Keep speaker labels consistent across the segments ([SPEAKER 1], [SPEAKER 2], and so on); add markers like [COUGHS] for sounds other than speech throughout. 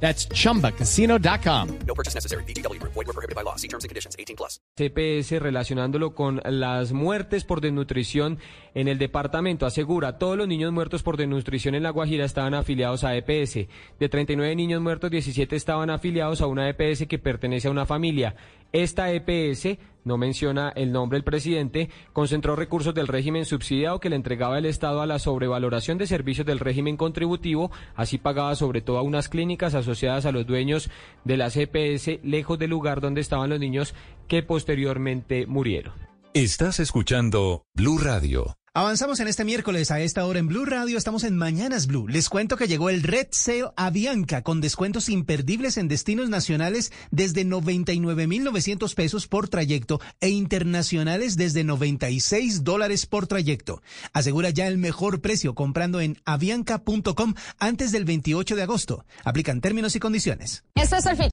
[SPEAKER 1] That's chumbacasino.com.
[SPEAKER 2] No purchase necessary. BGW. Void were prohibited by law. See terms and conditions. 18 plus.
[SPEAKER 3] CPS relacionándolo con las muertes por desnutrición en el departamento. Asegura, todos los niños muertos por desnutrición en La Guajira estaban afiliados a EPS. De 39 niños muertos, 17 estaban afiliados a una EPS que pertenece a una familia. Esta EPS, no menciona el nombre del presidente, concentró recursos del régimen subsidiado que le entregaba el Estado a la sobrevaloración de servicios del régimen contributivo, así pagaba sobre todo a unas clínicas asociadas a los dueños de las EPS, lejos del lugar donde estaban los niños que posteriormente murieron.
[SPEAKER 4] Estás escuchando Blue Radio.
[SPEAKER 5] Avanzamos en este miércoles a esta hora en Blue Radio, estamos en Mañanas Blue. Les cuento que llegó el Red Sale Avianca con descuentos imperdibles en destinos nacionales desde 99.900 pesos por trayecto e internacionales desde 96 dólares por trayecto. Asegura ya el mejor precio comprando en avianca.com antes del 28 de agosto. Aplican términos y condiciones.
[SPEAKER 6] Esto es el fin.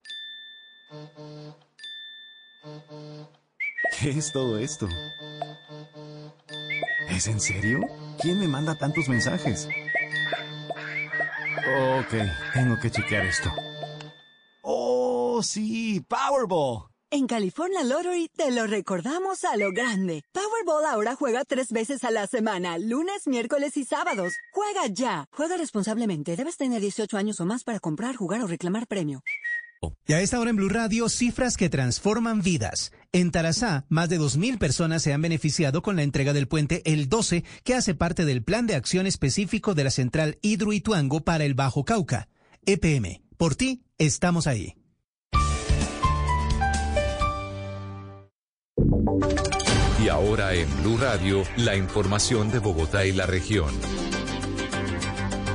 [SPEAKER 7] ¿Qué es todo esto? ¿Es en serio? ¿Quién me manda tantos mensajes? Ok, tengo que chequear esto. ¡Oh, sí! ¡Powerball!
[SPEAKER 8] En California Lottery te lo recordamos a lo grande. Powerball ahora juega tres veces a la semana, lunes, miércoles y sábados. Juega ya. Juega responsablemente. Debes tener 18 años o más para comprar, jugar o reclamar premio.
[SPEAKER 5] Y a esta hora en Blue Radio, cifras que transforman vidas. En Tarazá, más de 2.000 personas se han beneficiado con la entrega del puente El 12, que hace parte del plan de acción específico de la central Hidroituango para el Bajo Cauca. EPM, por ti, estamos ahí.
[SPEAKER 4] Y ahora en Blue Radio, la información de Bogotá y la región.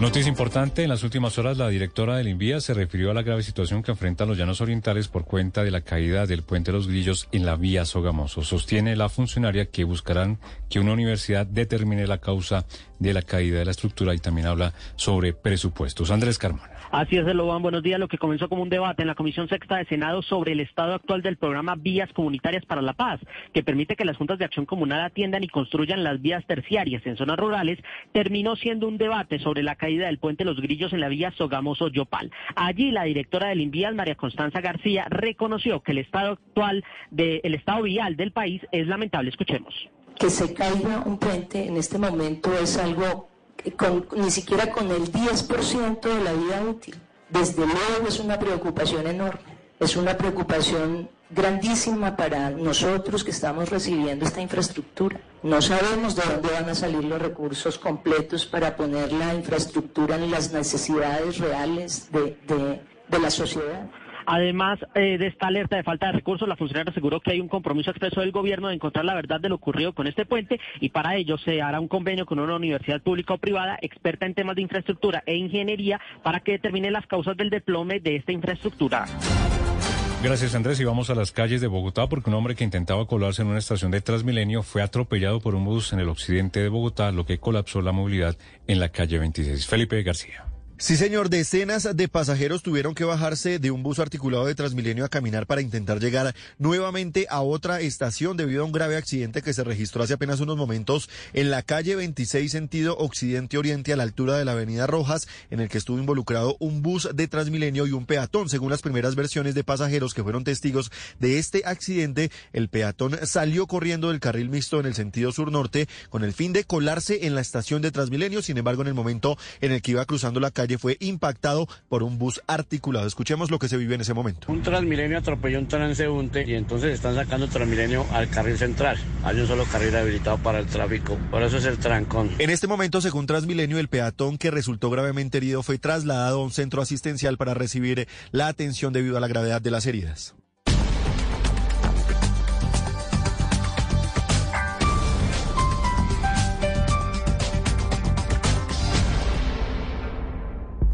[SPEAKER 9] Noticia importante, en las últimas horas la directora del INVIA se refirió a la grave situación que enfrentan los llanos orientales por cuenta de la caída del puente de los grillos en la vía Sogamoso. Sostiene la funcionaria que buscarán que una universidad determine la causa de la caída de la estructura y también habla sobre presupuestos. Andrés Carmona.
[SPEAKER 10] Así es, Eloban. Buenos días. Lo que comenzó como un debate en la Comisión Sexta de Senado sobre el estado actual del programa Vías Comunitarias para la Paz, que permite que las juntas de acción comunal atiendan y construyan las vías terciarias en zonas rurales, terminó siendo un debate sobre la caída del puente Los Grillos en la vía Sogamoso-Yopal. Allí la directora del INVIAL, María Constanza García, reconoció que el estado actual del estado vial del país es lamentable. Escuchemos.
[SPEAKER 11] Que se caiga un puente en este momento es algo con, ni siquiera con el 10% de la vida útil. Desde luego es una preocupación enorme, es una preocupación grandísima para nosotros que estamos recibiendo esta infraestructura. No sabemos de dónde van a salir los recursos completos para poner la infraestructura en las necesidades reales de, de, de la sociedad.
[SPEAKER 10] Además eh, de esta alerta de falta de recursos, la funcionaria aseguró que hay un compromiso expreso del gobierno de encontrar la verdad de lo ocurrido con este puente y para ello se hará un convenio con una universidad pública o privada experta en temas de infraestructura e ingeniería para que determine las causas del desplome de esta infraestructura.
[SPEAKER 9] Gracias Andrés y vamos a las calles de Bogotá porque un hombre que intentaba colarse en una estación de Transmilenio fue atropellado por un bus en el occidente de Bogotá, lo que colapsó la movilidad en la calle 26. Felipe García.
[SPEAKER 12] Sí, señor, decenas de pasajeros tuvieron que bajarse de un bus articulado de Transmilenio a caminar para intentar llegar nuevamente a otra estación debido a un grave accidente que se registró hace apenas unos momentos en la calle 26 sentido occidente-oriente a la altura de la avenida Rojas, en el que estuvo involucrado un bus de Transmilenio y un peatón. Según las primeras versiones de pasajeros que fueron testigos de este accidente, el peatón salió corriendo del carril mixto en el sentido sur-norte con el fin de colarse en la estación de Transmilenio. Sin embargo, en el momento en el que iba cruzando la calle, fue impactado por un bus articulado. Escuchemos lo que se vive en ese momento.
[SPEAKER 13] Un Transmilenio atropelló un transeúnte y entonces están sacando Transmilenio al carril central. Hay un solo carril habilitado para el tráfico. Por eso es el trancón.
[SPEAKER 12] En este momento, según Transmilenio, el peatón que resultó gravemente herido fue trasladado a un centro asistencial para recibir la atención debido a la gravedad de las heridas.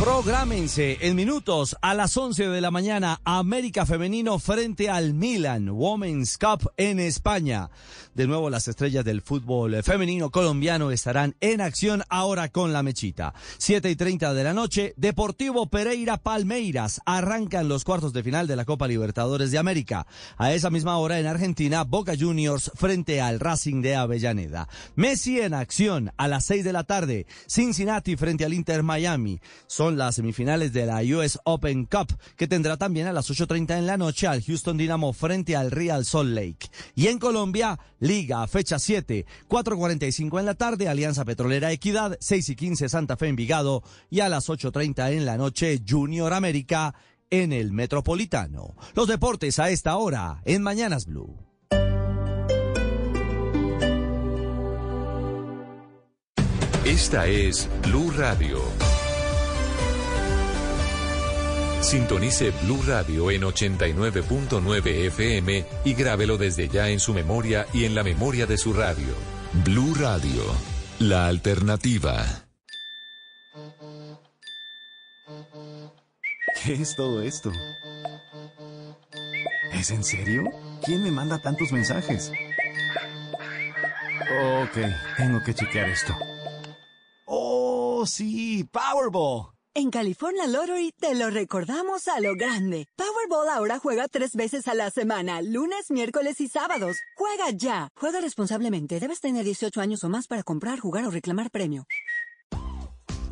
[SPEAKER 14] Prográmense en minutos a las 11 de la mañana América Femenino frente al Milan Women's Cup en España. De nuevo las estrellas del fútbol femenino colombiano estarán en acción ahora con la mechita. 7 y 30 de la noche, Deportivo Pereira Palmeiras arrancan los cuartos de final de la Copa Libertadores de América. A esa misma hora en Argentina, Boca Juniors frente al Racing de Avellaneda. Messi en acción a las 6 de la tarde, Cincinnati frente al Inter Miami. Las semifinales de la US Open Cup, que tendrá también a las 8.30 en la noche al Houston Dynamo frente al Real Salt Lake. Y en Colombia, Liga, fecha 7, 4.45 en la tarde, Alianza Petrolera Equidad, 6 y 15 Santa Fe Envigado y a las 8.30 en la noche Junior América en el Metropolitano. Los deportes a esta hora en Mañanas Blue.
[SPEAKER 4] Esta es Blue Radio. Sintonice Blue Radio en 89.9 FM y grábelo desde ya en su memoria y en la memoria de su radio. Blue Radio, la alternativa.
[SPEAKER 15] ¿Qué es todo esto? ¿Es en serio? ¿Quién me manda tantos mensajes? Ok, tengo que chequear esto. ¡Oh, sí! ¡Powerball!
[SPEAKER 8] En California Lottery te lo recordamos a lo grande. Powerball ahora juega tres veces a la semana, lunes, miércoles y sábados. Juega ya. Juega responsablemente. Debes tener 18 años o más para comprar, jugar o reclamar premio.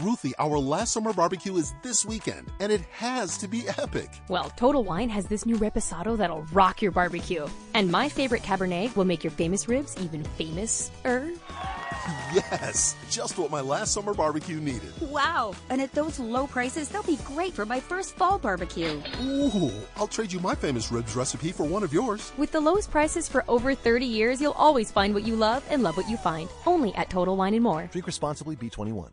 [SPEAKER 16] Ruthie, our last summer barbecue is this weekend, and it has to be epic.
[SPEAKER 17] Well, Total Wine has this new reposado that'll rock your barbecue. And my favorite Cabernet will make your famous ribs even famous-er.
[SPEAKER 16] Yes, just what my last summer barbecue needed.
[SPEAKER 18] Wow, and at those low prices, they'll be great for my first fall barbecue.
[SPEAKER 16] Ooh, I'll trade you my famous ribs recipe for one of yours.
[SPEAKER 17] With the lowest prices for over 30 years, you'll always find what you love and love what you find. Only at Total Wine and More.
[SPEAKER 16] Drink responsibly, B21.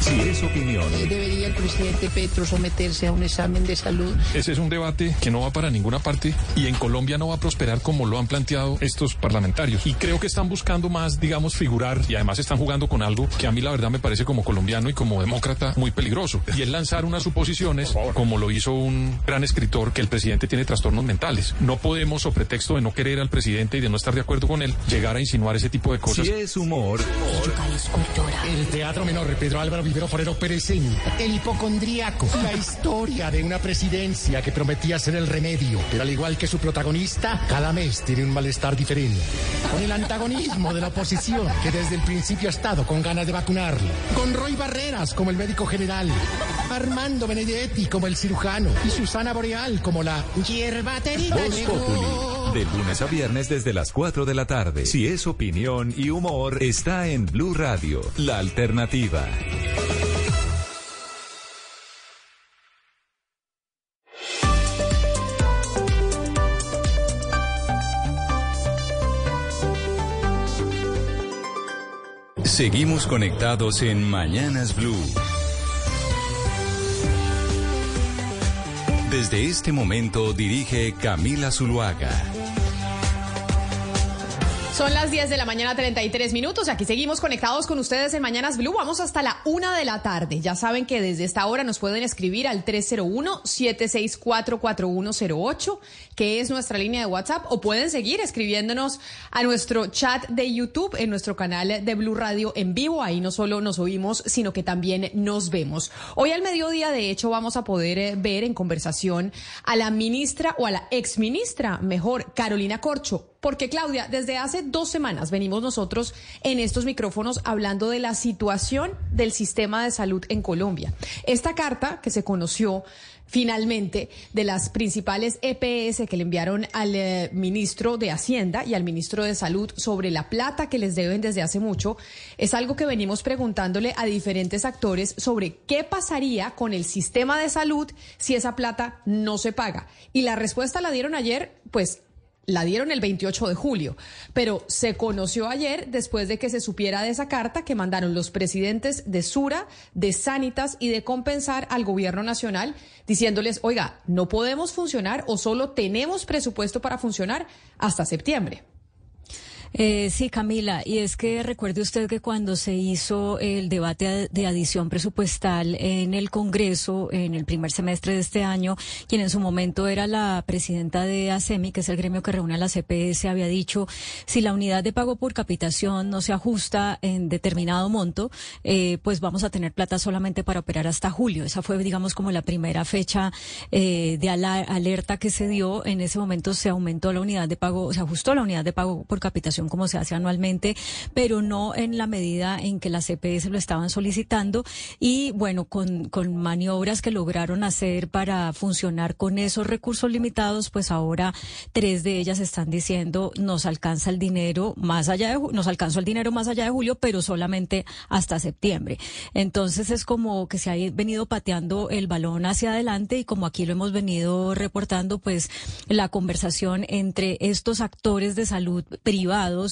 [SPEAKER 4] Si es opinión,
[SPEAKER 19] ¿Debería el presidente Petro someterse a un examen de salud?
[SPEAKER 20] Ese es un debate que no va para ninguna parte y en Colombia no va a prosperar como lo han planteado estos parlamentarios. Y creo que están buscando más, digamos, figurar y además están jugando con algo que a mí la verdad me parece como colombiano y como demócrata muy peligroso. Y es lanzar unas suposiciones, como lo hizo un gran escritor, que el presidente tiene trastornos mentales. No podemos, o pretexto de no querer al presidente y de no estar de acuerdo con él, llegar a insinuar ese tipo de cosas.
[SPEAKER 4] si es humor,
[SPEAKER 21] El Teatro Menor Pedro Álvaro Vivero Forero presenta El hipocondríaco, la historia de una presidencia que prometía ser el remedio, pero al igual que su protagonista, cada mes tiene un malestar diferente. Con el antagonismo de la oposición, que desde el principio ha estado con ganas de vacunarle. Con Roy Barreras como el médico general. Armando Benedetti como el cirujano. Y Susana Boreal como la hierbatería.
[SPEAKER 4] De lunes a viernes desde las 4 de la tarde. Si es opinión y humor, está en Blue Radio, la alternativa. Seguimos conectados en Mañanas Blue. Desde este momento dirige Camila Zuluaga.
[SPEAKER 22] Son las 10 de la mañana, 33 minutos. Aquí seguimos conectados con ustedes en Mañanas Blue. Vamos hasta la una de la tarde. Ya saben que desde esta hora nos pueden escribir al 301-764-4108, que es nuestra línea de WhatsApp, o pueden seguir escribiéndonos a nuestro chat de YouTube, en nuestro canal de Blue Radio en vivo. Ahí no solo nos oímos, sino que también nos vemos. Hoy al mediodía, de hecho, vamos a poder eh, ver en conversación a la ministra o a la exministra, mejor, Carolina Corcho porque Claudia, desde hace dos semanas venimos nosotros en estos micrófonos hablando de la situación del sistema de salud en Colombia. Esta carta que se conoció finalmente de las principales EPS que le enviaron al eh, ministro de Hacienda y al ministro de Salud sobre la plata que les deben desde hace mucho, es algo que venimos preguntándole a diferentes actores sobre qué pasaría con el sistema de salud si esa plata no se paga. Y la respuesta la dieron ayer, pues la dieron el 28 de julio, pero se conoció ayer después de que se supiera de esa carta que mandaron los presidentes de Sura, de Sanitas y de Compensar al gobierno nacional diciéndoles, oiga, no podemos funcionar o solo tenemos presupuesto para funcionar hasta septiembre.
[SPEAKER 23] Eh, sí, Camila, y es que recuerde usted que cuando se hizo el debate de adición presupuestal en el Congreso en el primer semestre de este año, quien en su momento era la presidenta de ASEMI, que es el gremio que reúne a la CPS, había dicho, si la unidad de pago por capitación no se ajusta en determinado monto, eh, pues vamos a tener plata solamente para operar hasta julio. Esa fue, digamos, como la primera fecha eh, de alerta que se dio. En ese momento se aumentó la unidad de pago, se ajustó la unidad de pago por capitación como se hace anualmente, pero no en la medida en que las CPS lo estaban solicitando y bueno, con, con maniobras que lograron hacer para funcionar con esos recursos limitados, pues ahora tres de ellas están diciendo nos alcanza el dinero más allá de nos alcanzó el dinero más allá de julio, pero solamente hasta septiembre. Entonces es como que se ha venido pateando el balón hacia adelante y como aquí lo hemos venido reportando, pues la conversación entre estos actores de salud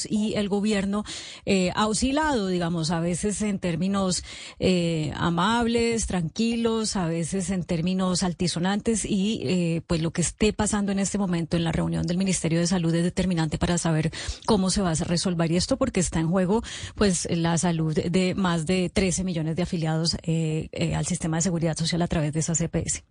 [SPEAKER 23] y el gobierno eh, ha oscilado, digamos, a veces en términos eh, amables, tranquilos, a veces en términos altisonantes y eh, pues lo que esté pasando en este momento en la reunión del Ministerio de Salud es determinante para saber cómo se va a resolver esto porque está en juego pues la salud de más de 13 millones de afiliados al sistema de seguridad social a través de esa CPS.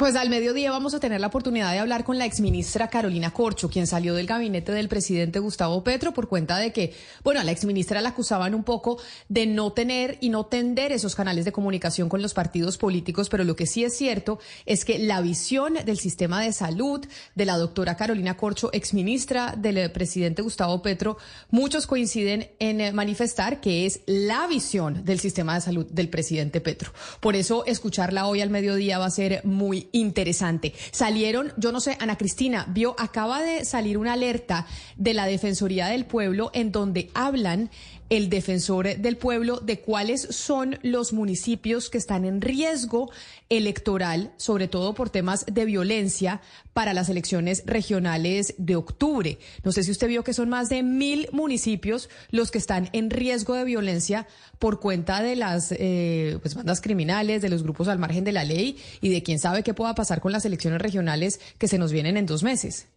[SPEAKER 22] Pues al mediodía vamos a tener la oportunidad de hablar con la exministra Carolina Corcho, quien salió del gabinete del presidente Gustavo Petro por cuenta de que, bueno, a la exministra la acusaban un poco de no tener y no tender esos canales de comunicación con los partidos políticos, pero lo que sí es cierto es que la visión del sistema de salud de la doctora Carolina Corcho, exministra del presidente Gustavo Petro, muchos coinciden en manifestar que es la visión del sistema de salud del presidente Petro. Por eso escucharla hoy al mediodía va a ser muy interesante. Salieron, yo no sé, Ana Cristina, vio, acaba de salir una alerta de la Defensoría del Pueblo en donde hablan el defensor del pueblo de cuáles son los municipios que están en riesgo electoral, sobre todo por temas de violencia para las elecciones regionales de octubre. No sé si usted vio que son más de mil municipios los que están en riesgo de violencia por cuenta de las eh, pues, bandas criminales, de los grupos al margen de la ley y de quién sabe qué pueda pasar con las elecciones regionales que se nos vienen en dos meses.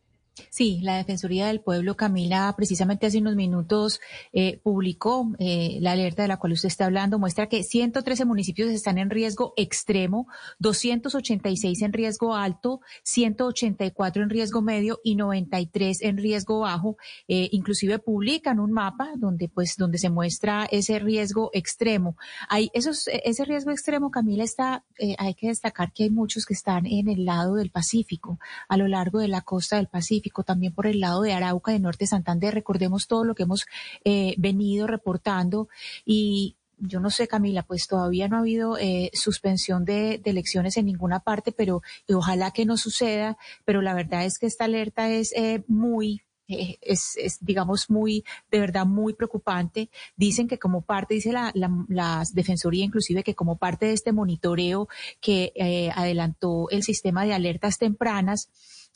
[SPEAKER 24] Sí, la Defensoría del Pueblo, Camila, precisamente hace unos minutos eh, publicó eh, la alerta de la cual usted está hablando, muestra que 113 municipios están en riesgo extremo, 286 en riesgo alto, 184 en riesgo medio y 93 en riesgo bajo. Eh, inclusive publican un mapa donde, pues, donde se muestra ese riesgo extremo. Hay esos, ese riesgo extremo, Camila, está, hay que destacar que hay muchos que están en el lado del Pacífico, a lo largo de la costa del Pacífico también por el lado de Arauca, de Norte Santander. Recordemos todo lo que hemos eh, venido reportando y yo no sé, Camila, pues todavía no ha habido eh, suspensión de, elecciones en ninguna parte, pero ojalá que no suceda. Pero la verdad es que esta alerta es eh, muy es, digamos, muy, de verdad, muy preocupante. Dicen que como parte, dice la, la, Defensoría inclusive, que como parte de este monitoreo que adelantó el sistema de alertas tempranas,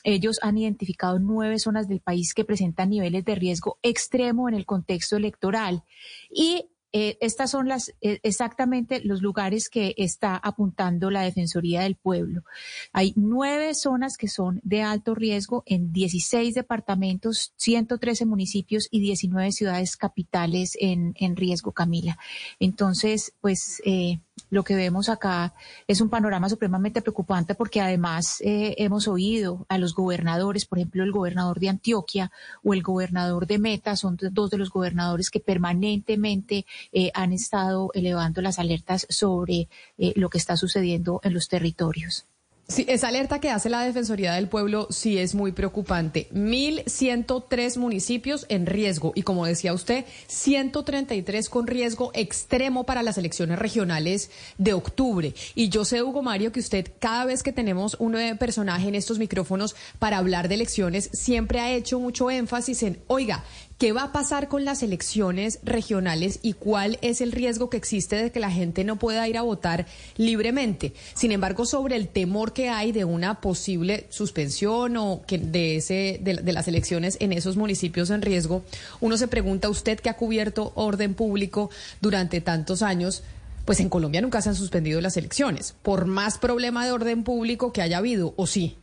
[SPEAKER 24] ellos han identificado nueve zonas del país que presentan niveles de riesgo extremo en el contexto electoral y eh, estas son las eh, exactamente los lugares que está apuntando la Defensoría del Pueblo. Hay nueve zonas que son de alto riesgo en 16 departamentos, 113 municipios y 19 ciudades capitales en, riesgo, Camila. Entonces, pues eh, lo que vemos acá es un panorama supremamente preocupante porque además eh, hemos oído a los gobernadores, por ejemplo, el gobernador de Antioquia o el gobernador de Meta, son dos de los gobernadores que permanentemente eh, han estado elevando las alertas sobre eh, lo que está sucediendo en los territorios.
[SPEAKER 22] Sí, esa alerta que hace la Defensoría del Pueblo sí es muy preocupante. 1.103 municipios en riesgo y, como decía usted, 133 con riesgo extremo para las elecciones regionales de octubre. Y yo sé, Hugo Mario, que usted cada vez que tenemos un personaje en estos micrófonos para hablar de elecciones, siempre ha hecho mucho énfasis en, oiga, ¿Qué va a pasar con las elecciones regionales y cuál es el riesgo que existe de que la gente no pueda ir a votar libremente? Sin embargo, sobre el temor que hay de una posible suspensión o que de, ese, de, las elecciones en esos municipios en riesgo, uno se pregunta, usted que ha cubierto orden público durante tantos años, pues en Colombia nunca se han suspendido las elecciones, por más problema de orden público que haya habido, ¿o sí?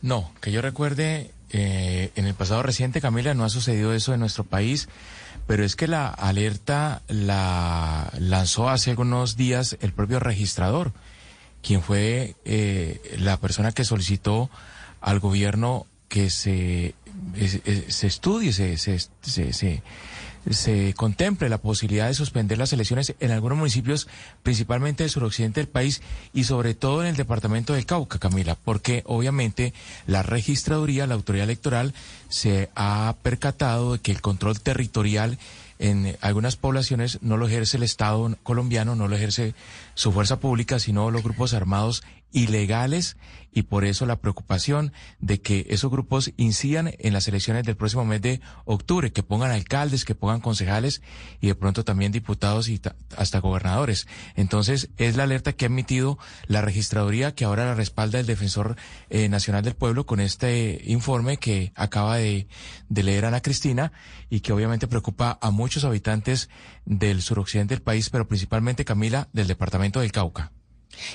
[SPEAKER 25] No, que yo recuerde, eh, en el pasado reciente, Camila, no ha sucedido eso en nuestro país, pero es que la alerta la lanzó hace algunos días el propio registrador, quien fue eh, la persona que solicitó al gobierno que se, se estudie, se, se, se se contemple la posibilidad de suspender las elecciones en algunos municipios, principalmente del suroccidente del país y sobre todo en el departamento del Cauca, Camila, porque obviamente la registraduría, la autoridad electoral, se ha percatado de que el control territorial en algunas poblaciones no lo ejerce el Estado colombiano, no lo ejerce su fuerza pública, sino los grupos armados ilegales y por eso la preocupación de que esos grupos incidan en las elecciones del próximo mes de octubre, que pongan alcaldes, que pongan concejales y de pronto también diputados y hasta gobernadores. Entonces es la alerta que ha emitido la registraduría que ahora la respalda el defensor eh, nacional del pueblo con este informe que acaba de, de leer Ana Cristina y que obviamente preocupa a muchos habitantes del suroccidente del país, pero principalmente Camila del departamento del Cauca.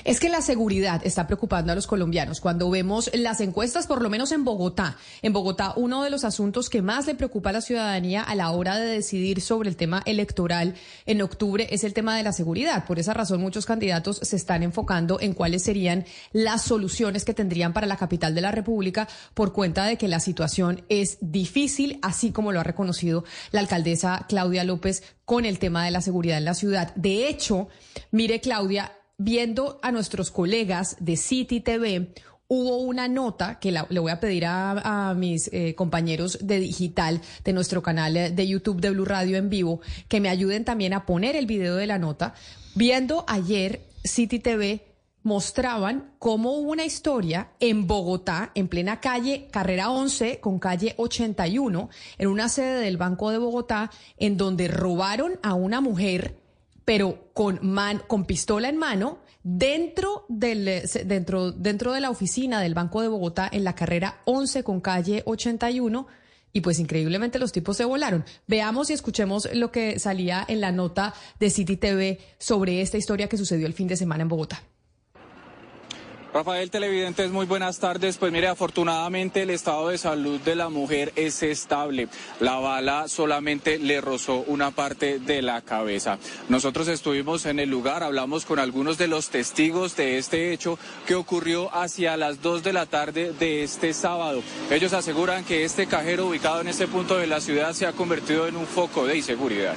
[SPEAKER 22] Es que la seguridad está preocupando a los colombianos. Cuando vemos las encuestas, por lo menos en Bogotá, en Bogotá uno de los asuntos que más le preocupa a la ciudadanía a la hora de decidir sobre el tema electoral en octubre es el tema de la seguridad. Por esa razón muchos candidatos se están enfocando en cuáles serían las soluciones que tendrían para la capital de la República por cuenta de que la situación es difícil, así como lo ha reconocido la alcaldesa Claudia López con el tema de la seguridad en la ciudad. De hecho, mire Claudia, viendo a nuestros colegas de City TV, hubo una nota que le voy a pedir a, mis eh, compañeros de digital de nuestro canal de YouTube de Blue Radio en vivo que me ayuden también a poner el video de la nota. Viendo ayer City TV mostraban cómo hubo una historia en Bogotá, en plena calle Carrera 11 con calle 81, en una sede del Banco de Bogotá, en donde robaron a una mujer pero con, man, con pistola en mano dentro, del, dentro, dentro de la oficina del Banco de Bogotá en la carrera 11 con calle 81. Y pues increíblemente los tipos se volaron. Veamos y escuchemos lo que salía en la nota de City TV sobre esta historia que sucedió el fin de semana en Bogotá.
[SPEAKER 26] Rafael Televidentes, muy buenas tardes. Pues mire, afortunadamente el estado de salud de la mujer es estable. La bala solamente le rozó una parte de la cabeza. Nosotros estuvimos en el lugar, hablamos con algunos de los testigos de este hecho que ocurrió hacia las 2 de la tarde de este sábado. Ellos aseguran que este cajero ubicado en este punto de la ciudad se ha convertido en un foco de inseguridad.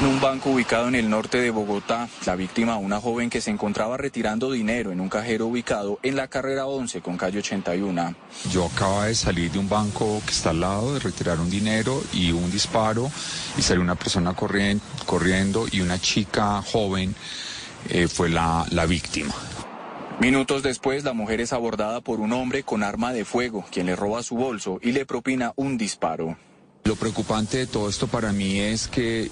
[SPEAKER 26] En un banco ubicado en el norte de Bogotá, la víctima, una joven que se encontraba retirando dinero en un cajero ubicado en la carrera 11 con calle 81.
[SPEAKER 27] Yo acababa de salir de un banco que está al lado, de retirar un dinero y un disparo y salió una persona corriendo, corriendo y una chica joven eh, fue la, la víctima.
[SPEAKER 26] Minutos después, la mujer es abordada por un hombre con arma de fuego, quien le roba su bolso y le propina un disparo.
[SPEAKER 27] Lo preocupante de todo esto para mí es que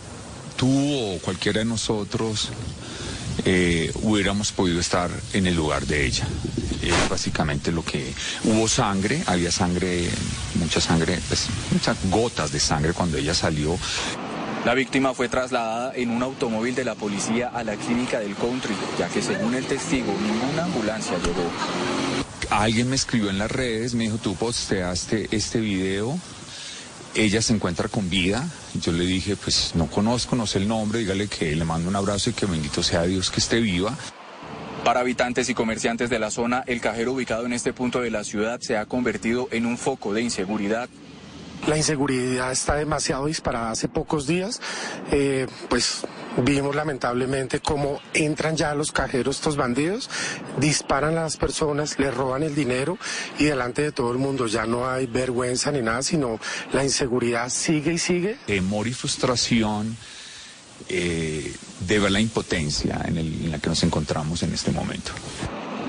[SPEAKER 27] tú o cualquiera de nosotros eh, hubiéramos podido estar en el lugar de ella. Es básicamente lo que hubo sangre, había sangre, mucha sangre, pues muchas gotas de sangre cuando ella salió.
[SPEAKER 26] La víctima fue trasladada en un automóvil de la policía a la clínica del country, ya que según el testigo ninguna ambulancia llegó.
[SPEAKER 27] Alguien me escribió en las redes, me dijo, tú posteaste este video, ella se encuentra con vida. Yo le dije, pues no conozco, no sé el nombre, dígale que le mando un abrazo y que bendito sea Dios que esté viva.
[SPEAKER 26] Para habitantes y comerciantes de la zona, el cajero ubicado en este punto de la ciudad se ha convertido en un foco de inseguridad
[SPEAKER 28] la inseguridad está demasiado disparada hace pocos días. Eh, pues vimos lamentablemente cómo entran ya los cajeros estos bandidos, disparan a las personas, les roban el dinero y delante de todo el mundo ya no hay vergüenza ni nada, sino la inseguridad sigue y sigue.
[SPEAKER 27] Temor y frustración. Eh, de ver la impotencia en, en la que nos encontramos en este momento.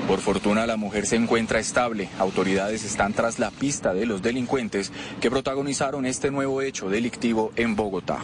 [SPEAKER 26] Por fortuna la mujer se encuentra estable. Autoridades están tras la pista de los delincuentes que protagonizaron este nuevo hecho delictivo en Bogotá.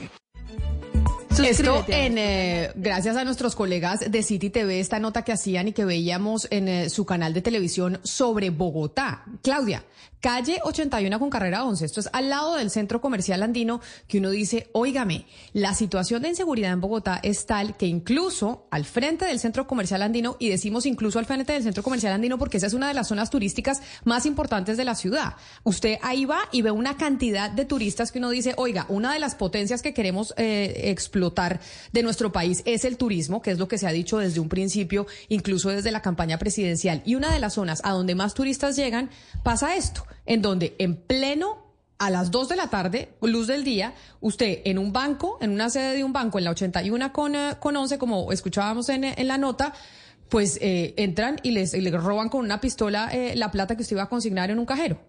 [SPEAKER 22] Esto en eh, gracias a nuestros colegas de City TV, esta nota que hacían y que veíamos en eh, su canal de televisión sobre Bogotá. Claudia, calle 81 con carrera 11, esto es al lado del centro comercial andino, que uno dice, óigame, la situación de inseguridad en Bogotá es tal que incluso al frente del centro comercial andino, y decimos incluso al frente del centro comercial andino porque esa es una de las zonas turísticas más importantes de la ciudad. Usted ahí va y ve una cantidad de turistas que uno dice, oiga, una de las potencias que queremos eh, explotar de nuestro país es el turismo, que es lo que se ha dicho desde un principio, incluso desde la campaña presidencial. Y una de las zonas a donde más turistas llegan pasa esto, en donde en pleno a las 2 de la tarde, luz del día, usted en un banco, en una sede de un banco, en la 81 con, eh, con 11, como escuchábamos en, en la nota, pues eh, entran y les, roban con una pistola eh, la plata que usted iba a consignar en un cajero.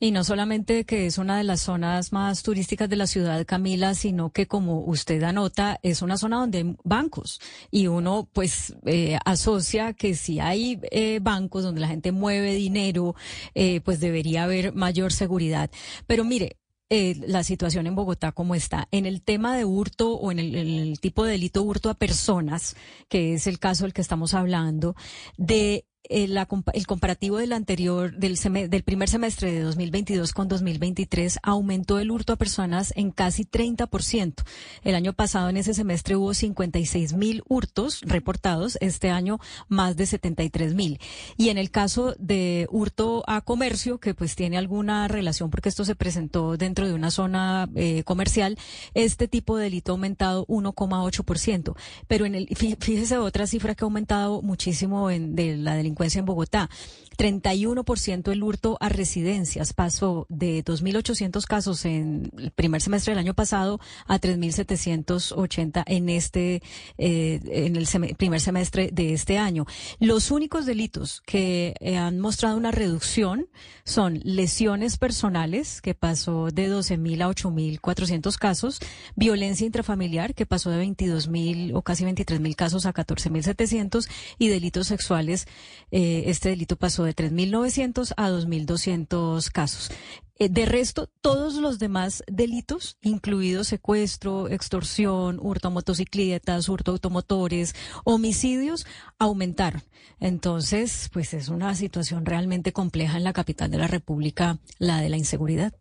[SPEAKER 23] Y no solamente que es una de las zonas más turísticas de la ciudad, Camila, sino que como usted anota, es una zona donde hay bancos y uno pues eh, asocia que si hay eh, bancos donde la gente mueve dinero, eh, pues debería haber mayor seguridad. Pero mire, la situación en Bogotá como está. En el tema de hurto o en el, tipo de delito hurto a personas, que es el caso del que estamos hablando, de el, comparativo del anterior, del, del primer semestre de 2022 con 2023, aumentó el hurto a personas en casi 30%. El año pasado en ese semestre hubo 56 mil hurtos reportados, este año más de 73 mil. Y en el caso de hurto a comercio, que pues tiene alguna relación porque esto se presentó dentro de una zona eh, comercial, este tipo de delito ha aumentado 1,8%. Pero en el, fíjese otra cifra que ha aumentado muchísimo en, de la delincuencia en Bogotá. 31% el hurto a residencias pasó de 2.800 casos en el primer semestre del año pasado a 3.780 en este eh, en el primer semestre de este año. Los únicos delitos que eh, han mostrado una reducción son lesiones personales que pasó de 12.000 a 8.400 casos, violencia intrafamiliar que pasó de 22.000 o casi 23.000 casos a 14.700 y delitos sexuales eh, este delito pasó de 3.900 a 2.200 casos. Eh, de resto, todos los demás delitos, incluidos secuestro, extorsión, hurto a motocicletas, hurto automotores, homicidios, aumentaron. Entonces, pues es una situación realmente compleja en la capital de la República, la de la inseguridad.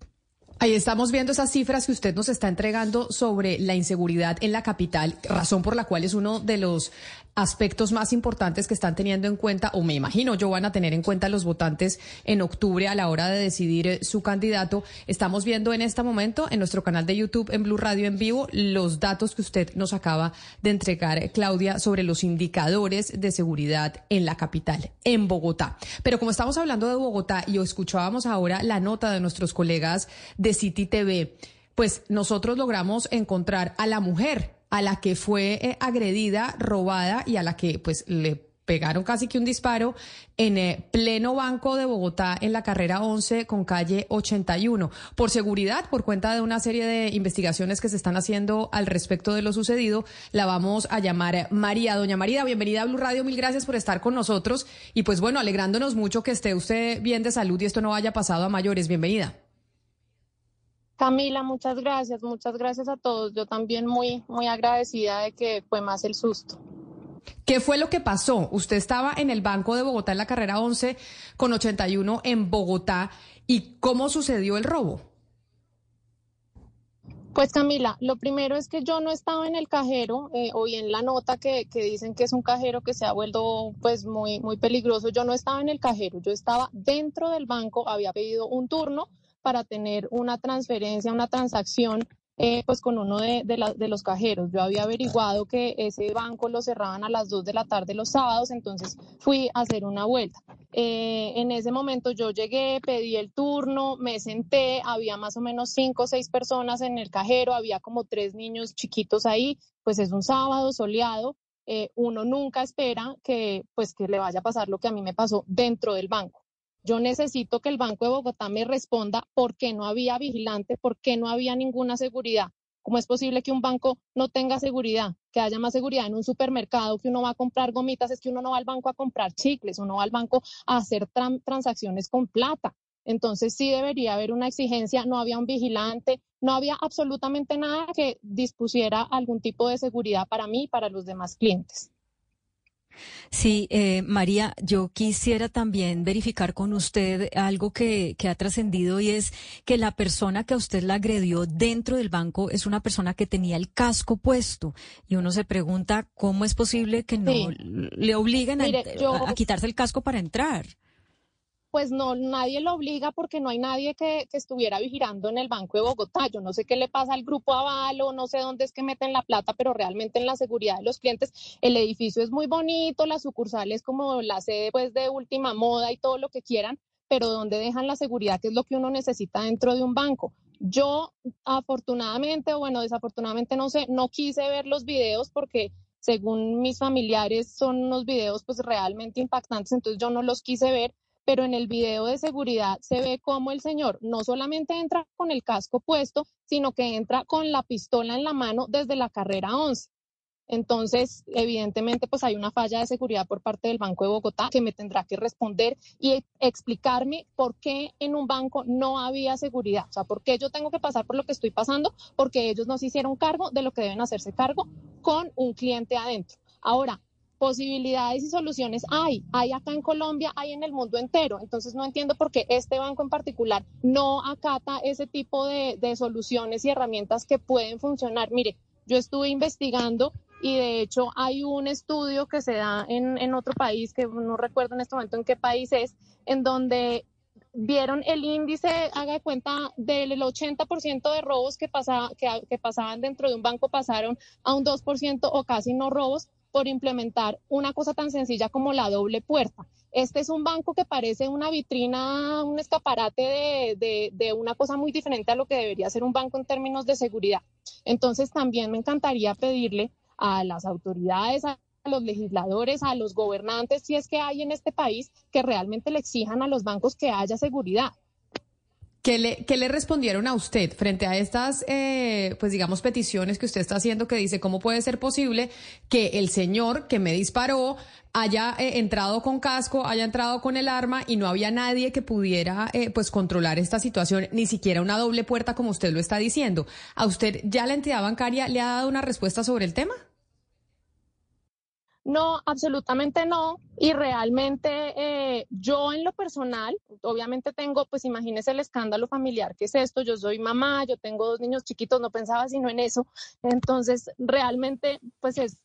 [SPEAKER 22] Ahí estamos viendo esas cifras que usted nos está entregando sobre la inseguridad en la capital, razón por la cual es uno de los aspectos más importantes que están teniendo en cuenta, o me imagino yo van a tener en cuenta los votantes en octubre a la hora de decidir eh, su candidato. Estamos viendo en este momento en nuestro canal de YouTube, en Blue Radio en vivo, los datos que usted nos acaba de entregar, eh, Claudia, sobre los indicadores de seguridad en la capital, en Bogotá. Pero como estamos hablando de Bogotá y escuchábamos ahora la nota de nuestros colegas de City TV, pues nosotros logramos encontrar a la mujer a la que fue eh, agredida, robada y a la que pues le pegaron casi que un disparo en eh, pleno banco de Bogotá en la carrera 11 con calle 81. Por seguridad, por cuenta de una serie de investigaciones que se están haciendo al respecto de lo sucedido, la vamos a llamar María. Doña María, bienvenida a Blue Radio, mil gracias por estar con nosotros y pues bueno, alegrándonos mucho que esté usted bien de salud y esto no haya pasado a mayores. Bienvenida.
[SPEAKER 29] Camila, muchas gracias, muchas gracias a todos. Yo también muy, muy agradecida de que fue más el susto.
[SPEAKER 22] ¿Qué fue lo que pasó? Usted estaba en el Banco de Bogotá en la carrera 11 con 81 en Bogotá. ¿Y cómo sucedió el robo?
[SPEAKER 29] Pues Camila, lo primero es que yo no estaba en el cajero, eh, hoy en la nota que, que, dicen que es un cajero que se ha vuelto pues muy, muy peligroso, yo no estaba en el cajero, yo estaba dentro del banco, había pedido un turno para tener una transferencia, una transacción eh, pues con uno de, los cajeros. Yo había averiguado que ese banco lo cerraban a las 2 de la tarde los sábados, entonces fui a hacer una vuelta. Eh, en ese momento yo llegué, pedí el turno, me senté, había más o menos cinco o seis personas en el cajero, había como tres niños chiquitos ahí, pues es un sábado soleado. Eh, uno nunca espera que pues que le vaya a pasar lo que a mí me pasó dentro del banco. Yo necesito que el Banco de Bogotá me responda por qué no había vigilante, por qué no había ninguna seguridad. ¿Cómo es posible que un banco no tenga seguridad? Que haya más seguridad en un supermercado, que uno va a comprar gomitas, es que uno no va al banco a comprar chicles, uno va al banco a hacer transacciones con plata. Entonces sí debería haber una exigencia, no había un vigilante, no había absolutamente nada que dispusiera algún tipo de seguridad para mí y para los demás clientes.
[SPEAKER 23] Sí, eh, María, yo quisiera también verificar con usted algo que, que ha trascendido y es que la persona que a usted la agredió dentro del banco es una persona que tenía el casco puesto. Y uno se pregunta cómo es posible que no le obliguen a quitarse el casco para entrar
[SPEAKER 29] pues no, nadie lo obliga porque no hay nadie que, estuviera vigilando en el Banco de Bogotá. Yo no sé qué le pasa al grupo Avalo, no sé dónde es que meten la plata, pero realmente en la seguridad de los clientes, el edificio es muy bonito, la sucursal es como la sede pues, de última moda y todo lo que quieran, pero ¿dónde dejan la seguridad, que es lo que uno necesita dentro de un banco? Yo, afortunadamente, o bueno, desafortunadamente no sé, no quise ver los videos porque según mis familiares son unos videos pues realmente impactantes, entonces yo no los quise ver, pero en el video de seguridad se ve cómo el señor no solamente entra con el casco puesto, sino que entra con la pistola en la mano desde la carrera 11. Entonces, evidentemente, pues hay una falla de seguridad por parte del Banco de Bogotá que me tendrá que responder y explicarme por qué en un banco no había seguridad. O sea, por qué yo tengo que pasar por lo que estoy pasando, porque ellos no se hicieron cargo de lo que deben hacerse cargo con un cliente adentro. Ahora, posibilidades y soluciones hay, hay acá en Colombia, hay en el mundo entero. Entonces no entiendo por qué este banco en particular no acata ese tipo de, soluciones y herramientas que pueden funcionar. Mire, yo estuve investigando y de hecho hay un estudio que se da en, en otro país, que no recuerdo en este momento en qué país es, en donde vieron el índice, haga de cuenta, del 80% de robos que, pasa, que, que, pasaban dentro de un banco pasaron a un 2% o casi no robos por implementar una cosa tan sencilla como la doble puerta. Este es un banco que parece una vitrina, un escaparate de, una cosa muy diferente a lo que debería ser un banco en términos de seguridad. Entonces también me encantaría pedirle a las autoridades, a los legisladores, a los gobernantes, si es que hay en este país, que realmente le exijan a los bancos que haya seguridad.
[SPEAKER 22] ¿Qué le, respondieron a usted frente a estas, eh, pues digamos, peticiones que usted está haciendo que dice, ¿cómo puede ser posible que el señor que me disparó haya eh, entrado con casco, haya entrado con el arma y no había nadie que pudiera, eh, pues, controlar esta situación, ni siquiera una doble puerta como usted lo está diciendo? ¿A usted ya la entidad bancaria le ha dado una respuesta sobre el tema?
[SPEAKER 29] No, absolutamente no. Y realmente eh, yo en lo personal, obviamente tengo, pues imagínese el escándalo familiar que es esto. Yo soy mamá, yo tengo dos niños chiquitos, no pensaba sino en eso. Entonces, realmente, pues es,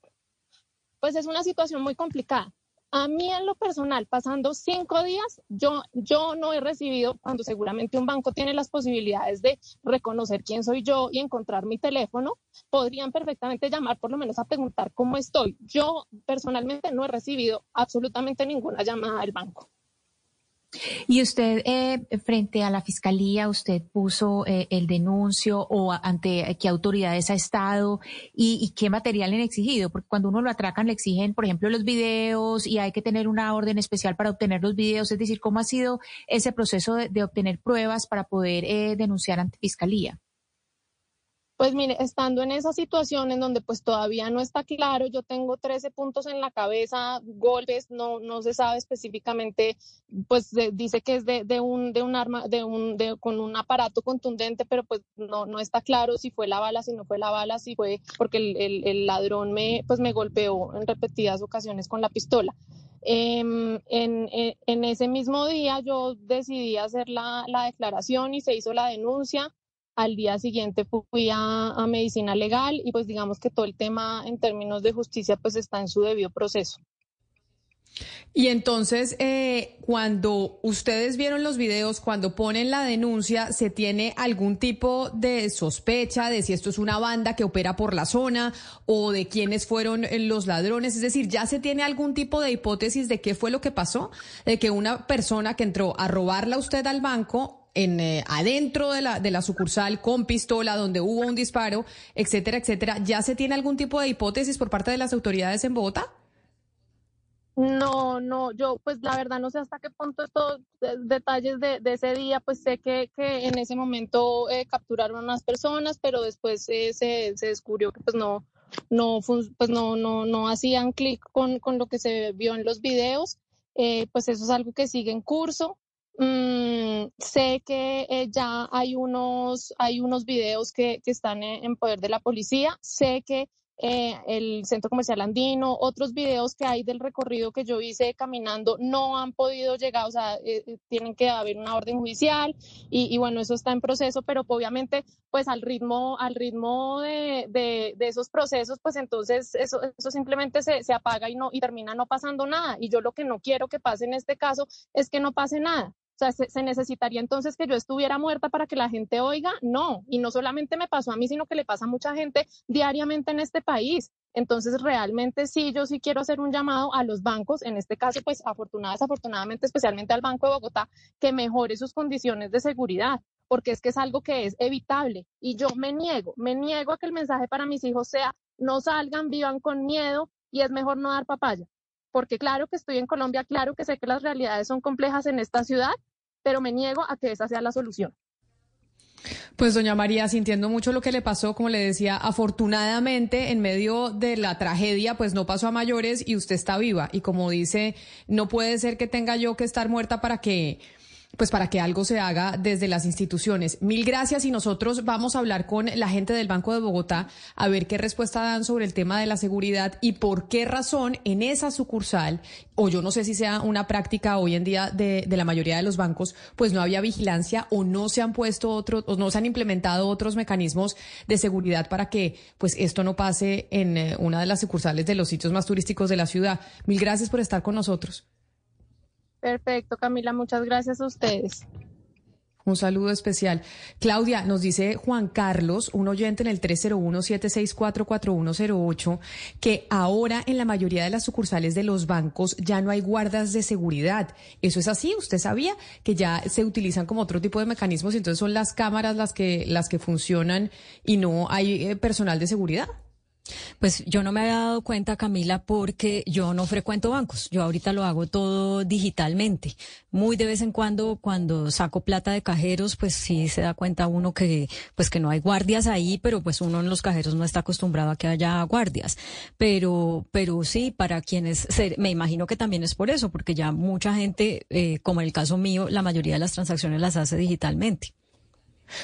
[SPEAKER 29] pues es una situación muy complicada. A mí en lo personal, pasando cinco días, yo, yo no he recibido, cuando seguramente un banco tiene las posibilidades de reconocer quién soy yo y encontrar mi teléfono, podrían perfectamente llamar por lo menos a preguntar cómo estoy. Yo personalmente no he recibido absolutamente ninguna llamada del banco.
[SPEAKER 24] Y usted, eh, frente a la fiscalía, usted puso eh, el denuncio o ante qué autoridades ha estado y, qué material han exigido, porque cuando uno lo atracan le exigen, por ejemplo, los videos y hay que tener una orden especial para obtener los videos. Es decir, ¿cómo ha sido ese proceso de, obtener pruebas para poder eh, denunciar ante fiscalía?
[SPEAKER 29] Pues mire, estando en esa situación en donde pues todavía no está claro, yo tengo 13 puntos en la cabeza, golpes, no, no se sabe específicamente, pues dice que es de, de, un, de un arma, de un, de, con un aparato contundente, pero pues no, no está claro si fue la bala, si no fue la bala, si fue porque el, el, ladrón me, pues me golpeó en repetidas ocasiones con la pistola. Em, en, en, en, ese mismo día yo decidí hacer la, la declaración y se hizo la denuncia al día siguiente fui a, medicina legal y pues digamos que todo el tema en términos de justicia pues está en su debido proceso.
[SPEAKER 22] Y entonces, eh, cuando ustedes vieron los videos, cuando ponen la denuncia, ¿se tiene algún tipo de sospecha de si esto es una banda que opera por la zona o de quiénes fueron eh, los ladrones? Es decir, ¿ya se tiene algún tipo de hipótesis de qué fue lo que pasó? De que una persona que entró a robarla a usted al banco en eh, adentro de la, de la sucursal con pistola donde hubo un disparo, etcétera, etcétera, ¿ya se tiene algún tipo de hipótesis por parte de las autoridades en Bogotá?
[SPEAKER 29] No, no, yo pues la verdad no sé hasta qué punto estos detalles de, ese día, pues sé que, que en ese momento eh, capturaron a unas personas, pero después eh, se, se, descubrió que pues no, no, pues no, no, no hacían clic con, con, lo que se vio en los videos. pues eso es algo que sigue en curso. Mm, sé que eh, ya hay unos, hay unos videos que, que están en, poder de la policía. Sé que eh, el Centro Comercial Andino, otros videos que hay del recorrido que yo hice caminando no han podido llegar, o sea, eh, eh, tienen que haber una orden judicial y, y, bueno, eso está en proceso, pero obviamente pues al ritmo, al ritmo de, de, de esos procesos, pues entonces eso, eso simplemente se, se apaga y, no, y termina no pasando nada. Y yo lo que no quiero que pase en este caso es que no pase nada. Se, necesitaría entonces que yo estuviera muerta para que la gente oiga. No, y no solamente me pasó a mí, sino que le pasa a mucha gente diariamente en este país. Entonces, realmente sí, yo sí quiero hacer un llamado a los bancos, en este caso, pues afortunadamente, desafortunadamente, especialmente al Banco de Bogotá, que mejore sus condiciones de seguridad, porque es que es algo que es evitable. Y yo me niego, me niego a que el mensaje para mis hijos sea, no salgan, vivan con miedo y es mejor no dar papaya porque claro que estoy en Colombia, claro que sé que las realidades son complejas en esta ciudad, pero me niego a que esa sea la solución.
[SPEAKER 22] Pues doña María, sintiendo mucho lo que le pasó, como le decía, afortunadamente en medio de la tragedia, pues no pasó a mayores y usted está viva. Y como dice, no puede ser que tenga yo que estar muerta para que pues para que algo se haga desde las instituciones. Mil gracias y nosotros vamos a hablar con la gente del Banco de Bogotá a ver qué respuesta dan sobre el tema de la seguridad y por qué razón en esa sucursal, o yo no sé si sea una práctica hoy en día de, de la mayoría de los bancos, pues no había vigilancia o no se han puesto otros, o no se han implementado otros mecanismos de seguridad para que pues esto no pase en eh, una de las sucursales de los sitios más turísticos de la ciudad. Mil gracias por estar con nosotros.
[SPEAKER 29] Perfecto, Camila, muchas gracias a ustedes.
[SPEAKER 22] Un saludo especial. Claudia, nos dice Juan Carlos, un oyente en el 301-764-4108, que ahora en la mayoría de las sucursales de los bancos ya no hay guardas de seguridad. ¿Eso es así? ¿Usted sabía que ya se utilizan como otro tipo de mecanismos y entonces son las cámaras las que, las que funcionan y no hay eh, personal de seguridad?
[SPEAKER 23] Pues yo no me había dado cuenta, Camila, porque yo no frecuento bancos. Yo ahorita lo hago todo digitalmente. Muy de vez en cuando, cuando saco plata de cajeros, pues sí se da cuenta uno que, pues que no hay guardias ahí, pero pues uno en los cajeros no está acostumbrado a que haya guardias. Pero, pero sí, para quienes, me imagino que también es por eso, porque ya mucha gente, eh, como en el caso mío, la mayoría de las transacciones las hace digitalmente.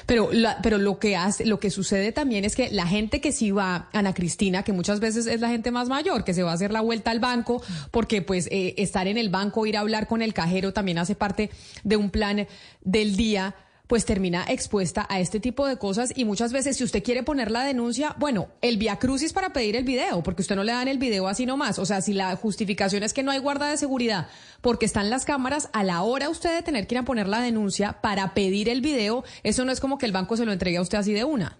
[SPEAKER 22] Pero, la, pero lo que hace, lo que sucede también es que la gente que sí va, Ana Cristina, que muchas veces es la gente más mayor, que se va a hacer la vuelta al banco, porque pues eh, estar en el banco, ir a hablar con el cajero también hace parte de un plan del día pues termina expuesta a este tipo de cosas y muchas veces si usted quiere poner la denuncia, bueno, el via crucis para pedir el video, porque usted no le dan el video así nomás, o sea, si la justificación es que no hay guarda de seguridad porque están las cámaras, a la hora usted de tener que ir a poner la denuncia para pedir el video, eso no es como que el banco se lo entregue a usted así de una.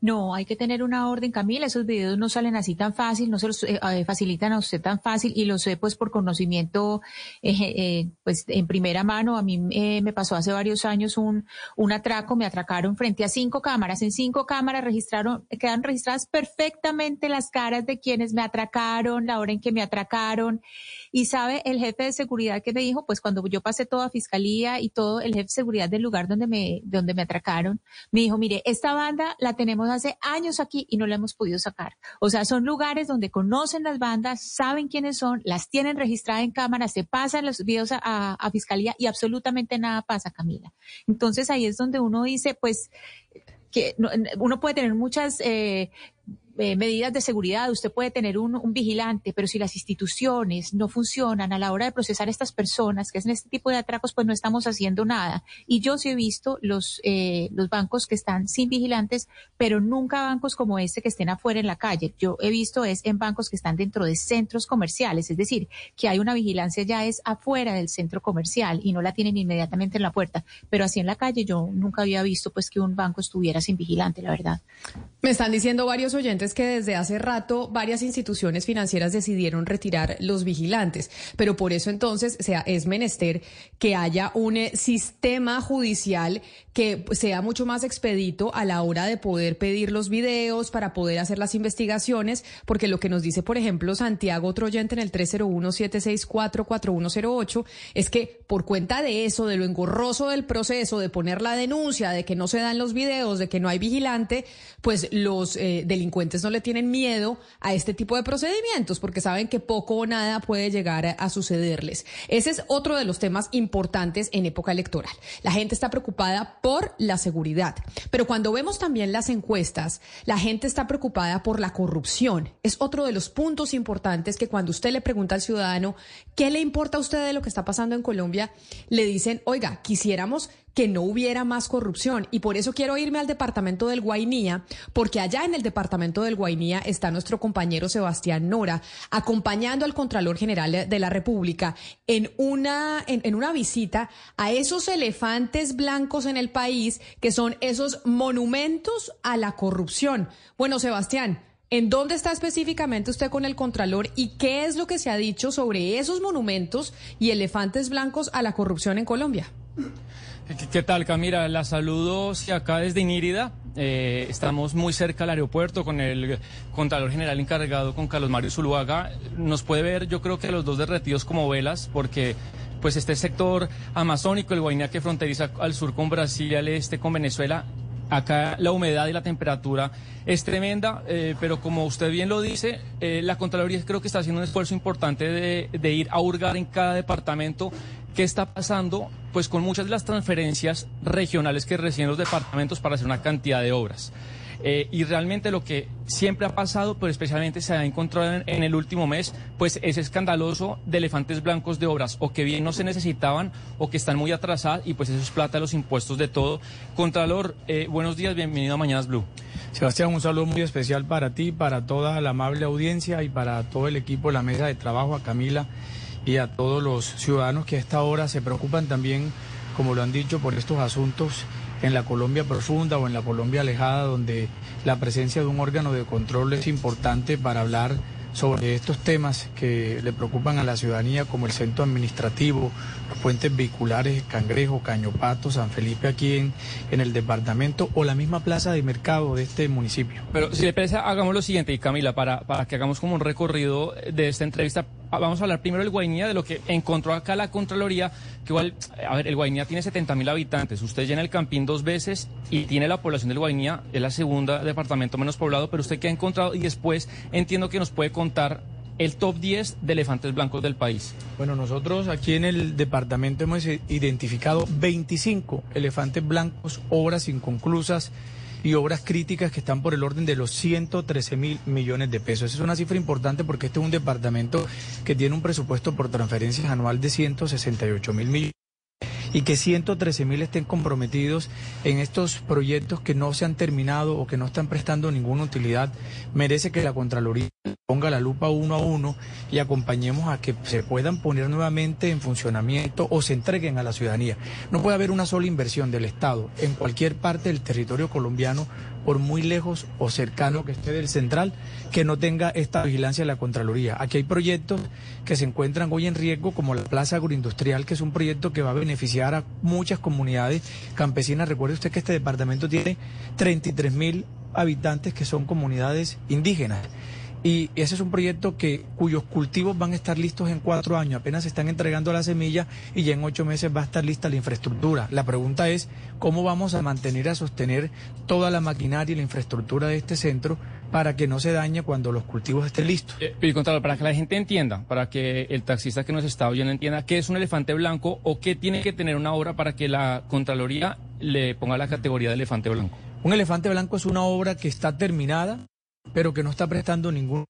[SPEAKER 24] No, hay que tener una orden, Camila. Esos videos no salen así tan fácil, no se los eh, eh, facilitan a usted tan fácil y lo sé pues por conocimiento, eh, pues en primera mano. A mí me pasó hace varios años un, un atraco, me atracaron frente a cinco cámaras. En cinco cámaras registraron, quedan registradas perfectamente las caras de quienes me atracaron, la hora en que me atracaron Y sabe el jefe de seguridad que me dijo, pues cuando yo pasé toda fiscalía y todo, el jefe de seguridad del lugar donde me, donde me atracaron, me dijo, mire, esta banda la tenemos hace años aquí y no la hemos podido sacar. O sea, son lugares donde conocen las bandas, saben quiénes son, las tienen registradas en cámara, se pasan los videos a, fiscalía y absolutamente nada pasa, Camila. Entonces ahí es donde uno dice, pues, que uno puede tener muchas eh, eh, medidas de seguridad, usted puede tener un, un, vigilante, pero si las instituciones no funcionan a la hora de procesar a estas personas que hacen este tipo de atracos, pues no estamos haciendo nada. Y yo sí he visto los, eh, los bancos que están sin vigilantes, pero nunca bancos como este que estén afuera en la calle. Yo he visto es en bancos que están dentro de centros comerciales, es decir, que hay una vigilancia ya es afuera del centro comercial y no la tienen inmediatamente en la puerta. Pero así en la calle yo nunca había visto pues que un banco estuviera sin vigilante, la verdad.
[SPEAKER 22] Me están diciendo varios oyentes que desde hace rato varias instituciones financieras decidieron retirar los vigilantes, pero por eso entonces sea, es menester que haya un eh, sistema judicial que sea mucho más expedito a la hora de poder pedir los videos, para poder hacer las investigaciones, porque lo que nos dice, por ejemplo, Santiago Troyente en el 301-764-4108 es que por cuenta de eso, de lo engorroso del proceso, de poner la denuncia, de que no se dan los videos, de que no hay vigilante, pues los eh, delincuentes no le tienen miedo a este tipo de procedimientos porque saben que poco o nada puede llegar a, a sucederles. Ese es otro de los temas importantes en época electoral. La gente está preocupada por la seguridad, pero cuando vemos también las encuestas, la gente está preocupada por la corrupción. Es otro de los puntos importantes que cuando usted le pregunta al ciudadano qué le importa a usted de lo que está pasando en Colombia, le dicen, oiga, quisiéramos que no hubiera más corrupción. Y por eso quiero irme al departamento del Guainía, porque allá en el departamento del Guainía está nuestro compañero Sebastián Nora, acompañando al Contralor General de la República en una, en, una visita a esos elefantes blancos en el país, que son esos monumentos a la corrupción. Bueno, Sebastián, ¿En dónde está específicamente usted con el Contralor y qué es lo que se ha dicho sobre esos monumentos y elefantes blancos a la corrupción en Colombia?
[SPEAKER 30] ¿Qué tal, Camila? La saludo acá desde Inírida. Eh, estamos muy cerca del aeropuerto con el Contralor General encargado, con Carlos Mario Zuluaga. Nos puede ver, yo creo que los dos derretidos como velas, porque pues este sector amazónico, el Guainá que fronteriza al sur con Brasil al este con Venezuela, Acá la humedad y la temperatura es tremenda, eh, pero como usted bien lo dice, eh, la Contraloría creo que está haciendo un esfuerzo importante de, de, ir a hurgar en cada departamento qué está pasando pues con muchas de las transferencias regionales que reciben los departamentos para hacer una cantidad de obras. Eh, y realmente lo que siempre ha pasado, pero especialmente se ha encontrado en, el último mes, pues es escandaloso de elefantes blancos de obras, o que bien no se necesitaban, o que están muy atrasadas, y pues eso es plata de los impuestos de todo. Contralor, eh, buenos días, bienvenido a Mañanas Blue.
[SPEAKER 31] Sebastián, un saludo muy especial para ti, para toda la amable audiencia y para todo el equipo de la mesa de trabajo, a Camila y a todos los ciudadanos que a esta hora se preocupan también, como lo han dicho, por estos asuntos en la Colombia profunda o en la Colombia alejada, donde la presencia de un órgano de control es importante para hablar sobre estos temas que le preocupan a la ciudadanía, como el centro administrativo, puentes vehiculares, Cangrejo, Cañopato, San Felipe aquí en, en el departamento o la misma plaza de mercado de este municipio.
[SPEAKER 30] Pero si le parece, hagamos lo siguiente, y Camila, para, para que hagamos como un recorrido de esta entrevista, vamos a hablar primero del Guainía, de lo que encontró acá la Contraloría, que igual, a ver, el Guainía tiene 70 mil habitantes, usted llena el Campín dos veces y tiene la población del Guainía, es la segunda departamento menos poblado, pero usted qué ha encontrado y después entiendo que nos puede contar el top 10 de elefantes blancos del país.
[SPEAKER 31] Bueno, nosotros aquí en el departamento hemos identificado 25 elefantes blancos, obras inconclusas y obras críticas que están por el orden de los 113 mil millones de pesos. Esa es una cifra importante porque este es un departamento que tiene un presupuesto por transferencias anual de 168 mil millones y que 113 mil estén comprometidos en estos proyectos que no se han terminado o que no están prestando ninguna utilidad, merece que la Contraloría ponga la lupa uno a uno y acompañemos a que se puedan poner nuevamente en funcionamiento o se entreguen a la ciudadanía. No puede haber una sola inversión del Estado en cualquier parte del territorio colombiano por muy lejos o cercano que esté del central, que no tenga esta vigilancia de la Contraloría. Aquí hay proyectos que se encuentran hoy en riesgo, como la Plaza Agroindustrial, que es un proyecto que va a beneficiar a muchas comunidades campesinas. Recuerde usted que este departamento tiene 33 mil habitantes que son comunidades indígenas Y ese es un proyecto que cuyos cultivos van a estar listos en cuatro años, apenas se están entregando la semilla y ya en ocho meses va a estar lista la infraestructura. La pregunta es cómo vamos a mantener, a sostener toda la maquinaria y la infraestructura de este centro para que no se dañe cuando los cultivos estén listos.
[SPEAKER 30] Eh, y Contralor, para que la gente entienda, para que el taxista que nos está oyendo entienda qué es un elefante blanco o qué tiene que tener una obra para que la Contraloría le ponga la categoría de elefante blanco.
[SPEAKER 31] Un elefante blanco es una obra que está terminada, pero que no está prestando ningún,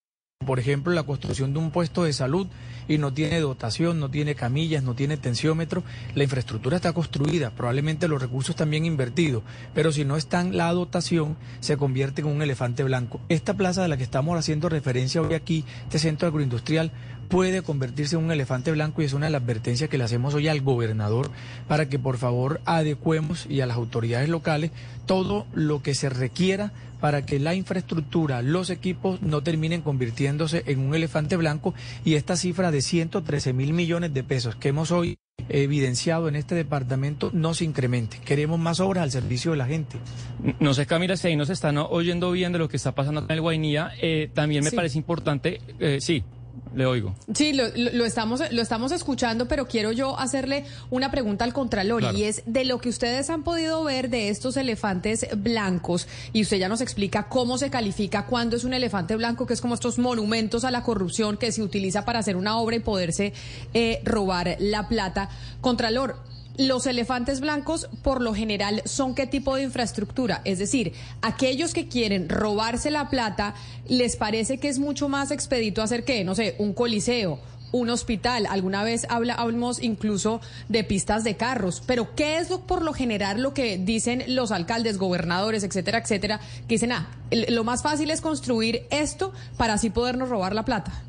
[SPEAKER 31] por ejemplo, la construcción de un puesto de salud y no tiene dotación, no tiene camillas, no tiene tensiómetro, la infraestructura está construida, probablemente los recursos también invertidos, pero si no está en la dotación, se convierte en un elefante blanco. Esta plaza de la que estamos haciendo referencia hoy aquí, este centro agroindustrial, puede convertirse en un elefante blanco y es una de las advertencias que le hacemos hoy al gobernador para que por favor adecuemos y a las autoridades locales todo lo que se requiera para que la infraestructura, los equipos no terminen convirtiéndose en un elefante blanco y esta cifra de 113 mil millones de pesos que hemos hoy evidenciado en este departamento no se incremente. Queremos más obras al servicio de la gente.
[SPEAKER 30] No sé, Camila, si ahí nos están oyendo bien de lo que está pasando en el Guainía, eh, también me parece importante, eh, sí, le oigo.
[SPEAKER 22] Sí, lo, lo, estamos, lo estamos escuchando, pero quiero yo hacerle una pregunta al Contralor y es de lo que ustedes han podido ver de estos elefantes blancos y usted ya nos explica cómo se califica cuando es un elefante blanco, que es como estos monumentos a la corrupción que se utiliza para hacer una obra y poderse eh, robar la plata. Contralor, los elefantes blancos por lo general son qué tipo de infraestructura? Es decir, aquellos que quieren robarse la plata, ¿les parece que es mucho más expedito hacer qué? No sé, un coliseo, un hospital. Alguna vez hablamos incluso de pistas de carros. Pero ¿qué es lo, por lo general lo que dicen los alcaldes, gobernadores, etcétera, etcétera? Que dicen, ah, lo más fácil es construir esto para así podernos robar la plata.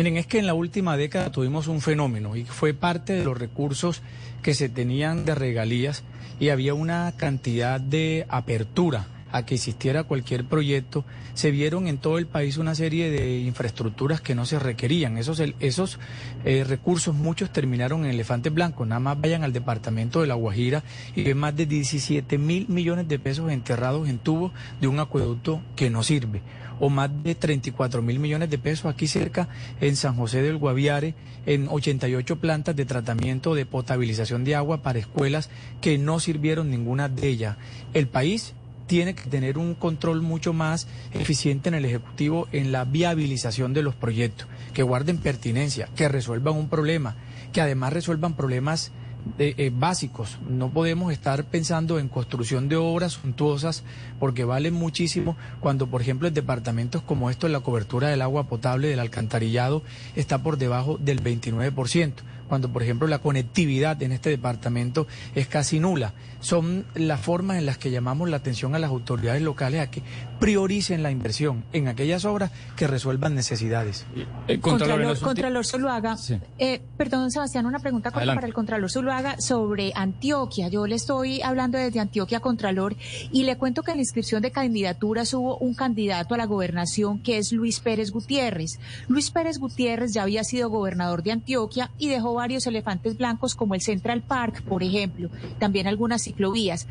[SPEAKER 31] Miren, es que en la última década tuvimos un fenómeno y fue parte de los recursos que se tenían de regalías y había una cantidad de apertura a que existiera cualquier proyecto, se vieron en todo el país una serie de infraestructuras que no se requerían. Esos, esos eh, recursos, muchos terminaron en elefantes blancos. Nada más vayan al departamento de La Guajira y ven más de 17 mil millones de pesos enterrados en tubos de un acueducto que no sirve o más de 34 mil millones de pesos aquí cerca en San José del Guaviare, en 88 plantas de tratamiento de potabilización de agua para escuelas que no sirvieron ninguna de ellas. El país tiene que tener un control mucho más eficiente en el Ejecutivo en la viabilización de los proyectos, que guarden pertinencia, que resuelvan un problema, que además resuelvan problemas eh, básicos. No podemos estar pensando en construcción de obras suntuosas porque valen muchísimo cuando, por ejemplo, en departamentos como estos la cobertura del agua potable del alcantarillado está por debajo del 29% cuando por ejemplo la conectividad en este departamento es casi nula. Son las formas en las que llamamos la atención a las autoridades locales a que prioricen la inversión en aquellas obras que resuelvan necesidades.
[SPEAKER 24] Eh, Contralor, Contralor Zuluaga, eh, perdón Sebastián, una pregunta para el Contralor Zuluaga sobre Antioquia. Yo le estoy hablando desde Antioquia, Contralor, y le cuento que en la inscripción de candidaturas hubo un candidato a la gobernación que es Luis Pérez Gutiérrez. Luis Pérez Gutiérrez ya había sido gobernador de Antioquia y dejó varios elefantes blancos como el Central Park, por ejemplo, también algunas ciclovías.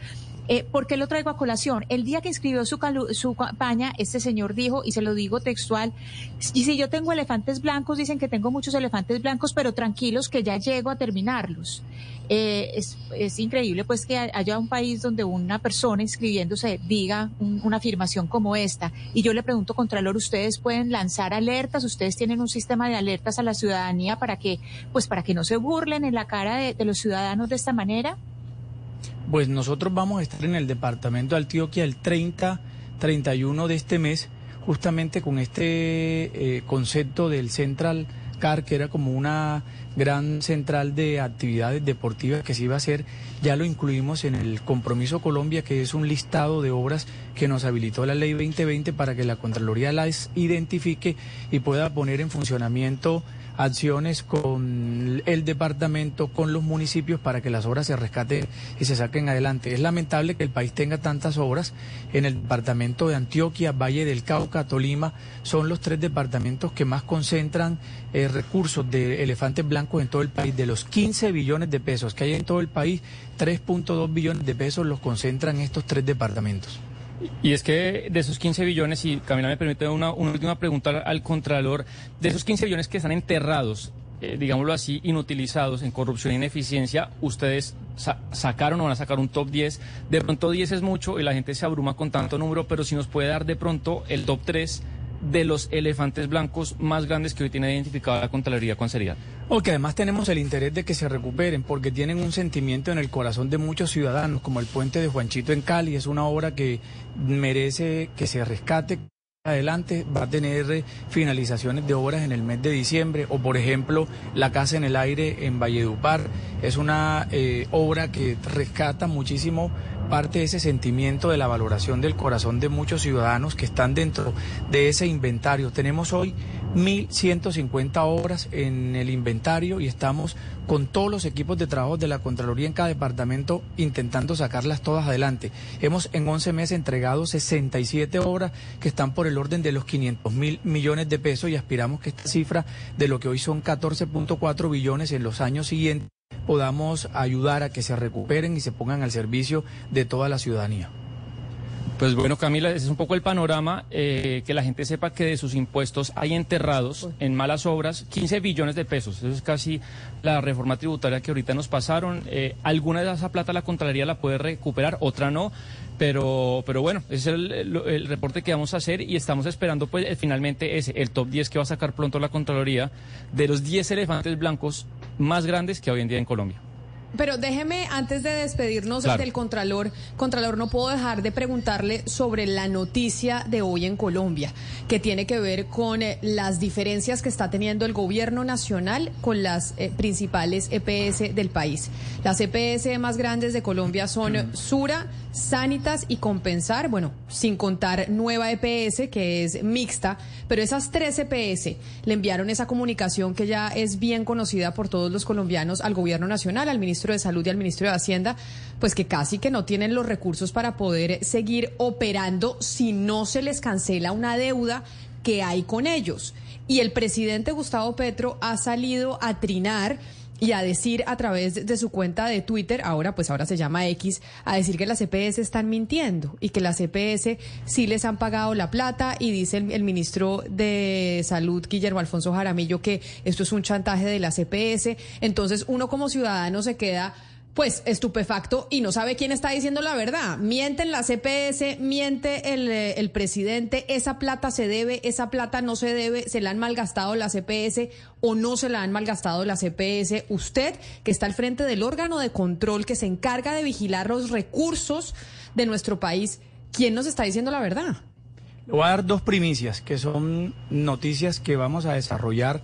[SPEAKER 24] Eh, ¿Por qué lo traigo a colación? El día que inscribió su, su campaña, este señor dijo, y se lo digo textual, y si yo tengo elefantes blancos, dicen que tengo muchos elefantes blancos, pero tranquilos que ya llego a terminarlos. Eh, es, increíble pues que haya un país donde una persona inscribiéndose diga una afirmación como esta. Y yo le pregunto, Contralor, ¿ustedes pueden lanzar alertas? ¿Ustedes tienen un sistema de alertas a la ciudadanía para que, pues para que no se burlen en la cara de los ciudadanos de esta manera?
[SPEAKER 31] Pues nosotros vamos a estar en el departamento de Antioquia el 30, 31 de este mes, justamente con este eh, concepto del Central Car, que era como una gran central de actividades deportivas que se iba a hacer, ya lo incluimos en el Compromiso Colombia, que es un listado de obras que nos habilitó la Ley 2020 para que la Contraloría las identifique y pueda poner en funcionamiento acciones con el departamento, con los municipios para que las obras se rescaten y se saquen adelante. Es lamentable que el país tenga tantas obras. En el departamento de Antioquia, Valle del Cauca, Tolima, son los tres departamentos que más concentran eh, recursos de elefantes blancos en todo el país. De los 15 billones de pesos que hay en todo el país, 3.2 billones de pesos los concentran estos tres departamentos.
[SPEAKER 30] Y es que de esos 15 billones, y Camila me permite una, última pregunta al Contralor, de esos 15 billones que están enterrados, eh, digámoslo así, inutilizados en corrupción e ineficiencia, ustedes sacaron o van a sacar un top 10. De pronto 10 es mucho y la gente se abruma con tanto número, pero si nos puede dar de pronto el top 3 de los elefantes blancos más grandes que hoy tiene identificada la Contraloría, ¿cuál sería?
[SPEAKER 31] O que además tenemos el interés de que se recuperen, porque tienen un sentimiento en el corazón de muchos ciudadanos, como el puente de Juanchito en Cali, es una obra que merece que se rescate. Adelante va a tener eh, finalizaciones de obras en el mes de diciembre o por ejemplo la casa en el aire en Valledupar. Es una eh, obra que rescata muchísimo parte de ese sentimiento de la valoración del corazón de muchos ciudadanos que están dentro de ese inventario. Tenemos hoy 1.150 obras en el inventario y estamos con todos los equipos de trabajo de la Contraloría en cada departamento intentando sacarlas todas adelante. Hemos en 11 meses entregado 67 obras que están por el orden de los 500 mil millones de pesos y aspiramos que esta cifra de lo que hoy son 14.4 billones en los años siguientes podamos ayudar a que se recuperen y se pongan al servicio de toda la ciudadanía.
[SPEAKER 30] Pues bueno, Camila, ese es un poco el panorama, eh, que la gente sepa que de sus impuestos hay enterrados en malas obras 15 billones de pesos. Eso es casi la reforma tributaria que ahorita nos pasaron. Eh, alguna de esa plata la Contraloría la puede recuperar, otra no. Pero, pero bueno, ese es el, el, reporte que vamos a hacer y estamos esperando pues eh, finalmente ese, el top 10 que va a sacar pronto la Contraloría de los 10 elefantes blancos más grandes que hoy en día en Colombia.
[SPEAKER 22] Pero déjeme, antes de despedirnos del Contralor, Contralor, no puedo dejar de preguntarle sobre la noticia de hoy en Colombia, que tiene que ver con eh, las diferencias que está teniendo el gobierno nacional con las eh, principales EPS del país. Las EPS más grandes de Colombia son Sura, Sanitas y Compensar, bueno, sin contar Nueva EPS, que es mixta, pero esas tres EPS le enviaron esa comunicación que ya es bien conocida por todos los colombianos al gobierno nacional, al ministro de Salud y al ministro de Hacienda, pues que casi que no tienen los recursos para poder seguir operando si no se les cancela una deuda que hay con ellos. Y el presidente Gustavo Petro ha salido a trinar y a decir a través de su cuenta de Twitter, ahora pues ahora se llama X, a decir que las CPS e están mintiendo y que las CPS e sí les han pagado la plata y dice el, ministro de Salud, Guillermo Alfonso Jaramillo, que esto es un chantaje de la CPS. E Entonces uno como ciudadano se queda pues estupefacto y no sabe quién está diciendo la verdad. Mienten la CPS, miente el, eh, el, presidente, esa plata se debe, esa plata no se debe, se la han malgastado la CPS o no se la han malgastado la CPS. Usted, que está al frente del órgano de control que se encarga de vigilar los recursos de nuestro país, ¿quién nos está diciendo la verdad?
[SPEAKER 31] Le voy a dar dos primicias, que son noticias que vamos a desarrollar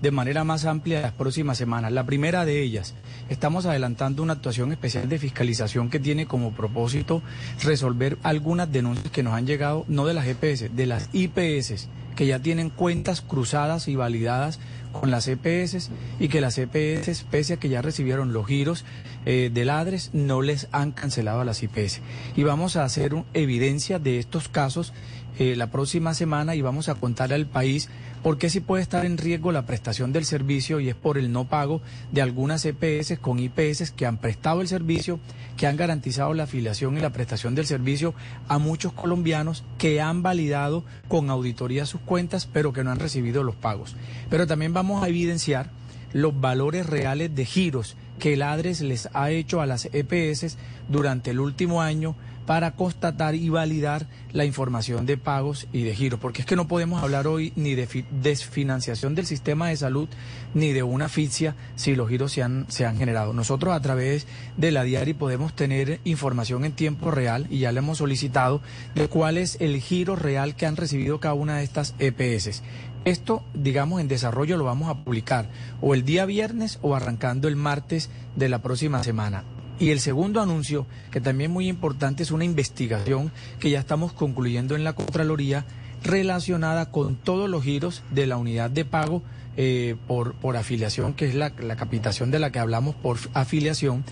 [SPEAKER 31] de manera más amplia las próximas semanas. La primera de ellas, estamos adelantando una actuación especial de fiscalización que tiene como propósito resolver algunas denuncias que nos han llegado, no de las EPS, de las IPS, que ya tienen cuentas cruzadas y validadas con las EPS y que las EPS, pese a que ya recibieron los giros eh, de ladres, no les han cancelado a las IPS. Y vamos a hacer evidencia de estos casos eh, la próxima semana y vamos a contarle al país por qué sí puede estar en riesgo la prestación del servicio y es por el no pago de algunas EPS con IPS que han prestado el servicio, que han garantizado la afiliación y la prestación del servicio a muchos colombianos que han validado con auditoría sus cuentas pero que no han recibido los pagos. Pero también vamos a evidenciar los valores reales de giros que el ADRES les ha hecho a las EPS durante el último año para constatar y validar la información de pagos y de giros, porque es que no podemos hablar hoy ni de desfinanciación del sistema de salud ni de una asfixia si los giros se han, se han generado. Nosotros a través de la diaria podemos tener información en tiempo real y ya le hemos solicitado de cuál es el giro real que han recibido cada una de estas EPS. Esto, digamos, en desarrollo lo vamos a publicar o el día viernes o arrancando el martes de la próxima semana. Y el segundo anuncio, que también muy importante, es una investigación que ya estamos concluyendo en la Contraloría relacionada con todos los giros de la unidad de pago eh, por, afiliación, que es la, la capitación de la que hablamos por afiliación,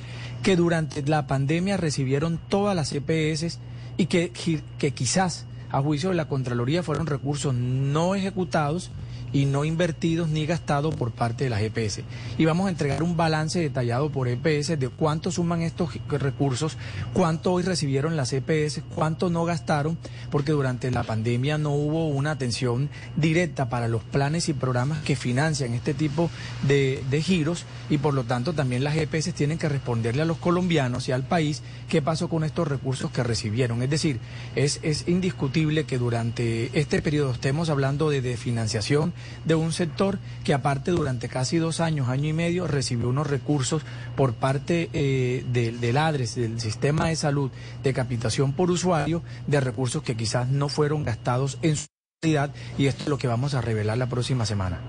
[SPEAKER 31] que durante la pandemia recibieron todas las EPS y que, que quizás a juicio de la Contraloría fueron recursos no ejecutados y no invertidos ni gastados por parte de las EPS. Y vamos a entregar un balance detallado por EPS de cuánto suman estos recursos, cuánto hoy recibieron las EPS, cuánto no gastaron, porque durante la pandemia no hubo una atención directa para los planes y programas que financian este tipo de, giros y por lo tanto también las EPS tienen que responderle a los colombianos y al país qué pasó con estos recursos que recibieron. Es decir, es, es indiscutible que durante este periodo estemos hablando de, de financiación de un sector que aparte durante casi dos años, año y medio, recibió unos recursos por parte eh, del, del ADRES, del sistema de salud, de capitación por usuario, de recursos que quizás no fueron gastados en su totalidad y esto es lo que vamos a revelar la próxima semana.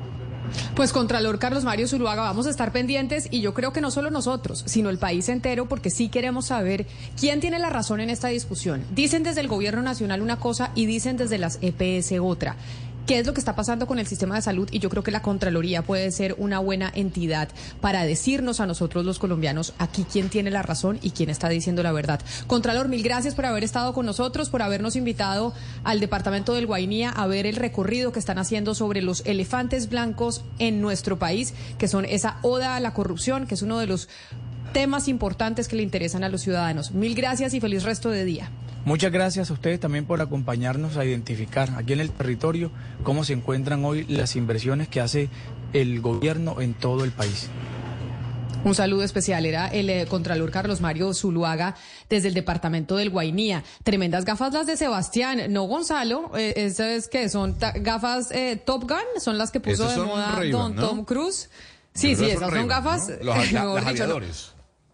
[SPEAKER 22] Pues Contralor Carlos Mario Zuluaga, vamos a estar pendientes y yo creo que no solo nosotros, sino el país entero, porque sí queremos saber quién tiene la razón en esta discusión. Dicen desde el gobierno nacional una cosa y dicen desde las EPS otra qué es lo que está pasando con el sistema de salud y yo creo que la Contraloría puede ser una buena entidad para decirnos a nosotros los colombianos aquí quién tiene la razón y quién está diciendo la verdad. Contralor, mil gracias por haber estado con nosotros, por habernos invitado al departamento del Guainía a ver el recorrido que están haciendo sobre los elefantes blancos en nuestro país, que son esa oda a la corrupción, que es uno de los temas importantes que le interesan a los ciudadanos. Mil gracias y feliz resto de día.
[SPEAKER 31] Muchas gracias a ustedes también por acompañarnos a identificar aquí en el territorio cómo se encuentran hoy las inversiones que hace el gobierno en todo el país.
[SPEAKER 22] Un saludo especial era el eh, Contralor Carlos Mario Zuluaga desde el departamento del Guainía. Tremendas gafas las de Sebastián, no Gonzalo, eh, esas es que son gafas eh, Top Gun, son las que puso de moda Don
[SPEAKER 32] ¿no?
[SPEAKER 22] Tom Cruise. Sí,
[SPEAKER 32] Pero
[SPEAKER 22] sí,
[SPEAKER 32] esas son
[SPEAKER 22] gafas.
[SPEAKER 32] ¿no? Los- [LAUGHS] la-
[SPEAKER 22] mejor
[SPEAKER 32] las
[SPEAKER 22] dicho,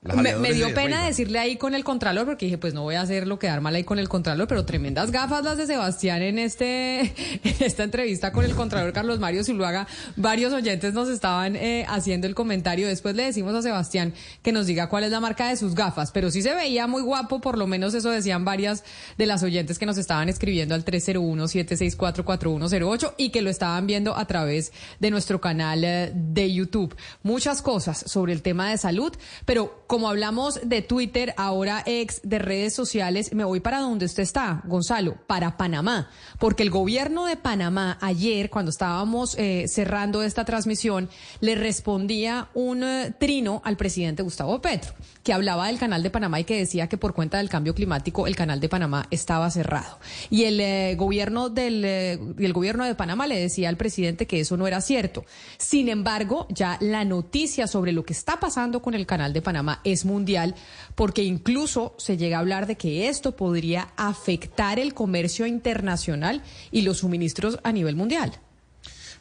[SPEAKER 22] Me, dio
[SPEAKER 32] de
[SPEAKER 22] pena decirle ahí con el contralor porque dije, pues no voy a hacerlo quedar mal ahí con el contralor, pero tremendas gafas las de Sebastián en este [LAUGHS] en esta entrevista con el contralor Carlos Mario Zuluaga. Varios oyentes nos estaban eh, haciendo el comentario. Después le decimos a Sebastián que nos diga cuál es la marca de sus gafas, pero sí se veía muy guapo, por lo menos eso decían varias de las oyentes que nos estaban escribiendo al 301-764-4108 y que lo estaban viendo a través de nuestro canal eh, de YouTube. Muchas cosas sobre el tema de salud, pero como hablamos de Twitter, ahora ex de redes sociales, me voy para donde usted está, Gonzalo, para Panamá, porque el gobierno de Panamá ayer, cuando estábamos eh, cerrando esta transmisión, le respondía un eh, trino al presidente Gustavo Petro, que hablaba del canal de Panamá y que decía que por cuenta del cambio climático el canal de Panamá estaba cerrado. Y el eh, gobierno del eh, el gobierno de Panamá le decía al presidente que eso no era cierto. Sin embargo, ya la noticia sobre lo que está pasando con el canal de Panamá es mundial, porque incluso se llega a hablar de que esto podría afectar el comercio internacional y los suministros a nivel mundial.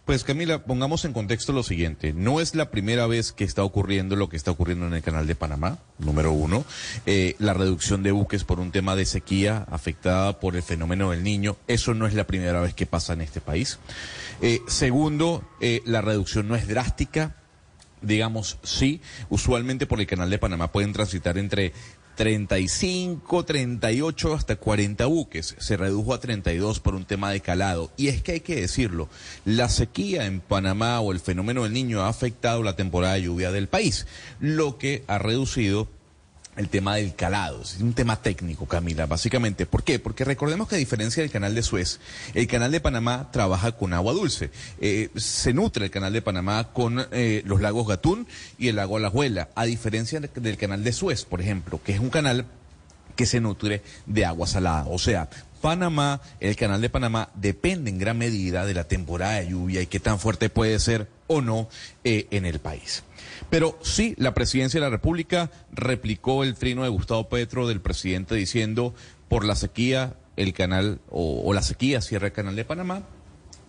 [SPEAKER 32] Pues Camila, pongamos en contexto lo siguiente. No es la primera vez que está ocurriendo lo que está ocurriendo en el canal de Panamá, número uno. Eh, la reducción de buques por un tema de sequía afectada por el fenómeno del niño. Eso no es la primera vez que pasa en este país. Eh, segundo, eh, la reducción no es drástica. Digamos, sí, usualmente por el canal de Panamá pueden transitar entre 35, 38 hasta 40 buques. Se redujo a 32 por un tema de calado. Y es que hay que decirlo, la sequía en Panamá o el fenómeno del niño ha afectado la temporada de lluvia del país, lo que ha reducido el tema del calado. Es un tema técnico, Camila, básicamente. ¿Por qué? Porque recordemos que a diferencia del canal de Suez, el canal de Panamá trabaja con agua dulce. Eh, se nutre el canal de Panamá con eh, los lagos Gatún y el lago Alajuela, a diferencia del canal de Suez, por ejemplo, que es un canal que se nutre de agua salada. O sea, Panamá, el canal de Panamá, depende en gran medida de la temporada de lluvia y qué tan fuerte puede ser o no eh, en el país. Pero sí, la presidencia de la República replicó el trino de Gustavo Petro del presidente diciendo por la sequía el canal o, la sequía cierra el canal de Panamá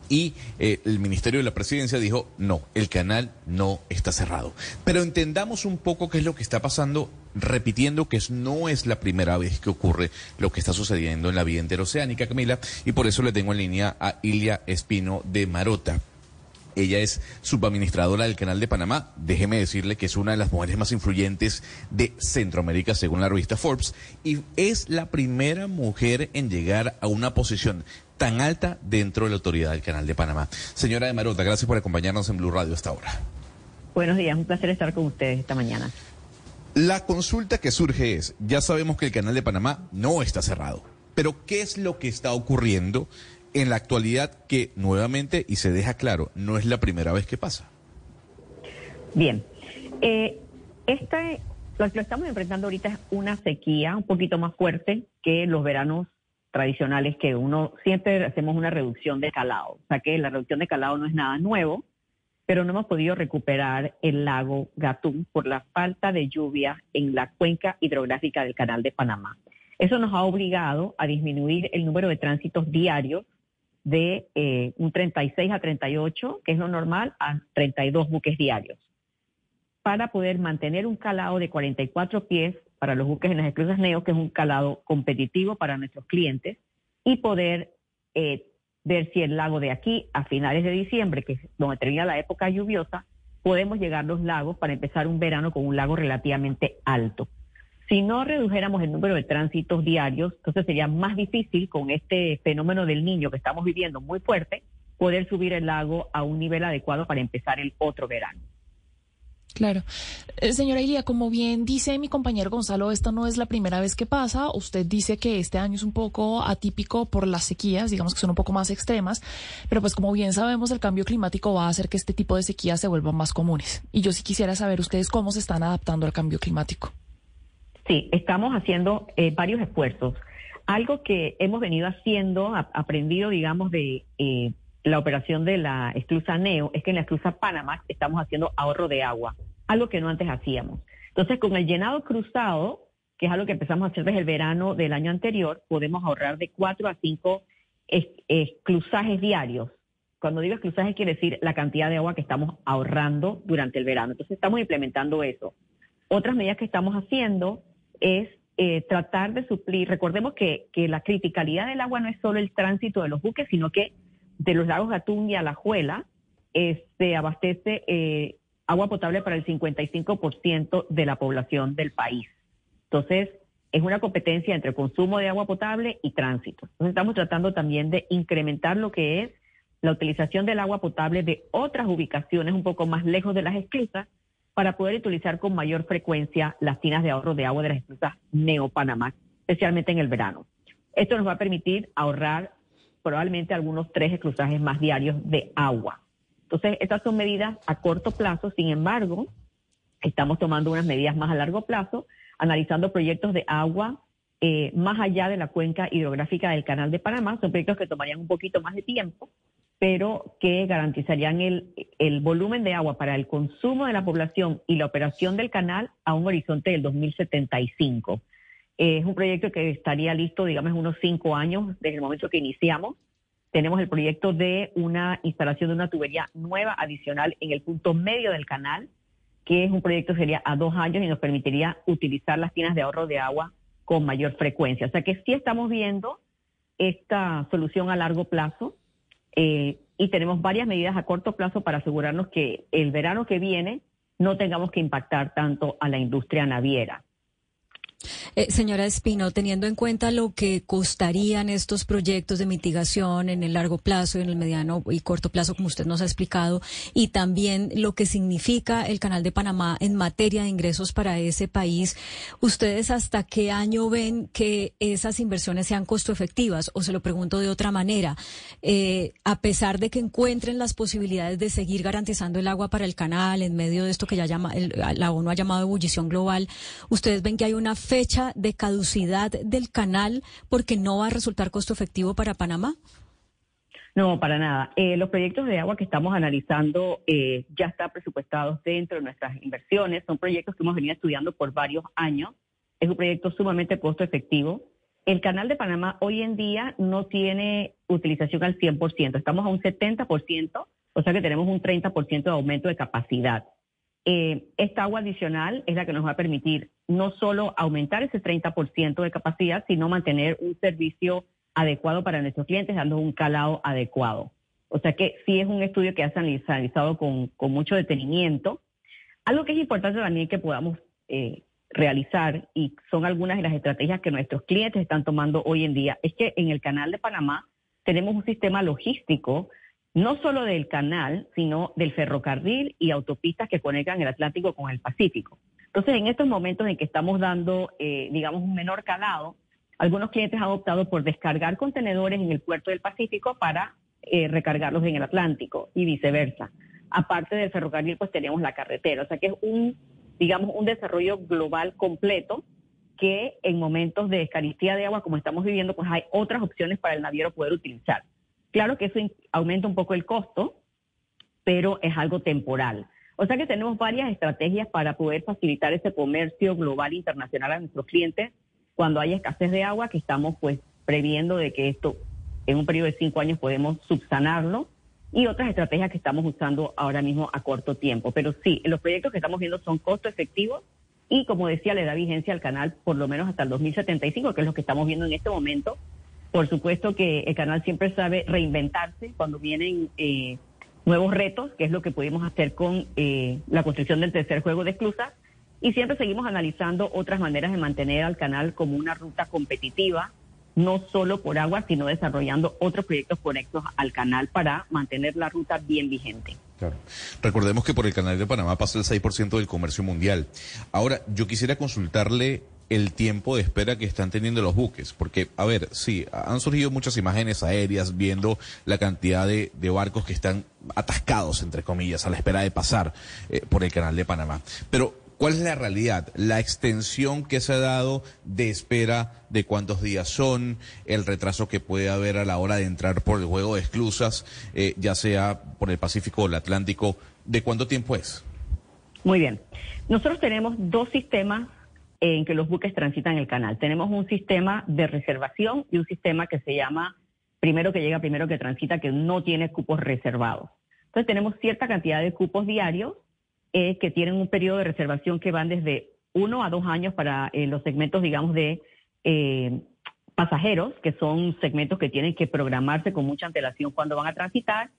[SPEAKER 32] y eh, el Ministerio de la Presidencia dijo, no, el canal no está cerrado. Pero entendamos un poco qué es lo que está pasando, repitiendo que no es la primera vez que ocurre lo que está sucediendo en la vida interoceánica, Camila, y por eso le tengo en línea a Ilia Espino de Marota. Ella es subadministradora del Canal de Panamá. Déjeme decirle que es una de las mujeres más influyentes de Centroamérica, según la revista Forbes, y es la primera mujer en llegar a una posición tan alta dentro de la autoridad del Canal de Panamá. Señora de Marota, gracias por acompañarnos en Blue Radio hasta ahora.
[SPEAKER 33] Buenos días, un placer estar con ustedes esta mañana.
[SPEAKER 32] La consulta que surge es, ya sabemos que el Canal de Panamá no está cerrado. Pero ¿qué es lo que está ocurriendo en la actualidad que nuevamente, y se deja claro, no es la primera vez que pasa?
[SPEAKER 33] Bien, eh, este, lo que estamos enfrentando ahorita es una sequía un poquito más fuerte que los veranos tradicionales que uno siempre hacemos una reducción de calado. O sea que la reducción de calado no es nada nuevo, pero no hemos podido recuperar el lago Gatún por la falta de lluvia en la cuenca hidrográfica del Canal de Panamá. Eso nos ha obligado a disminuir el número de tránsitos diarios de eh, un 36 a 38, que es lo normal, a 32 buques diarios, para poder mantener un calado de 44 pies para los buques en las esclusas Neo, que es un calado competitivo para nuestros clientes, y poder eh, ver si el lago de aquí a finales de diciembre, que es donde termina la época lluviosa, podemos llegar a los lagos para empezar un verano con un lago relativamente alto. Si no redujéramos el número de tránsitos diarios, entonces sería más difícil con este fenómeno del niño que estamos viviendo muy fuerte, poder subir el lago a un nivel adecuado para empezar el otro verano.
[SPEAKER 34] Claro. Eh, señora Ilia, como bien dice mi compañero Gonzalo, esta no es la primera vez que pasa. Usted dice que este año es un poco atípico por las sequías, digamos que son un poco más extremas, pero pues como bien sabemos, el cambio climático va a hacer que este tipo de sequías se vuelvan más comunes. Y yo sí quisiera saber ustedes cómo se están adaptando al cambio climático.
[SPEAKER 33] Sí, estamos haciendo eh, varios esfuerzos. Algo que hemos venido haciendo, aprendido, digamos, de eh, la operación de la esclusa Neo, es que en la esclusa Panamá estamos haciendo ahorro de agua, algo que no antes hacíamos. Entonces, con el llenado cruzado, que es algo que empezamos a hacer desde el verano del año anterior, podemos ahorrar de cuatro a cinco esclusajes diarios. Cuando digo esclusaje quiere decir la cantidad de agua que estamos ahorrando durante el verano. Entonces, estamos implementando eso. Otras medidas que estamos haciendo es eh, tratar de suplir, recordemos que, la criticalidad del agua no es solo el tránsito de los buques, sino que de los lagos Gatún y Alajuela se este, abastece eh, agua potable para el 55% de la población del país. Entonces, es una competencia entre consumo de agua potable y tránsito. Entonces, estamos tratando también de incrementar lo que es la utilización del agua potable de otras ubicaciones un poco más lejos de las esclusas para poder utilizar con mayor frecuencia las tinas de ahorro de agua de las esclusas Neo Panamá, especialmente en el verano. Esto nos va a permitir ahorrar probablemente algunos tres esclusajes más diarios de agua. Entonces, estas son medidas a corto plazo, sin embargo, estamos tomando unas medidas más a largo plazo, analizando proyectos de agua eh, más allá de la cuenca hidrográfica del Canal de Panamá. Son proyectos que tomarían un poquito más de tiempo, pero que garantizarían el, volumen de agua para el consumo de la población y la operación del canal a un horizonte del 2075. es un proyecto que estaría listo, digamos, unos cinco años desde el momento que iniciamos. Tenemos el proyecto de una instalación de una tubería nueva adicional en el punto medio del canal, que es un proyecto que sería a dos años y nos permitiría utilizar las tinas de ahorro de agua con mayor frecuencia. O sea que sí estamos viendo esta solución a largo plazo eh, y tenemos varias medidas a corto plazo para asegurarnos que el verano que viene no tengamos que impactar tanto a la industria naviera.
[SPEAKER 23] Eh, señora Espino, teniendo en cuenta lo que costarían estos proyectos de mitigación en el largo plazo, en el mediano y corto plazo, como usted nos ha explicado, y también lo que significa el Canal de Panamá en materia de ingresos para ese país, ¿ustedes hasta qué año ven que esas inversiones sean costo efectivas? O se lo pregunto de otra manera, eh, a pesar de que encuentren las posibilidades de seguir garantizando el agua para el canal en medio de esto que ya llama, la ONU ha llamado ebullición global, ¿ustedes ven que hay una fecha de caducidad del canal porque no va a resultar costo efectivo para Panamá?
[SPEAKER 33] No, para nada. Eh, los proyectos de agua que estamos analizando eh, ya están presupuestados dentro de nuestras inversiones. Son proyectos que hemos venido estudiando por varios años. Es un proyecto sumamente costo efectivo. El canal de Panamá hoy en día no tiene utilización al 100%. Estamos a un 70%, o sea que tenemos un 30% de aumento de capacidad. Eh, esta agua adicional es la que nos va a permitir no solo aumentar ese 30% de capacidad, sino mantener un servicio adecuado para nuestros clientes, dando un calado adecuado. O sea que sí es un estudio que ha analizado con, mucho detenimiento. Algo que es importante también que podamos eh, realizar, y son algunas de las estrategias que nuestros clientes están tomando hoy en día, es que en el canal de Panamá tenemos un sistema logístico no solo del canal, sino del ferrocarril y autopistas que conectan el Atlántico con el Pacífico. Entonces, en estos momentos en que estamos dando, eh, digamos, un menor calado, algunos clientes han optado por descargar contenedores en el puerto del Pacífico para eh, recargarlos en el Atlántico y viceversa. Aparte del ferrocarril, pues tenemos la carretera. O sea que es un, digamos, un desarrollo global completo que en momentos de escaristía de agua como estamos viviendo, pues hay otras opciones para el naviero poder utilizar. Claro que eso aumenta un poco el costo, pero es algo temporal. O sea que tenemos varias estrategias para poder facilitar ese comercio global internacional a nuestros clientes cuando hay escasez de agua, que estamos pues previendo de que esto en un periodo de cinco años podemos subsanarlo y otras estrategias que estamos usando ahora mismo a corto tiempo. Pero sí, los proyectos que estamos viendo son costo efectivos y como decía, le da vigencia al canal por lo menos hasta el 2075, que es lo que estamos viendo en este momento. Por supuesto que el canal siempre sabe reinventarse cuando vienen eh, nuevos retos, que es lo que pudimos hacer con eh, la construcción del tercer juego de esclusas. Y siempre seguimos analizando otras maneras de mantener al canal como una ruta competitiva, no solo por agua, sino desarrollando otros proyectos conectos al canal para mantener la ruta bien vigente.
[SPEAKER 32] Recordemos que por el canal de Panamá pasa el 6% del comercio mundial. Ahora, yo quisiera consultarle el tiempo de espera que están teniendo los buques, porque, a ver, sí, han surgido muchas imágenes aéreas viendo la cantidad de, barcos que están atascados, entre comillas, a la espera de pasar eh, por el canal de Panamá. Pero ¿Cuál es la realidad? La extensión que se ha dado de espera de cuántos días son, el retraso que puede haber a la hora de entrar por el juego de esclusas, eh, ya sea por el Pacífico o el Atlántico, ¿de cuánto tiempo es?
[SPEAKER 33] Muy bien. Nosotros tenemos dos sistemas en que los buques transitan el canal. Tenemos un sistema de reservación y un sistema que se llama primero que llega, primero que transita, que no tiene cupos reservados. Entonces tenemos cierta cantidad de cupos diarios eh, que tienen un periodo de reservación que van desde uno a dos años para eh, los segmentos, digamos, de eh, pasajeros, que son segmentos que tienen que programarse con mucha antelación cuando van a transitar,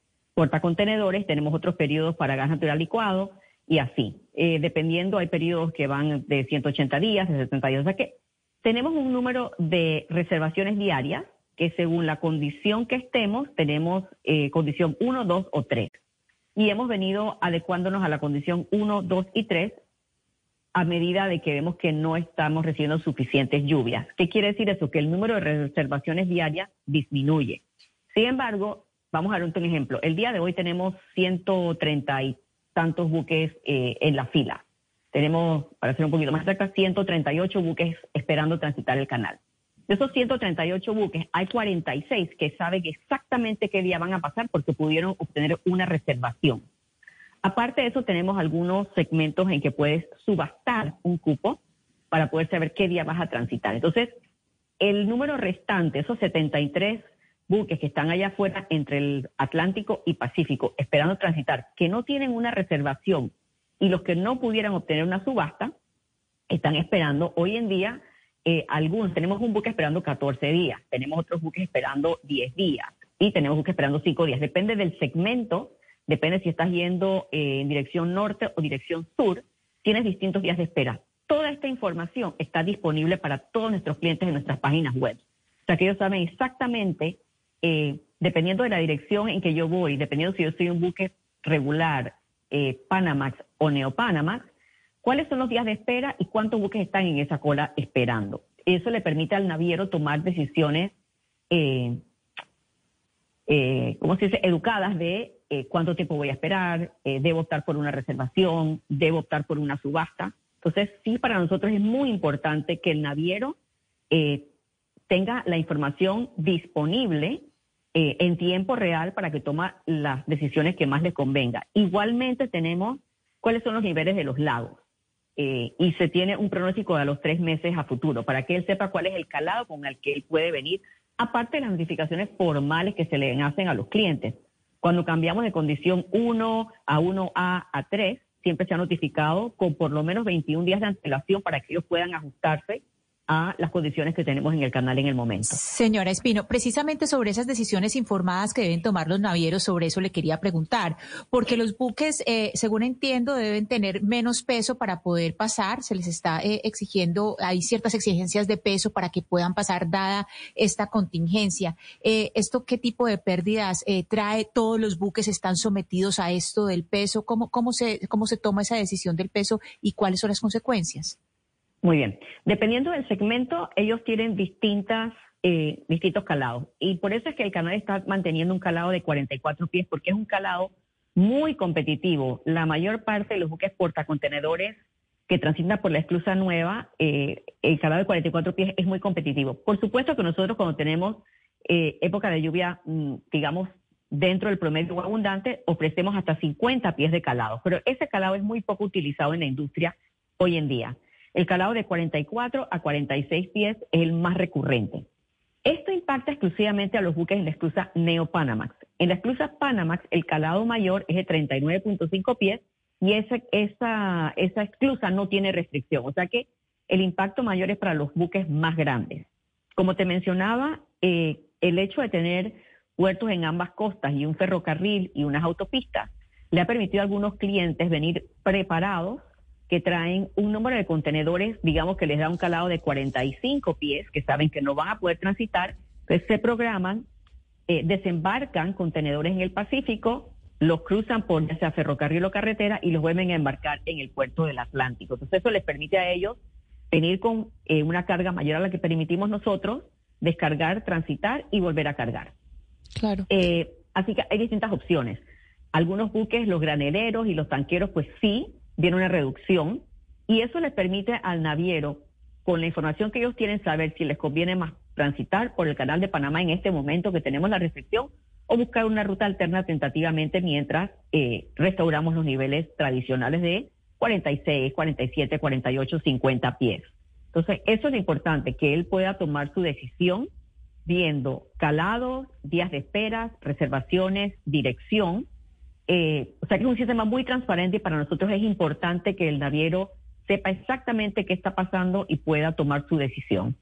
[SPEAKER 33] contenedores, tenemos otros periodos para gas natural licuado y así. dependiendo, hay periodos que van de 180 días, de 70 días. O sea que tenemos un número de reservaciones diarias que según la condición que estemos, tenemos condición 1, 2 o 3 y hemos venido adecuándonos a la condición 1, 2 y 3 a medida de que vemos que no estamos recibiendo suficientes lluvias. ¿Qué quiere decir eso? Que el número de reservaciones diarias disminuye. Sin embargo, vamos a dar un ejemplo. El día de hoy tenemos 130 y tantos buques eh, en la fila. Tenemos, para ser un poquito más exacta, 138 buques esperando transitar el canal. De esos 138 buques, hay 46 que saben exactamente qué día van a pasar porque pudieron obtener una reservación. Aparte de eso, tenemos algunos segmentos en que puedes subastar un cupo para poder saber qué día vas a transitar. Entonces, el número restante, esos 73 buques que están allá afuera entre el Atlántico y Pacífico esperando transitar, que no tienen una reservación y los que no pudieran obtener una subasta, están esperando hoy en día eh, algunos, tenemos un buque esperando 14 días, tenemos otros buques esperando 10 días y tenemos buques esperando 5 días. Depende del segmento, depende si estás yendo eh, en dirección norte o dirección sur, tienes distintos días de espera. Toda esta información está disponible para todos nuestros clientes en nuestras páginas web. O sea que ellos saben exactamente, eh, dependiendo de la dirección en que yo voy, dependiendo si yo soy un buque regular, Panamax o Neopanamax, cuáles son los días de espera y cuántos buques están en esa cola esperando. Eso le permite al naviero tomar decisiones, eh, eh, ¿cómo se dice?, educadas de eh, cuánto tiempo voy a esperar, debo optar por una reservación, debo optar por una subasta. Entonces, sí, para nosotros es muy importante que el naviero tenga la información disponible en tiempo real para que tome las decisiones que más le convenga. Igualmente tenemos cuáles son los niveles de los lagos. Eh, y se tiene un pronóstico de los tres meses a futuro para que él sepa cuál es el calado con el que él puede venir, aparte de las notificaciones formales que se le hacen a los clientes. Cuando cambiamos de condición 1 a 1A a 3, siempre se ha notificado con por lo menos 21 días de antelación para que ellos puedan ajustarse a las condiciones que tenemos en el canal en el momento.
[SPEAKER 24] Señora Espino, precisamente sobre esas decisiones informadas que deben tomar los navieros, sobre eso le quería preguntar, porque los buques, eh, según entiendo, deben tener menos peso para poder pasar, se les está eh, exigiendo, hay ciertas exigencias de peso para que puedan pasar dada esta contingencia. Eh, ¿Esto qué tipo de pérdidas trae? ¿Todos los buques están sometidos a esto del peso? ¿Cómo, cómo, se, ¿Cómo se toma esa decisión del peso y cuáles son las consecuencias?
[SPEAKER 33] Muy bien. Dependiendo del segmento, ellos tienen distintas, eh, distintos calados. Y por eso es que el canal está manteniendo un calado de 44 pies, porque es un calado muy competitivo. La mayor parte de los buques portacontenedores que transitan por la esclusa nueva, eh, el calado de 44 pies es muy competitivo. Por supuesto que nosotros cuando tenemos eh, época de lluvia, mm, digamos, dentro del promedio abundante, ofrecemos hasta 50 pies de calado, pero ese calado es muy poco utilizado en la industria hoy en día. El calado de 44 a 46 pies es el más recurrente. Esto impacta exclusivamente a los buques en la esclusa Neo Panamax. En la esclusa Panamax, el calado mayor es de 39.5 pies y esa, esa, esa esclusa no tiene restricción. O sea que el impacto mayor es para los buques más grandes. Como te mencionaba, eh, el hecho de tener puertos en ambas costas y un ferrocarril y unas autopistas le ha permitido a algunos clientes venir preparados que traen un número de contenedores, digamos que les da un calado de 45 pies, que saben que no van a poder transitar, entonces se programan, eh, desembarcan contenedores en el Pacífico, los cruzan por ya sea ferrocarril o carretera y los vuelven a embarcar en el puerto del Atlántico. Entonces eso les permite a ellos venir con eh, una carga mayor a la que permitimos nosotros, descargar, transitar y volver a cargar.
[SPEAKER 34] Claro.
[SPEAKER 33] Eh, así que hay distintas opciones. Algunos buques, los graneleros y los tanqueros, pues sí, viene una reducción y eso les permite al naviero, con la información que ellos tienen, saber si les conviene más transitar por el canal de Panamá en este momento que tenemos la restricción o buscar una ruta alterna tentativamente mientras eh, restauramos los niveles tradicionales de 46, 47, 48, 50 pies. Entonces, eso es lo importante, que él pueda tomar su decisión viendo calados, días de espera, reservaciones, dirección. Eh, o sea que es un sistema muy transparente y para nosotros es importante que el naviero sepa exactamente qué está pasando y pueda tomar su decisión.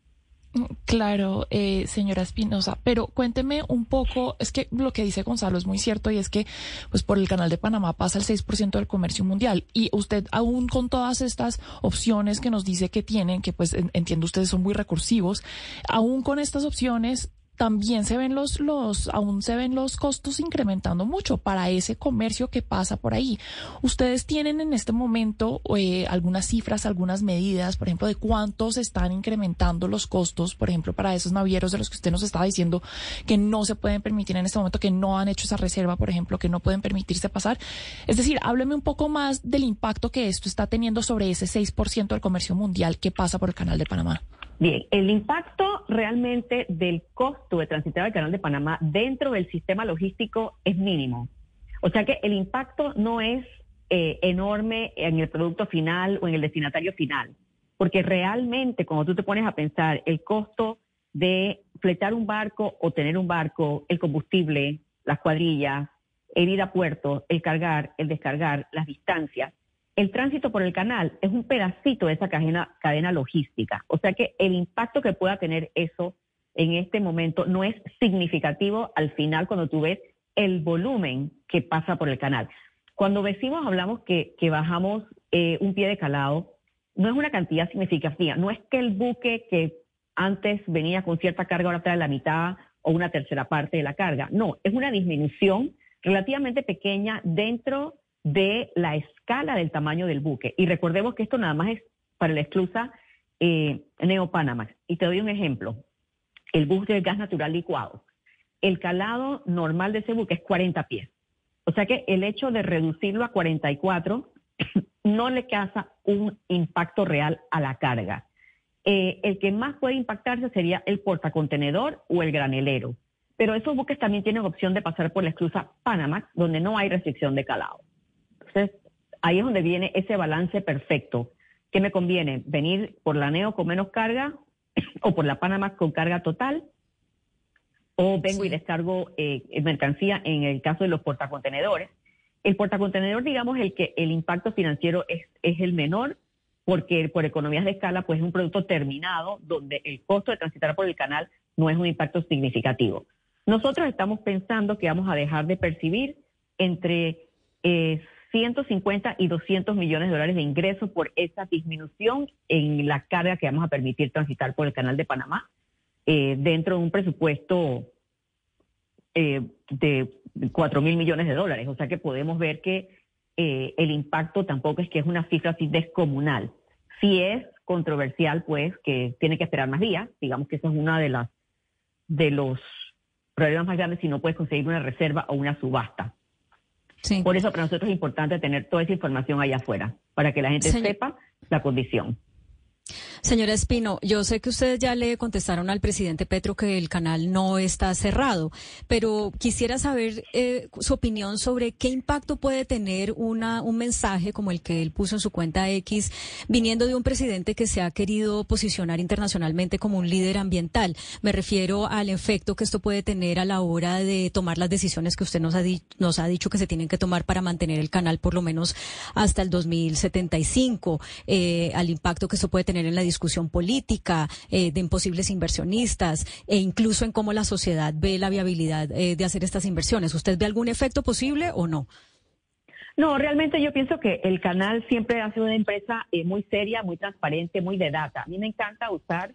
[SPEAKER 34] Claro, eh, señora Espinosa, pero cuénteme un poco, es que lo que dice Gonzalo es muy cierto y es que pues por el canal de Panamá pasa el 6% del comercio mundial y usted aún con todas estas opciones que nos dice que tienen, que pues entiendo ustedes son muy recursivos, aún con estas opciones también se ven los, los, aún se ven los costos incrementando mucho para ese comercio que pasa por ahí. Ustedes tienen en este momento eh, algunas cifras, algunas medidas, por ejemplo, de cuántos están incrementando los costos, por ejemplo, para esos navieros de los que usted nos estaba diciendo que no se pueden permitir en este momento, que no han hecho esa reserva, por ejemplo, que no pueden permitirse pasar. Es decir, hábleme un poco más del impacto que esto está teniendo sobre ese 6% del comercio mundial que pasa por el canal de Panamá.
[SPEAKER 33] Bien, el impacto realmente del costo de transitar el canal de Panamá dentro del sistema logístico es mínimo. O sea que el impacto no es eh, enorme en el producto final o en el destinatario final, porque realmente cuando tú te pones a pensar el costo de fletar un barco o tener un barco, el combustible, las cuadrillas, el ir a puerto, el cargar, el descargar, las distancias, el tránsito por el canal es un pedacito de esa cadena, cadena logística. O sea que el impacto que pueda tener eso en este momento no es significativo al final cuando tú ves el volumen que pasa por el canal. Cuando decimos, hablamos que, bajamos eh, un pie de calado, no es una cantidad significativa. No es que el buque que antes venía con cierta carga ahora trae la mitad o una tercera parte de la carga. No, es una disminución relativamente pequeña dentro de la escala del tamaño del buque. Y recordemos que esto nada más es para la esclusa eh, Neopanamax. Y te doy un ejemplo. El buque de gas natural licuado. El calado normal de ese buque es 40 pies. O sea que el hecho de reducirlo a 44 [COUGHS] no le causa un impacto real a la carga. Eh, el que más puede impactarse sería el portacontenedor o el granelero. Pero esos buques también tienen opción de pasar por la esclusa Panamax, donde no hay restricción de calado. Entonces, ahí es donde viene ese balance perfecto. ¿Qué me conviene? ¿Venir por la NEO con menos carga [COUGHS] o por la Panamá con carga total? ¿O vengo y descargo eh, mercancía en el caso de los portacontenedores? El portacontenedor, digamos, el que el impacto financiero es, es el menor porque por economías de escala, pues es un producto terminado donde el costo de transitar por el canal no es un impacto significativo. Nosotros estamos pensando que vamos a dejar de percibir entre eh, 150 y 200 millones de dólares de ingresos por esa disminución en la carga que vamos a permitir transitar por el canal de Panamá eh, dentro de un presupuesto eh, de 4 mil millones de dólares. O sea que podemos ver que eh, el impacto tampoco es que es una cifra así descomunal. Si es controversial, pues, que tiene que esperar más días. Digamos que esa es una de las de los problemas más grandes si no puedes conseguir una reserva o una subasta. Por eso para nosotros es importante tener toda esa información allá afuera, para que la gente sepa la condición.
[SPEAKER 23] Señora Espino, yo sé que ustedes ya le contestaron al presidente Petro que el canal no está cerrado, pero quisiera saber eh, su opinión sobre qué impacto puede tener una, un mensaje como el que él puso en su cuenta X, viniendo de un presidente que se ha querido posicionar internacionalmente como un líder ambiental. Me refiero al efecto que esto puede tener a la hora de tomar las decisiones que usted nos ha, nos ha dicho que se tienen que tomar para mantener el canal por lo menos hasta el 2075, eh, al impacto que esto puede tener en la discusión política, eh, de imposibles inversionistas e incluso en cómo la sociedad ve la viabilidad eh, de hacer estas inversiones. ¿Usted ve algún efecto posible o no?
[SPEAKER 33] No, realmente yo pienso que el canal siempre ha sido una empresa eh, muy seria, muy transparente, muy de data. A mí me encanta usar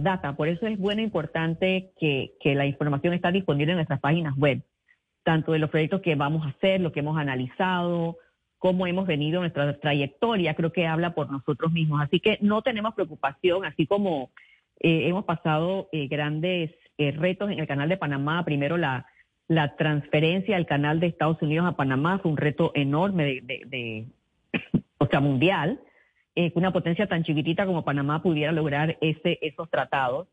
[SPEAKER 33] data, por eso es bueno e importante que, que la información está disponible en nuestras páginas web, tanto de los proyectos que vamos a hacer, lo que hemos analizado, cómo hemos venido nuestra trayectoria, creo que habla por nosotros mismos. Así que no tenemos preocupación, así como eh, hemos pasado eh, grandes eh, retos en el canal de Panamá. Primero, la, transferencia del canal de Estados Unidos a Panamá fue un reto enorme [COUGHS] o sea, mundial. que una potencia tan chiquitita como Panamá pudiera lograr ese, esos tratados.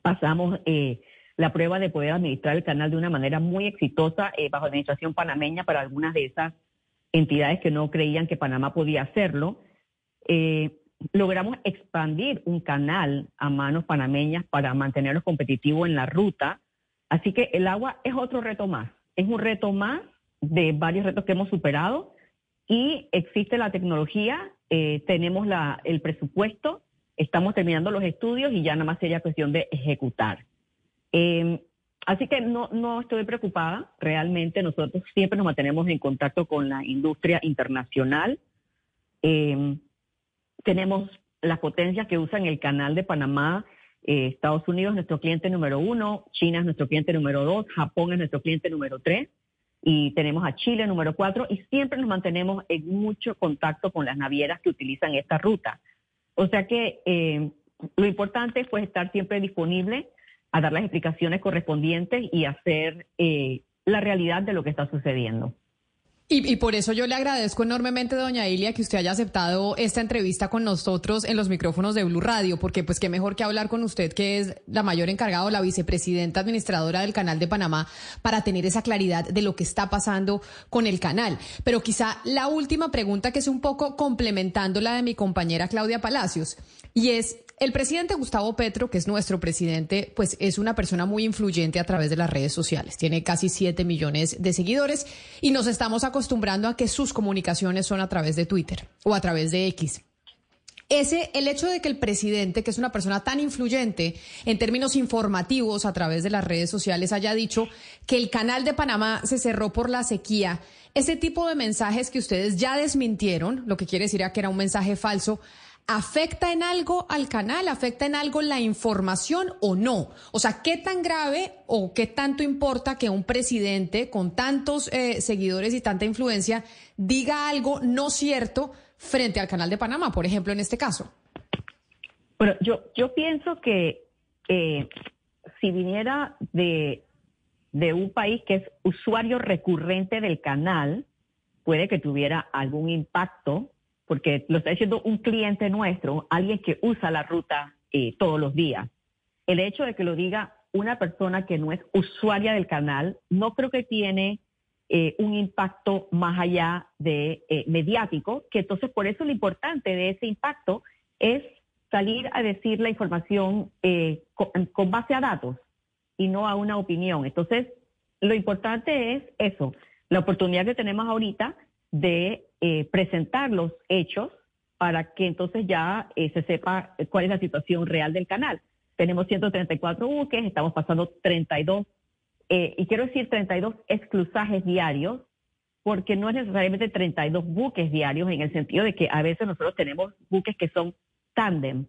[SPEAKER 33] Pasamos la prueba de poder administrar el canal de una manera muy exitosa bajo administración panameña para algunas de esas entidades que no creían que Panamá podía hacerlo. Eh, logramos expandir un canal a manos panameñas para mantenerlos competitivos en la ruta. Así que el agua es otro reto más. Es un reto más de varios retos que hemos superado y existe la tecnología, eh, tenemos el presupuesto, estamos terminando los estudios y ya nada más sería cuestión de ejecutar. Eh, Así que no, no estoy preocupada. Realmente nosotros siempre nos mantenemos en contacto con la industria internacional. Eh, tenemos las potencias que usan el canal de Panamá. Eh, Estados Unidos es nuestro cliente número uno, China es nuestro cliente número dos, Japón es nuestro cliente número tres y tenemos a Chile número cuatro y siempre nos mantenemos en mucho contacto con las navieras que utilizan esta ruta. O sea que eh, lo importante fue estar siempre disponible a dar las explicaciones correspondientes y hacer eh, la realidad de lo que está sucediendo.
[SPEAKER 22] Y, por eso yo le agradezco enormemente, doña Ilia, que usted haya aceptado esta entrevista con nosotros en los micrófonos de Blue Radio, porque pues qué mejor que hablar con usted, que es la mayor encargada, la vicepresidenta administradora del Canal de Panamá, para tener esa claridad de lo que está pasando con el canal. Pero quizá la última pregunta, que es un poco complementando la de mi compañera Claudia Palacios, y es, el presidente Gustavo Petro, que es nuestro presidente, pues es una persona muy influyente a través de las redes sociales. Tiene casi 7 millones de seguidores y nos estamos acostumbrando a que sus comunicaciones son a través de Twitter o a través de X. Ese, el hecho de que el presidente, que es una persona tan influyente en términos informativos a través de las redes sociales, haya dicho que el canal de Panamá se cerró por la sequía, ese tipo de mensajes que ustedes ya desmintieron, lo que quiere decir que era un mensaje falso, ¿Afecta en algo al canal? ¿Afecta en algo la información o no? O sea, ¿qué tan grave o qué tanto importa que un presidente con tantos eh, seguidores y tanta influencia diga algo no cierto frente al canal de Panamá, por ejemplo, en este caso?
[SPEAKER 33] Bueno, yo, yo pienso que si viniera de, de un país que es usuario recurrente del canal, puede que tuviera algún impacto porque lo está diciendo un cliente nuestro, alguien que usa la ruta eh, todos los días. El hecho de que lo diga una persona que no es usuaria del canal, no creo que tiene eh, un impacto más allá de eh, mediático, que entonces por eso lo importante de ese impacto es salir a decir la información con, con base a datos y no a una opinión. Entonces, lo importante es eso, la oportunidad que tenemos ahorita de eh, presentar los hechos para que entonces ya eh, se sepa cuál es la situación real del canal. Tenemos 134 buques, estamos pasando 32, eh, y quiero decir 32 exclusajes diarios, porque no es necesariamente 32 buques diarios en el sentido de que a veces nosotros tenemos buques que son tándem,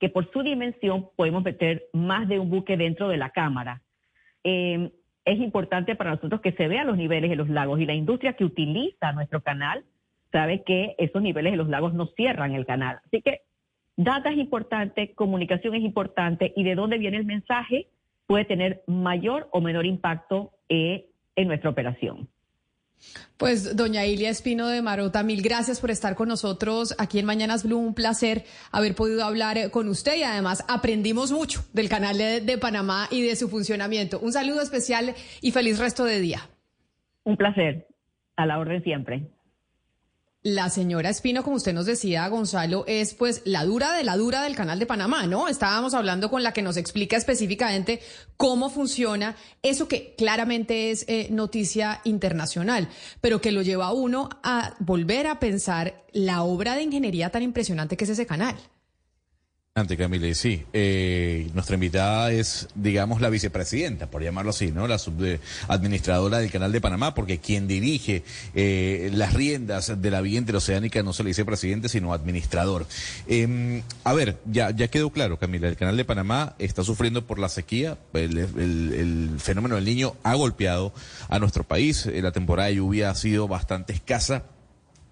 [SPEAKER 33] que por su dimensión podemos meter más de un buque dentro de la cámara. es importante para nosotros que se vean los niveles de los lagos y la industria que utiliza nuestro canal sabe que esos niveles de los lagos no cierran el canal. Así que data es importante, comunicación es importante y de dónde viene el mensaje puede tener mayor o menor impacto eh, en nuestra operación.
[SPEAKER 22] Pues doña Ilia Espino de Marota, mil gracias por estar con nosotros aquí en Mañanas Blue. Un placer haber podido hablar eh, con usted y además aprendimos mucho del canal de, de Panamá y de su funcionamiento. Un saludo especial y feliz resto de día.
[SPEAKER 33] Un placer. A la orden siempre.
[SPEAKER 22] La señora Espino, como usted nos decía, Gonzalo, es pues la dura de la dura del canal de Panamá, ¿no? Estábamos hablando con la que nos explica específicamente cómo funciona eso que claramente es eh, noticia internacional, pero que lo lleva a uno a volver a pensar la obra de ingeniería tan impresionante que es ese canal.
[SPEAKER 32] Camila, sí. Eh, nuestra invitada es, digamos, la vicepresidenta, por llamarlo así, ¿no? La subadministradora del Canal de Panamá, porque quien dirige eh, las riendas de la vía interoceánica no se le dice presidente, sino administrador. Em, a ver, ya, quedó claro, Camila, el Canal de Panamá está sufriendo por la sequía, el, el fenómeno del niño ha golpeado a nuestro país, la temporada de lluvia ha sido bastante escasa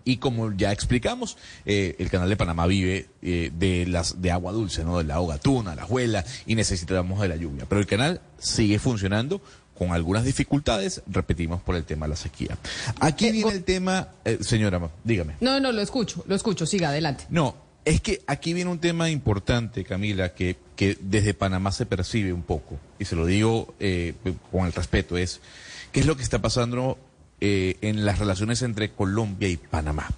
[SPEAKER 32] y como ya explicamos, eh, el canal de Panamá vive eh, de las de agua dulce, ¿no? Del lago Gatuna, la Juela, y necesitamos de la lluvia. Pero el canal sigue funcionando con algunas dificultades, repetimos, por el tema de la sequía. Aquí viene el tema, eh, señora, dígame.
[SPEAKER 22] No, no, lo escucho, lo escucho, siga adelante.
[SPEAKER 32] No, es que aquí viene un tema importante, Camila, que, que desde Panamá se percibe un poco, y se lo digo con el respeto, es qué es lo que está pasando eh, en las relaciones entre Colombia y Panamá.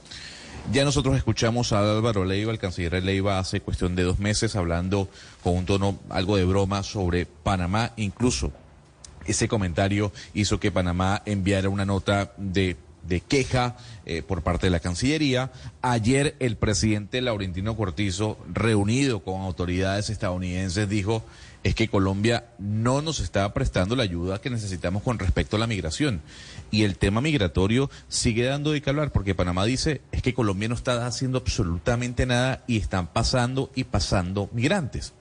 [SPEAKER 32] Ya nosotros escuchamos a Álvaro Leiva, el canciller Leiva, hace cuestión de dos meses hablando con un tono algo de broma sobre Panamá. Incluso ese comentario hizo que Panamá enviara una nota de, queja eh, por parte de la Cancillería. Ayer el presidente Laurentino Cortizo, reunido con autoridades estadounidenses, dijo es que Colombia no nos está prestando la ayuda que necesitamos con respecto a la migración. Y el tema migratorio sigue dando de qué hablar, porque Panamá dice es que Colombia no está haciendo absolutamente nada y están pasando y pasando migrantes.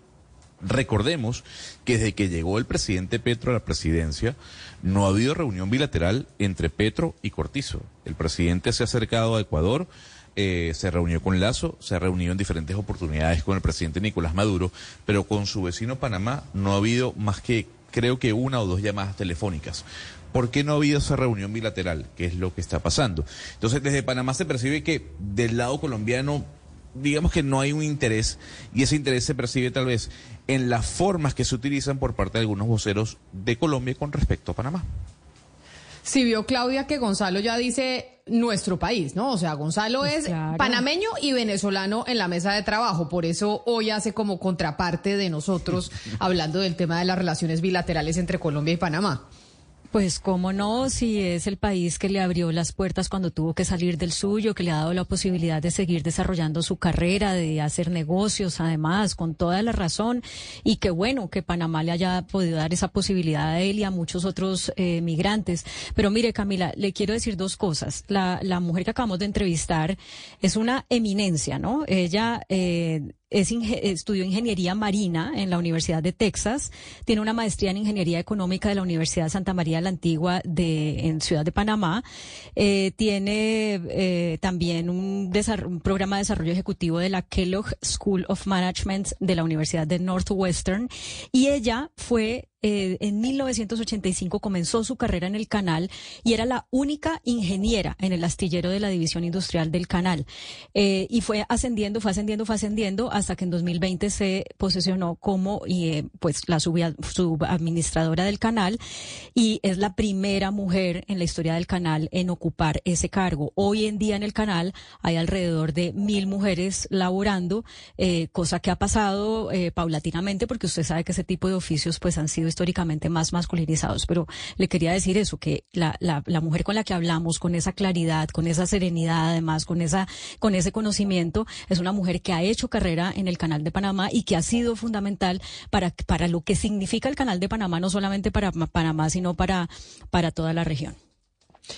[SPEAKER 32] Recordemos que desde que llegó el presidente Petro a la presidencia, no ha habido reunión bilateral entre Petro y Cortizo. El presidente se ha acercado a Ecuador, eh, se reunió con Lazo, se ha reunido en diferentes oportunidades con el presidente Nicolás Maduro, pero con su vecino Panamá no ha habido más que creo que una o dos llamadas telefónicas. ¿Por qué no ha habido esa reunión bilateral? ¿Qué es lo que está pasando? Entonces, desde Panamá se percibe que del lado colombiano, digamos que no hay un interés, y ese interés se percibe tal vez en las formas que se utilizan por parte de algunos voceros de Colombia con respecto a Panamá.
[SPEAKER 22] Si vio Claudia que Gonzalo ya dice nuestro país, ¿no? O sea, Gonzalo pues es panameño y venezolano en la mesa de trabajo, por eso hoy hace como contraparte de nosotros [LAUGHS] hablando del tema de las relaciones bilaterales entre Colombia y Panamá.
[SPEAKER 23] Pues cómo no, si es el país que le abrió las puertas cuando tuvo que salir del suyo, que le ha dado la posibilidad de seguir desarrollando su carrera, de hacer negocios, además, con toda la razón, y que bueno, que Panamá le haya podido dar esa posibilidad a él y a muchos otros eh, migrantes. Pero mire, Camila, le quiero decir dos cosas. La, la mujer que acabamos de entrevistar es una eminencia, ¿no? Ella eh, es estudió ingeniería marina en la Universidad de Texas, tiene una maestría en ingeniería económica de la Universidad Santa María la Antigua de, en Ciudad de Panamá, eh, tiene eh, también un, un, programa de desarrollo ejecutivo de la Kellogg School of Management de la Universidad de Northwestern. Y ella fue eh, en 1985 comenzó su carrera en el canal y era la única ingeniera en el astillero de la división industrial del canal. Eh, y fue ascendiendo, fue ascendiendo, fue ascendiendo hasta que en 2020 se posesionó como eh, pues la subadministradora del canal y es la primera mujer en la historia del canal en ocupar ese cargo. Hoy en día en el canal hay alrededor de mil mujeres laborando, cosa que ha pasado paulatinamente porque usted sabe que ese tipo de oficios pues han sido históricamente más masculinizados, pero le quería decir eso, que la, la, la, mujer con la que hablamos, con esa claridad, con esa serenidad, además, con esa, con ese conocimiento, es una mujer que ha hecho carrera en el canal de Panamá y que ha sido fundamental para, para lo que significa el canal de Panamá, no solamente para Panamá, sino para, para toda la región.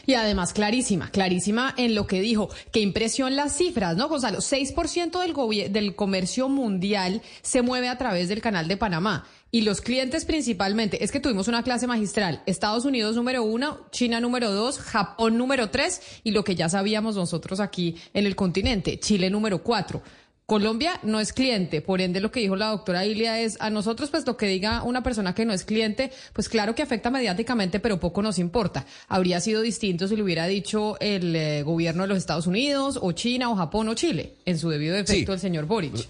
[SPEAKER 22] Y además clarísima, clarísima en lo que dijo. Qué impresión las cifras, ¿no, Gonzalo? 6% del, del comercio mundial se mueve a través del canal de Panamá. Y los clientes principalmente, es que tuvimos una clase magistral. Estados Unidos número uno, China número dos, Japón número tres y lo que ya sabíamos nosotros aquí en el continente, Chile número cuatro. Colombia no es cliente, por ende lo que dijo la doctora Ilia es a nosotros pues lo que diga una persona que no es cliente, pues claro que afecta mediáticamente, pero poco nos importa. Habría sido distinto si lo hubiera dicho el eh, gobierno de los Estados Unidos o China o Japón o Chile, en su debido efecto el señor Boric.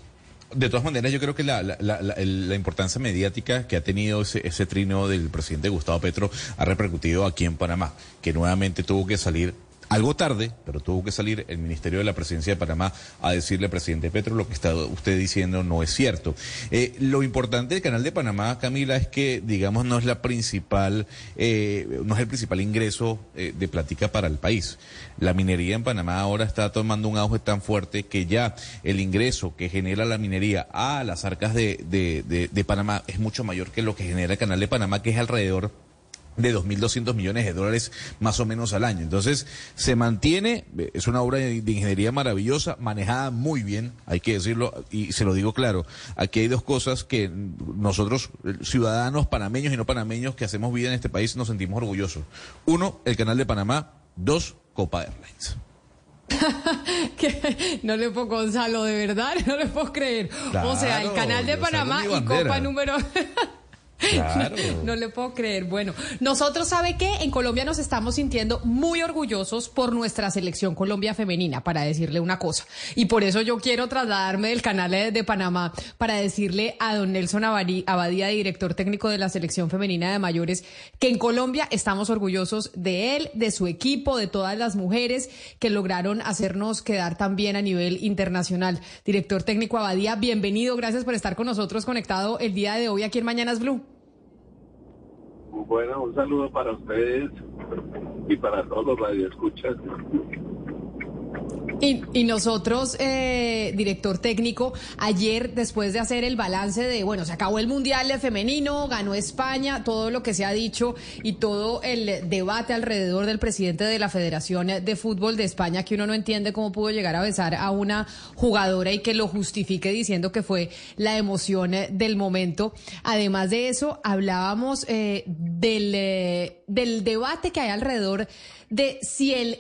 [SPEAKER 32] De todas maneras, yo creo que la, la, la, la importancia mediática que ha tenido ese, ese trino del presidente Gustavo Petro ha repercutido aquí en Panamá, que nuevamente tuvo que salir algo tarde, pero tuvo que salir el Ministerio de la Presidencia de Panamá a decirle al presidente Petro lo que está usted diciendo no es cierto. Eh, lo importante del Canal de Panamá, Camila, es que, digamos, no es la principal, eh, no es el principal ingreso eh, de plática para el país. La minería en Panamá ahora está tomando un auge tan fuerte que ya el ingreso que genera la minería a las arcas de, de, de, de Panamá es mucho mayor que lo que genera el Canal de Panamá, que es alrededor de 2.200 millones de dólares más o menos al año. Entonces, se mantiene, es una obra de, ingeniería maravillosa, manejada muy bien, hay que decirlo, y se lo digo claro, aquí hay dos cosas que nosotros, ciudadanos panameños y no panameños que hacemos vida en este país, nos sentimos orgullosos. Uno, el canal de Panamá, dos, Copa Airlines. [LAUGHS]
[SPEAKER 22] no le puedo, Gonzalo, de verdad, [LAUGHS] no le puedo creer. o sea, el canal de Panamá y Copa número... [LAUGHS] [LAUGHS] No, le puedo creer. Bueno, nosotros sabe que en Colombia nos estamos sintiendo muy orgullosos por nuestra selección Colombia femenina, para decirle una cosa. Y por eso yo quiero trasladarme del canal de, Panamá para decirle a don Nelson Abadía, director técnico de la selección femenina de mayores, que en Colombia estamos orgullosos de él, de su equipo, de todas las mujeres que lograron hacernos quedar también a nivel internacional. Director técnico Abadía, bienvenido. Gracias por estar con nosotros conectado el día de hoy aquí en Mañanas Blue.
[SPEAKER 35] Bueno, un saludo para ustedes y para todos los radioescuchas.
[SPEAKER 22] Y, nosotros, eh, director técnico, ayer después de hacer el balance de, bueno, se acabó el Mundial Femenino, ganó España, todo lo que se ha dicho y todo el debate alrededor del presidente de la Federación de Fútbol de España, que uno no entiende cómo pudo llegar a besar a una jugadora y que lo justifique diciendo que fue la emoción del momento. Además de eso, hablábamos eh, del, eh, del debate que hay alrededor de si el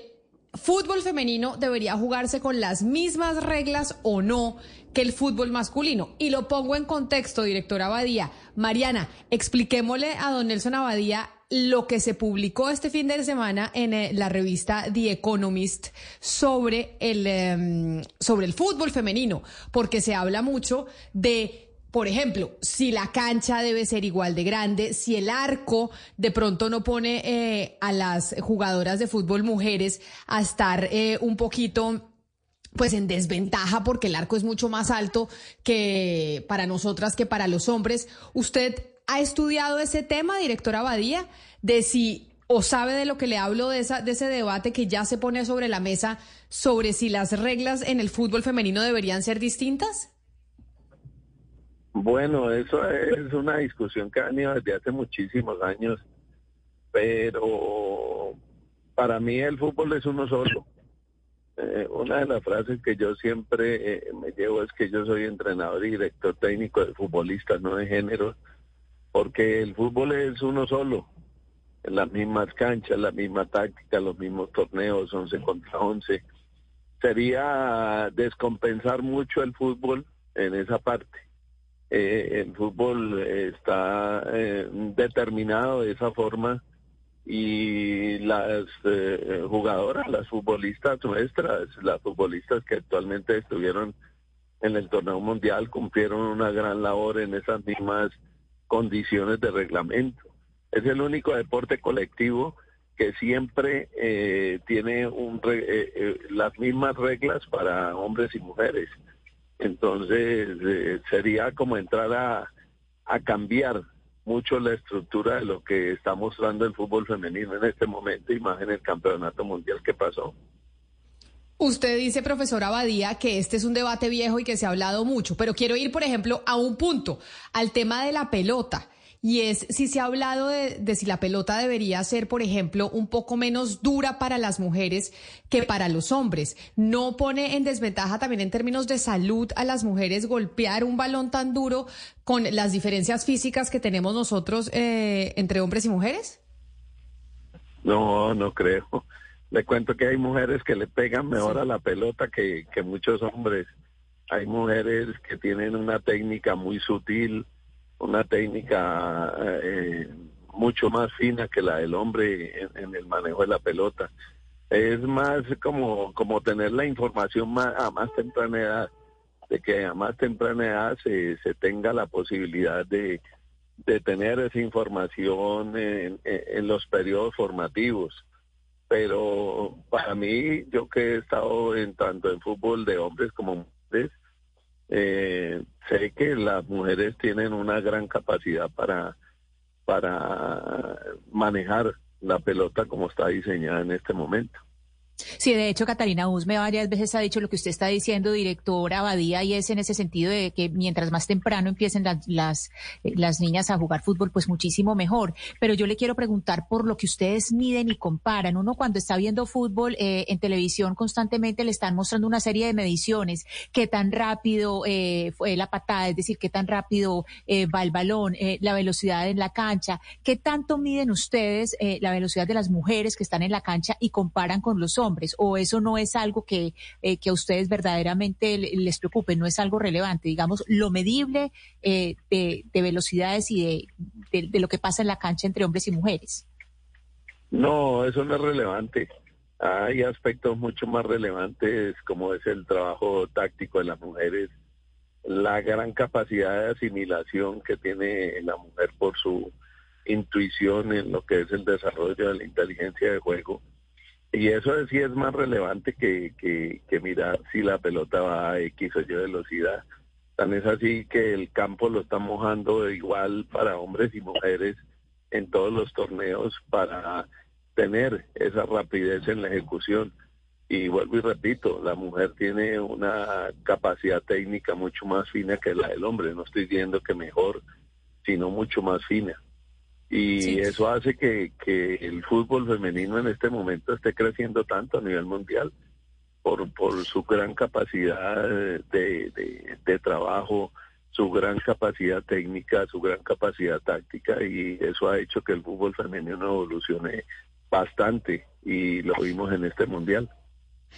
[SPEAKER 22] fútbol femenino debería jugarse con las mismas reglas o no que el fútbol masculino. Y lo pongo en contexto, directora Abadía. Mariana, expliquémosle a don Nelson Abadía lo que se publicó este fin de semana en eh, la revista The Economist sobre el, em, sobre el fútbol femenino, porque se habla mucho de por ejemplo, si la cancha debe ser igual de grande, si el arco de pronto no pone eh, a las jugadoras de fútbol mujeres a estar eh, un poquito pues en desventaja porque el arco es mucho más alto que para nosotras que para los hombres. ¿Usted ha estudiado ese tema, directora Abadía, de si o sabe de lo que le hablo de esa de ese debate que ya se pone sobre la mesa sobre si las reglas en el fútbol femenino deberían ser distintas?
[SPEAKER 35] Bueno, eso es una discusión que ha venido desde hace muchísimos años, pero para mí el fútbol es uno solo. Eh, una de las frases que yo siempre eh, me llevo es que yo soy entrenador y director técnico de futbolistas, no de género, porque el fútbol es uno solo, en las mismas canchas, la misma táctica, los mismos torneos, 11 contra 11. Sería descompensar mucho el fútbol en esa parte eh, el fútbol está eh, determinado de esa forma y las eh, jugadoras, las futbolistas nuestras, las futbolistas que actualmente estuvieron en el torneo mundial cumplieron una gran labor en esas mismas condiciones de reglamento. Es el único deporte colectivo que siempre tiene un las mismas reglas para hombres y mujeres. Entonces eh, sería como entrar a, a cambiar mucho la estructura de lo que está mostrando el fútbol femenino en este momento y más en el campeonato mundial que pasó.
[SPEAKER 22] Usted dice, profesor Abadía, que este es un debate viejo y que se ha hablado mucho, pero quiero ir, por ejemplo, a un punto, al tema de la pelota y es si se ha hablado de, si la pelota debería ser, por ejemplo, un poco menos dura para las mujeres que para los hombres. ¿No pone en desventaja también en términos de salud a las mujeres golpear un balón tan duro con las diferencias físicas que tenemos nosotros eh, entre hombres y mujeres?
[SPEAKER 35] No, no creo. Le cuento que hay mujeres que le pegan mejor a la pelota que, que muchos hombres. Hay mujeres que tienen una técnica muy sutil, una técnica eh, mucho más fina que la del hombre en, el manejo de la pelota. Es más como, como tener la información a más temprana edad, de que a más temprana edad se, se tenga la posibilidad de, de tener esa información en, en los periodos formativos pero para mí, yo que he estado en tanto en fútbol de hombres como mujeres, eh, sé que las mujeres tienen una gran capacidad para, para manejar la pelota como está diseñada en este momento.
[SPEAKER 24] Sí, de hecho, Catalina Usme varias veces ha dicho lo que usted está diciendo, director Abadía, y es en ese sentido de que mientras más temprano empiecen las, las, eh, las, niñas a jugar fútbol, pues muchísimo mejor. Pero yo le quiero preguntar por lo que ustedes miden y comparan. Uno cuando está viendo fútbol eh, en televisión constantemente le están mostrando una serie de mediciones, qué tan rápido eh, fue la patada, es decir, qué tan rápido va el balón, la velocidad en la cancha, qué tanto miden ustedes la velocidad de las mujeres que están en la cancha y comparan con los hombres hombres o eso no es algo que, eh, que a ustedes verdaderamente les preocupe, no es algo relevante, digamos, lo medible eh, de, velocidades y de, de, lo que pasa en la cancha entre hombres y mujeres.
[SPEAKER 35] No, eso no es relevante. Hay aspectos mucho más relevantes como es el trabajo táctico de las mujeres, la gran capacidad de asimilación que tiene la mujer por su intuición en lo que es el desarrollo de la inteligencia de juego y eso sí es más relevante que, que, mirar si la pelota va a X o Y velocidad. Tan es así que el campo lo está mojando igual para hombres y mujeres en todos los torneos para tener esa rapidez en la ejecución. Y vuelvo y repito, la mujer tiene una capacidad técnica mucho más fina que la del hombre. No estoy diciendo que mejor, sino mucho más fina y eso hace que, que el fútbol femenino en este momento esté creciendo tanto a nivel mundial por, por su gran capacidad de, de, trabajo, su gran capacidad técnica, su gran capacidad táctica y eso ha hecho que el fútbol femenino evolucione bastante y lo vimos en este mundial.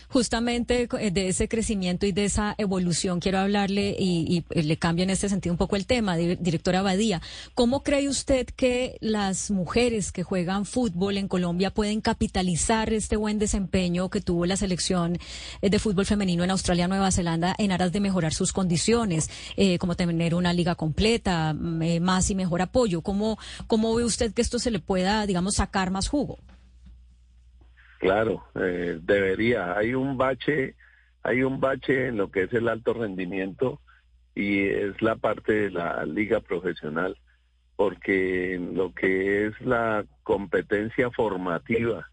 [SPEAKER 23] Justamente eh, de ese crecimiento y de esa evolución quiero hablarle y, eh, le cambio en este sentido un poco el tema, directora Abadía. ¿Cómo cree usted que las mujeres que juegan fútbol en Colombia pueden capitalizar este buen desempeño que tuvo la selección eh, de fútbol femenino en Australia, Nueva Zelanda, en aras de mejorar sus condiciones, como tener una liga completa, más y mejor apoyo? ¿Cómo, ¿Cómo ve usted que esto se le pueda, digamos, sacar más jugo?
[SPEAKER 35] Claro, eh, debería. Hay un bache, hay un bache en lo que es el alto rendimiento y es la parte de la liga profesional, porque lo que es la competencia formativa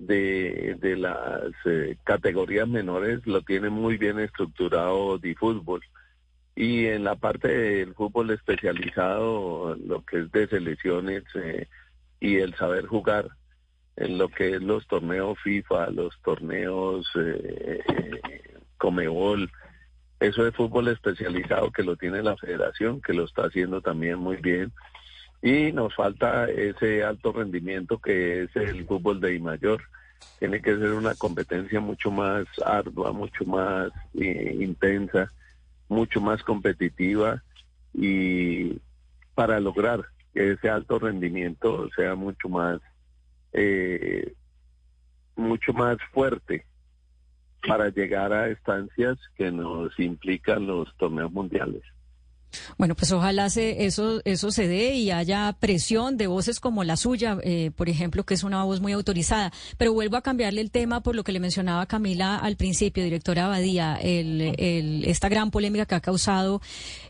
[SPEAKER 35] de, de las eh, categorías menores lo tiene muy bien estructurado de fútbol y en la parte del fútbol especializado lo que es de selecciones eh, y el saber jugar en lo que es los torneos FIFA, los torneos eh, Comebol, eso es fútbol especializado que lo tiene la federación, que lo está haciendo también muy bien. Y nos falta ese alto rendimiento que es el fútbol de I mayor. Tiene que ser una competencia mucho más ardua, mucho más eh, intensa, mucho más competitiva y para lograr que ese alto rendimiento sea mucho más eh, mucho más fuerte para llegar a estancias que nos implican los torneos mundiales.
[SPEAKER 23] Bueno, pues ojalá se, eso, eso se dé y haya presión de voces como la suya, eh, por ejemplo, que es una voz muy autorizada. Pero vuelvo a cambiarle el tema por lo que le mencionaba Camila al principio, directora Abadía, el, esta gran polémica que ha causado,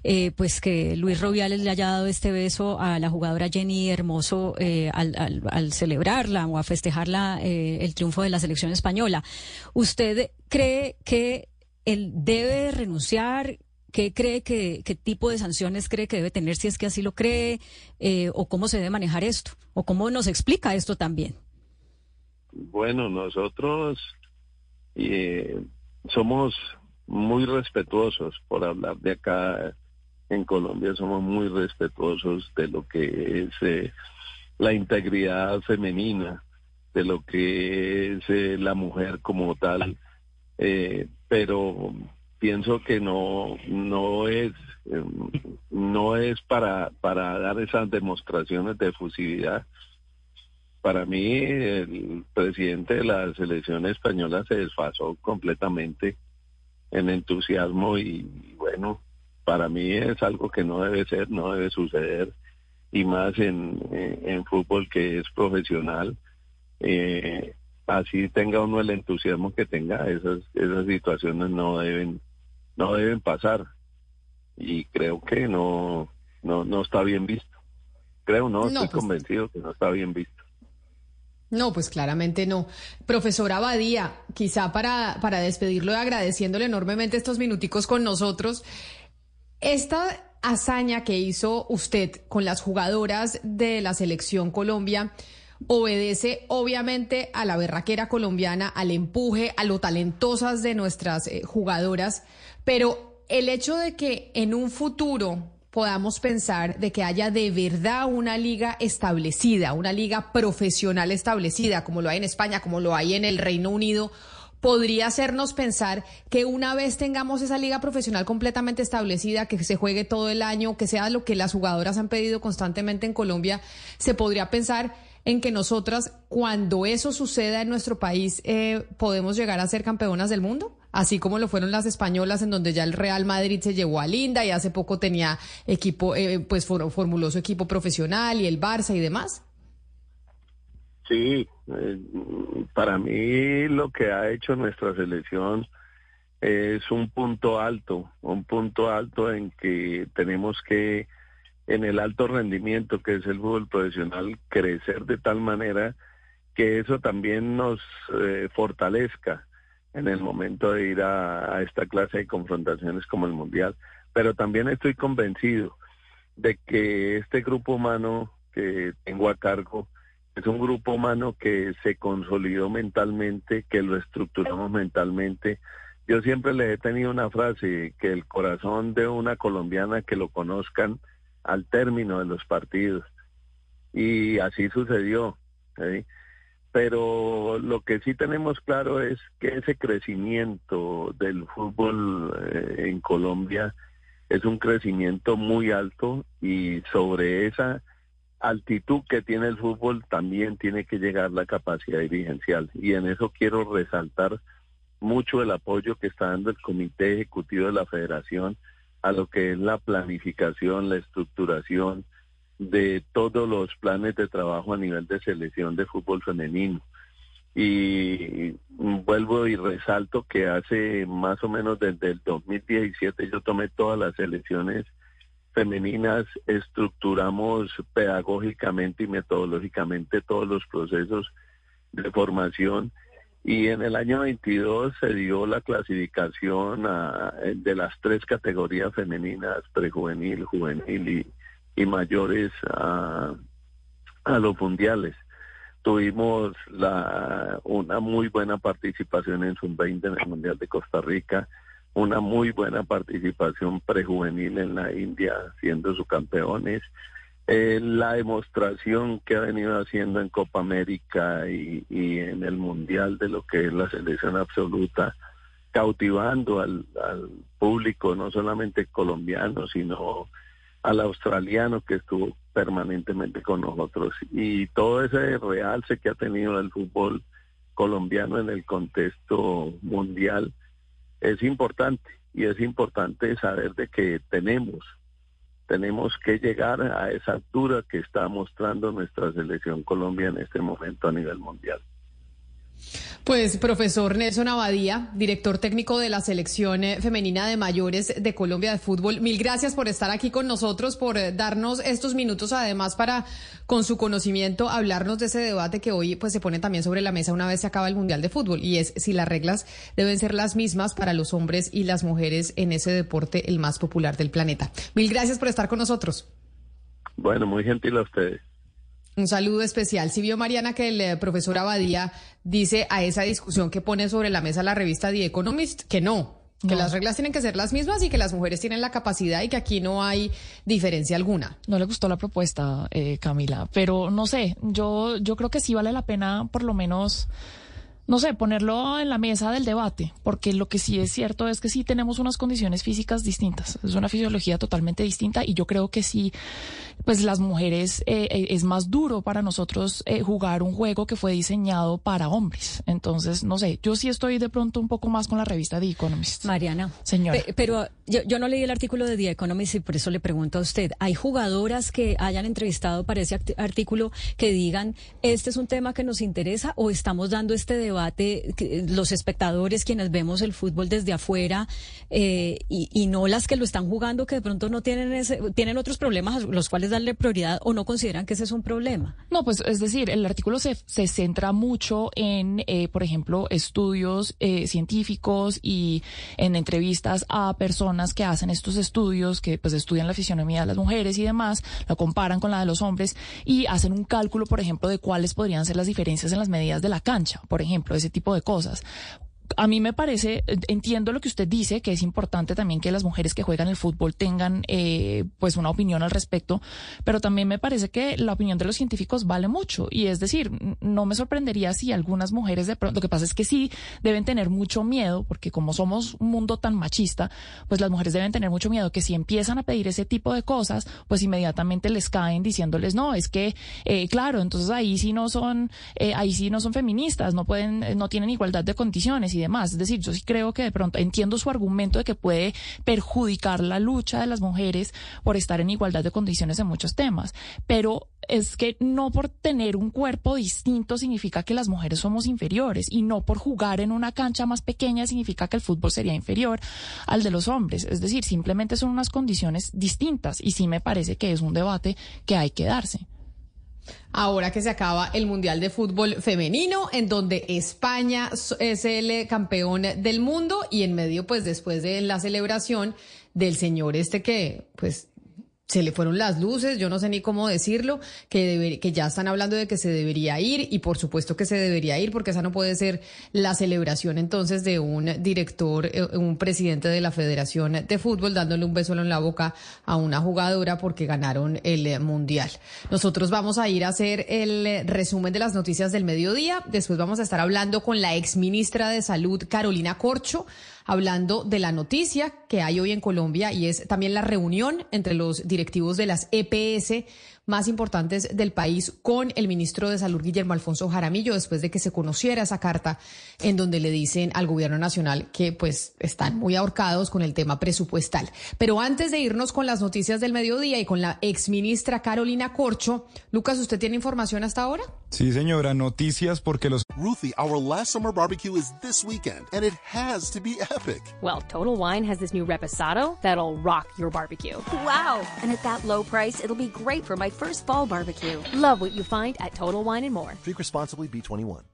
[SPEAKER 23] eh, pues que Luis Robiales le haya dado este beso a la jugadora Jenny Hermoso eh, al, al, al, celebrarla o a festejarla el triunfo de la selección española. ¿Usted cree que él debe renunciar? ¿Qué cree que, qué tipo de sanciones cree que debe tener si es que así lo cree? Eh, ¿O cómo se debe manejar esto? ¿O cómo nos explica esto también?
[SPEAKER 35] Bueno, nosotros eh, somos muy respetuosos por hablar de acá en Colombia, somos muy respetuosos de lo que es eh, la integridad femenina, de lo que es la mujer como tal, pero pienso que no, no es, em, no es para, para dar esas demostraciones de efusividad. Para mí, el presidente de la selección española se desfasó completamente en entusiasmo y bueno, para mí es algo que no debe ser, no debe suceder y más en, en, fútbol que es profesional. Eh, así tenga uno el entusiasmo que tenga, esas, esas situaciones no deben, no deben pasar. Y creo que no, no, no está bien visto. Creo, no, estoy pues convencido que no está bien visto.
[SPEAKER 22] No, pues claramente no. Profesor Abadía, quizá para, para despedirlo y agradeciéndole enormemente estos minuticos con nosotros, esta hazaña que hizo usted con las jugadoras de la selección Colombia obedece obviamente a la berraquera colombiana, al empuje, a lo talentosas de nuestras eh, jugadoras, pero el hecho de que en un futuro podamos pensar de que haya de verdad una liga establecida, una liga profesional establecida, como lo hay en España, como lo hay en el Reino Unido, podría hacernos pensar que una vez tengamos esa liga profesional completamente establecida, que se juegue todo el año, que sea lo que las jugadoras han pedido constantemente en Colombia, se podría pensar en que nosotras, cuando eso suceda en nuestro país, eh, podemos llegar a ser campeonas del mundo, así como lo fueron las españolas, en donde ya el Real Madrid se llevó a Linda y hace poco tenía equipo, eh, pues formuló su equipo profesional y el Barça y demás.
[SPEAKER 35] Sí, eh, para mí lo que ha hecho nuestra selección es un punto alto, un punto alto en que tenemos que, en el alto rendimiento que es el fútbol profesional, crecer de tal manera que eso también nos eh, fortalezca en el momento de ir a esta clase de confrontaciones como el Mundial. Pero también estoy convencido de que este grupo humano que tengo a cargo, es un grupo humano que se consolidó mentalmente, que lo estructuramos mentalmente. Yo siempre le he tenido una frase, que el corazón de una colombiana que lo conozcan al término de los partidos. Y así sucedió. Pero lo que sí tenemos claro es que ese crecimiento del fútbol eh, en Colombia es un crecimiento muy alto y sobre esa altitud que tiene el fútbol también tiene que llegar la capacidad dirigencial y en eso quiero resaltar mucho el apoyo que está dando el comité ejecutivo de la federación a lo que es la planificación, la estructuración de todos los planes de trabajo a nivel de selección de fútbol femenino. Y vuelvo y resalto que hace más o menos desde el 2017 yo tomé todas las selecciones femeninas estructuramos pedagógicamente y metodológicamente todos los procesos de formación y en el año 22 se dio la clasificación de las tres categorías femeninas, prejuvenil, juvenil y, mayores a, a, los mundiales. Tuvimos la, una muy buena participación en Sub-20 en el Mundial de Costa Rica una muy buena participación prejuvenil en la India, siendo su campeones. Eh, la demostración que ha venido haciendo en Copa América y, en el Mundial de lo que es la selección absoluta, cautivando al, público, no solamente colombiano, sino al australiano que estuvo permanentemente con nosotros. Y todo ese realce que ha tenido el fútbol colombiano en el contexto mundial es importante y es importante saber de que tenemos tenemos que llegar a esa altura que está mostrando nuestra selección Colombia en este momento a nivel mundial.
[SPEAKER 22] Pues profesor Nelson Abadía, director técnico de la selección eh, femenina de mayores de Colombia de fútbol, mil gracias por estar aquí con nosotros, por eh, darnos estos minutos además para, con su conocimiento, hablarnos de ese debate que hoy pues se pone también sobre la mesa una vez se acaba el Mundial de Fútbol y es si las reglas deben ser las mismas para los hombres y las mujeres en ese deporte el más popular del planeta. Mil gracias por estar con nosotros.
[SPEAKER 35] Bueno, muy gentil a ustedes.
[SPEAKER 22] Un saludo especial. Si vio Mariana que el eh, profesor Abadía dice a esa discusión que pone sobre la mesa la revista The Economist que no, que las reglas tienen que ser las mismas y que las mujeres tienen la capacidad y que aquí no hay diferencia alguna.
[SPEAKER 34] No le gustó la propuesta, eh, Camila, pero no sé, yo, yo creo que sí vale la pena por lo menos no sé, ponerlo en la mesa del debate, porque lo que sí es cierto es que sí tenemos unas condiciones físicas distintas, es una fisiología totalmente distinta y yo creo que sí, pues las mujeres eh, eh, es más duro para nosotros eh, jugar un juego que fue diseñado para hombres. Entonces, no sé, yo sí estoy de pronto un poco más con la revista The Economist.
[SPEAKER 23] Mariana.
[SPEAKER 34] Señora.
[SPEAKER 23] pero yo, yo no leí el artículo de The Economist y por eso le pregunto a usted, ¿hay jugadoras que hayan entrevistado para ese artículo que digan, este es un tema que nos interesa o estamos dando este debate? Debate los espectadores, quienes vemos el fútbol desde afuera eh, y, no las que lo están jugando, que de pronto no tienen ese, tienen otros problemas a los cuales darle prioridad o no consideran que ese es un problema.
[SPEAKER 34] No, pues es decir, el artículo se, se centra mucho en, eh, por ejemplo, estudios eh, científicos y en entrevistas a personas que hacen estos estudios, que pues estudian la fisionomía de las mujeres y demás, lo comparan con la de los hombres y hacen un cálculo, por ejemplo, de cuáles podrían ser las diferencias en las medidas de la cancha, por ejemplo ese tipo de cosas a mí me parece, entiendo lo que usted dice, que es importante también que las mujeres que juegan el fútbol tengan eh, pues una opinión al respecto, pero también me parece que la opinión de los científicos vale mucho. Y es decir, no me sorprendería si algunas mujeres de pronto, lo que pasa es que sí deben tener mucho miedo, porque como somos un mundo tan machista, pues las mujeres deben tener mucho miedo que si empiezan a pedir ese tipo de cosas, pues inmediatamente les caen diciéndoles, no, es que, eh, claro, entonces ahí sí no son, eh, ahí sí no son feministas, no pueden, no tienen igualdad de condiciones y demás. Es decir, yo sí creo que de pronto entiendo su argumento de que puede perjudicar la lucha de las mujeres por estar en igualdad de condiciones en muchos temas, pero es que no por tener un cuerpo distinto significa que las mujeres somos inferiores y no por jugar en una cancha más pequeña significa que el fútbol sería inferior al de los hombres. Es decir, simplemente son unas condiciones distintas y sí me parece que es un debate que hay que darse
[SPEAKER 22] ahora que se acaba el Mundial de Fútbol Femenino, en donde España es el campeón del mundo y en medio, pues después de la celebración del señor este que, pues se le fueron las luces, yo no sé ni cómo decirlo, que, que ya están hablando de que se debería ir y por supuesto que se debería ir porque esa no puede ser la celebración entonces de un director, eh, un presidente de la Federación de Fútbol dándole un beso en la boca a una jugadora porque ganaron el Mundial. Nosotros vamos a ir a hacer el resumen de las noticias del mediodía, después vamos a estar hablando con la ex ministra de Salud, Carolina Corcho, hablando de la noticia que hay hoy en Colombia y es también la reunión entre los directivos de las EPS más importantes del país con el ministro de Salud, Guillermo Alfonso Jaramillo, después de que se conociera esa carta en donde le dicen al gobierno nacional que pues están muy ahorcados con el tema presupuestal. Pero antes de irnos con las noticias del mediodía y con la exministra Carolina Corcho, Lucas, ¿usted tiene información hasta ahora?
[SPEAKER 36] Sí, señora, noticias porque los
[SPEAKER 16] Ruthie, our last summer barbecue is this weekend and it has to be epic.
[SPEAKER 37] Well, Total Wine has this new reposado that'll rock your barbecue. Wow, and at that low price, it'll be great for my first fall barbecue. Love what you find at Total Wine and More.
[SPEAKER 16] Drink responsibly, B21.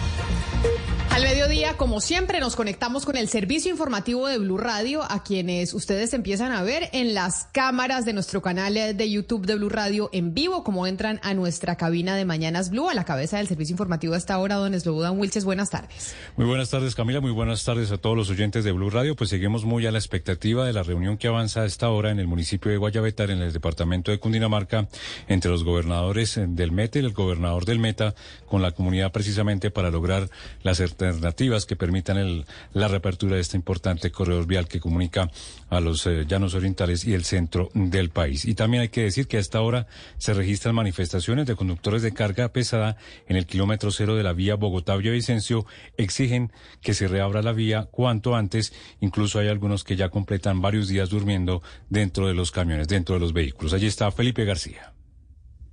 [SPEAKER 22] Al mediodía, como siempre, nos conectamos con el servicio informativo de Blue Radio, a quienes ustedes empiezan a ver en las cámaras de nuestro canal de YouTube de Blue Radio en vivo, como entran a nuestra cabina de Mañanas Blue, a la cabeza del servicio informativo hasta ahora, don Slobodan Wilches. Buenas tardes.
[SPEAKER 9] Muy buenas tardes, Camila. Muy buenas tardes a todos los oyentes de Blue Radio. Pues seguimos muy a la expectativa de la reunión que avanza a esta hora en el municipio de Guayabetar, en el departamento de Cundinamarca, entre los gobernadores del Meta y el gobernador del Meta, con la comunidad precisamente para lograr las alternativas que permitan la reapertura de este importante corredor vial que comunica a los eh, llanos orientales y el centro del país. Y también hay que decir que a esta hora se registran manifestaciones de conductores de carga pesada en el kilómetro cero de la vía Bogotá-Villavicencio. Exigen que se reabra la vía cuanto antes. Incluso hay algunos que ya completan varios días durmiendo dentro de los camiones, dentro de los vehículos. Allí está Felipe García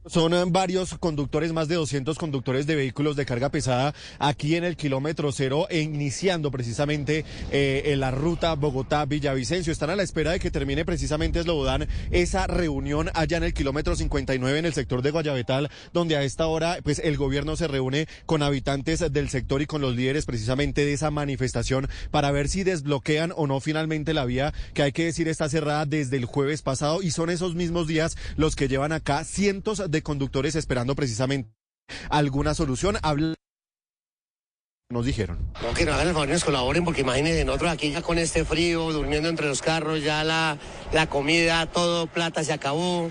[SPEAKER 12] Son eh, varios conductores, más de 200 conductores de vehículos de carga pesada aquí en el kilómetro cero, e iniciando precisamente eh, en la ruta Bogotá-Villavicencio. Están a la espera de que termine precisamente Eslobodan esa reunión allá en el kilómetro 59 en el sector de Guayabetal, donde a esta hora pues el gobierno se reúne con habitantes del sector y con los líderes precisamente de esa manifestación para ver si desbloquean o no finalmente la vía que hay que decir está cerrada desde el jueves pasado y son esos mismos días los que llevan acá cientos de conductores esperando precisamente alguna solución. nos dijeron.
[SPEAKER 38] No, que no hagan el favor nos colaboren, porque imagínense, nosotros aquí ya con este frío, durmiendo entre los carros, ya la, la comida, todo, plata se acabó.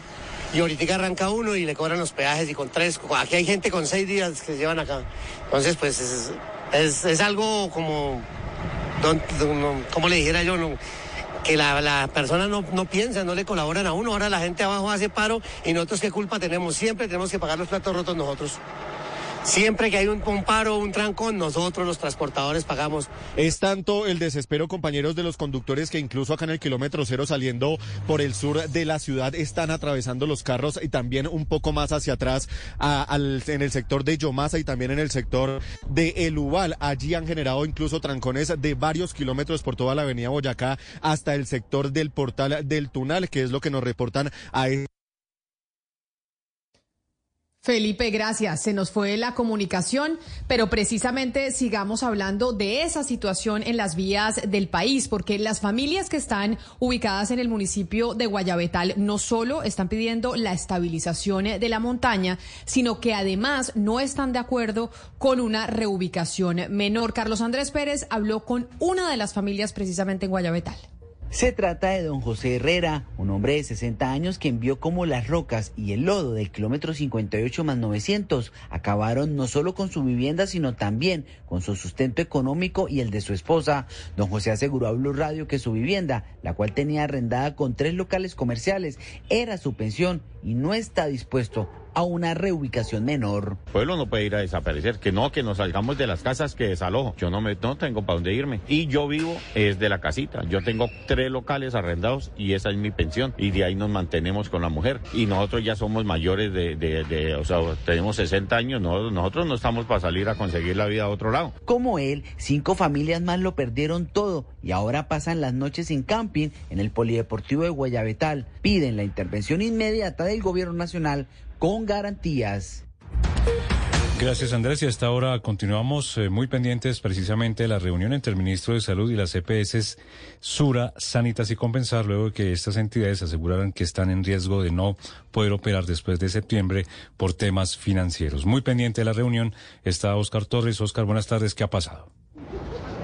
[SPEAKER 38] Y ahorita arranca uno y le cobran los peajes y con tres, aquí hay gente con seis días que se llevan acá. Entonces, pues es, es, algo como, como le dijera yo, no, que la, la persona no, no piensa, no le colaboran a uno. Ahora la gente abajo hace paro y nosotros qué culpa tenemos. Siempre tenemos que pagar los platos rotos nosotros. Siempre que hay un, paro, un trancón, nosotros los transportadores pagamos.
[SPEAKER 12] Es tanto el desespero, compañeros, de los conductores que incluso acá en el kilómetro cero saliendo por el sur de la ciudad están atravesando los carros y también un poco más hacia atrás en el sector de Yomasa y también en el sector de El Ubal. Allí han generado incluso trancones de varios kilómetros por toda la avenida Boyacá hasta el sector del portal del Tunal, que es lo que nos reportan a
[SPEAKER 22] Felipe, gracias. Se nos fue la comunicación, pero precisamente sigamos hablando de esa situación en las vías del país, porque las familias que están ubicadas en el municipio de Guayabetal no solo están pidiendo la estabilización de la montaña, sino que además no están de acuerdo con una reubicación menor. Carlos Andrés Pérez habló con una de las familias precisamente en Guayabetal.
[SPEAKER 39] Se trata de don José Herrera, un hombre de 60 años que envió como las rocas y el lodo del kilómetro 58 más 900 acabaron no solo con su vivienda, sino también con su sustento económico y el de su esposa. Don José aseguró a Blue Radio que su vivienda, la cual tenía arrendada con tres locales comerciales, era su pensión y no está dispuesto a una reubicación menor.
[SPEAKER 40] El pueblo no puede ir a desaparecer, que no, que nos salgamos de las casas que desalojo. Yo no, me, no tengo para dónde irme. Y yo vivo es de la casita. Yo tengo tres locales arrendados y esa es mi pensión. Y de ahí nos mantenemos con la mujer. Y nosotros ya somos mayores de, de, de o sea, tenemos 60 años. No, nosotros no estamos para salir a conseguir la vida a otro lado.
[SPEAKER 39] Como él, cinco familias más lo perdieron todo y ahora pasan las noches en camping en el Polideportivo de Guayabetal. Piden la intervención inmediata del gobierno nacional con garantías.
[SPEAKER 9] Gracias Andrés y hasta ahora continuamos eh, muy pendientes precisamente de la reunión entre el ministro de Salud y las EPS Sura, Sanitas y Compensar luego de que estas entidades aseguraran que están en riesgo de no poder operar después de septiembre por temas financieros. Muy pendiente de la reunión está Oscar Torres. Oscar, buenas tardes. ¿Qué ha pasado?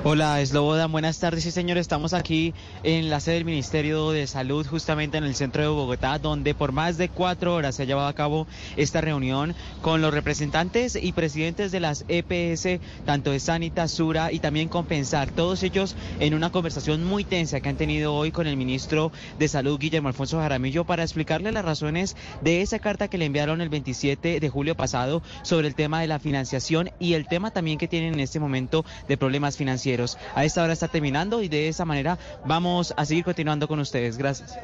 [SPEAKER 41] Hola, Esloboda, buenas tardes. Sí, señor, estamos aquí en la sede del Ministerio de Salud, justamente en el centro de Bogotá, donde por más de cuatro horas se ha llevado a cabo esta reunión con los representantes y presidentes de las EPS, tanto de Sanita, Sura y también Compensar, todos ellos en una conversación muy tensa que han tenido hoy con el ministro de Salud, Guillermo Alfonso Jaramillo, para explicarle las razones de esa carta que le enviaron el 27 de julio pasado sobre el tema de la financiación y el tema también que tienen en este momento de problemas financieros. A esta hora está terminando y de esa manera vamos a seguir continuando con ustedes. Gracias.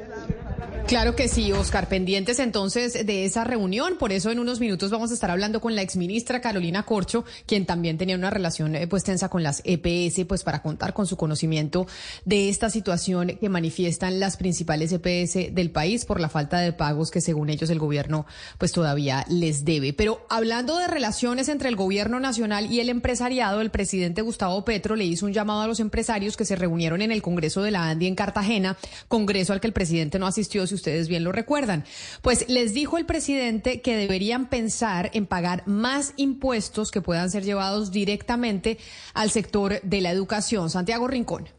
[SPEAKER 22] Claro que sí, Oscar, pendientes entonces de esa reunión. Por eso en unos minutos vamos a estar hablando con la exministra Carolina Corcho, quien también tenía una relación eh, pues tensa con las EPS, pues para contar con su conocimiento de esta situación que manifiestan las principales EPS del país por la falta de pagos que según ellos el gobierno pues todavía les debe. Pero hablando de relaciones entre el gobierno nacional y el empresariado, el presidente Gustavo Petro le hizo un llamado a los empresarios que se reunieron en el Congreso de la ANDI en Cartagena, congreso al que el presidente no asistió, si ustedes bien lo recuerdan. Pues les dijo el presidente que deberían pensar en pagar más impuestos que puedan ser llevados directamente al sector de la educación. Santiago Rincón.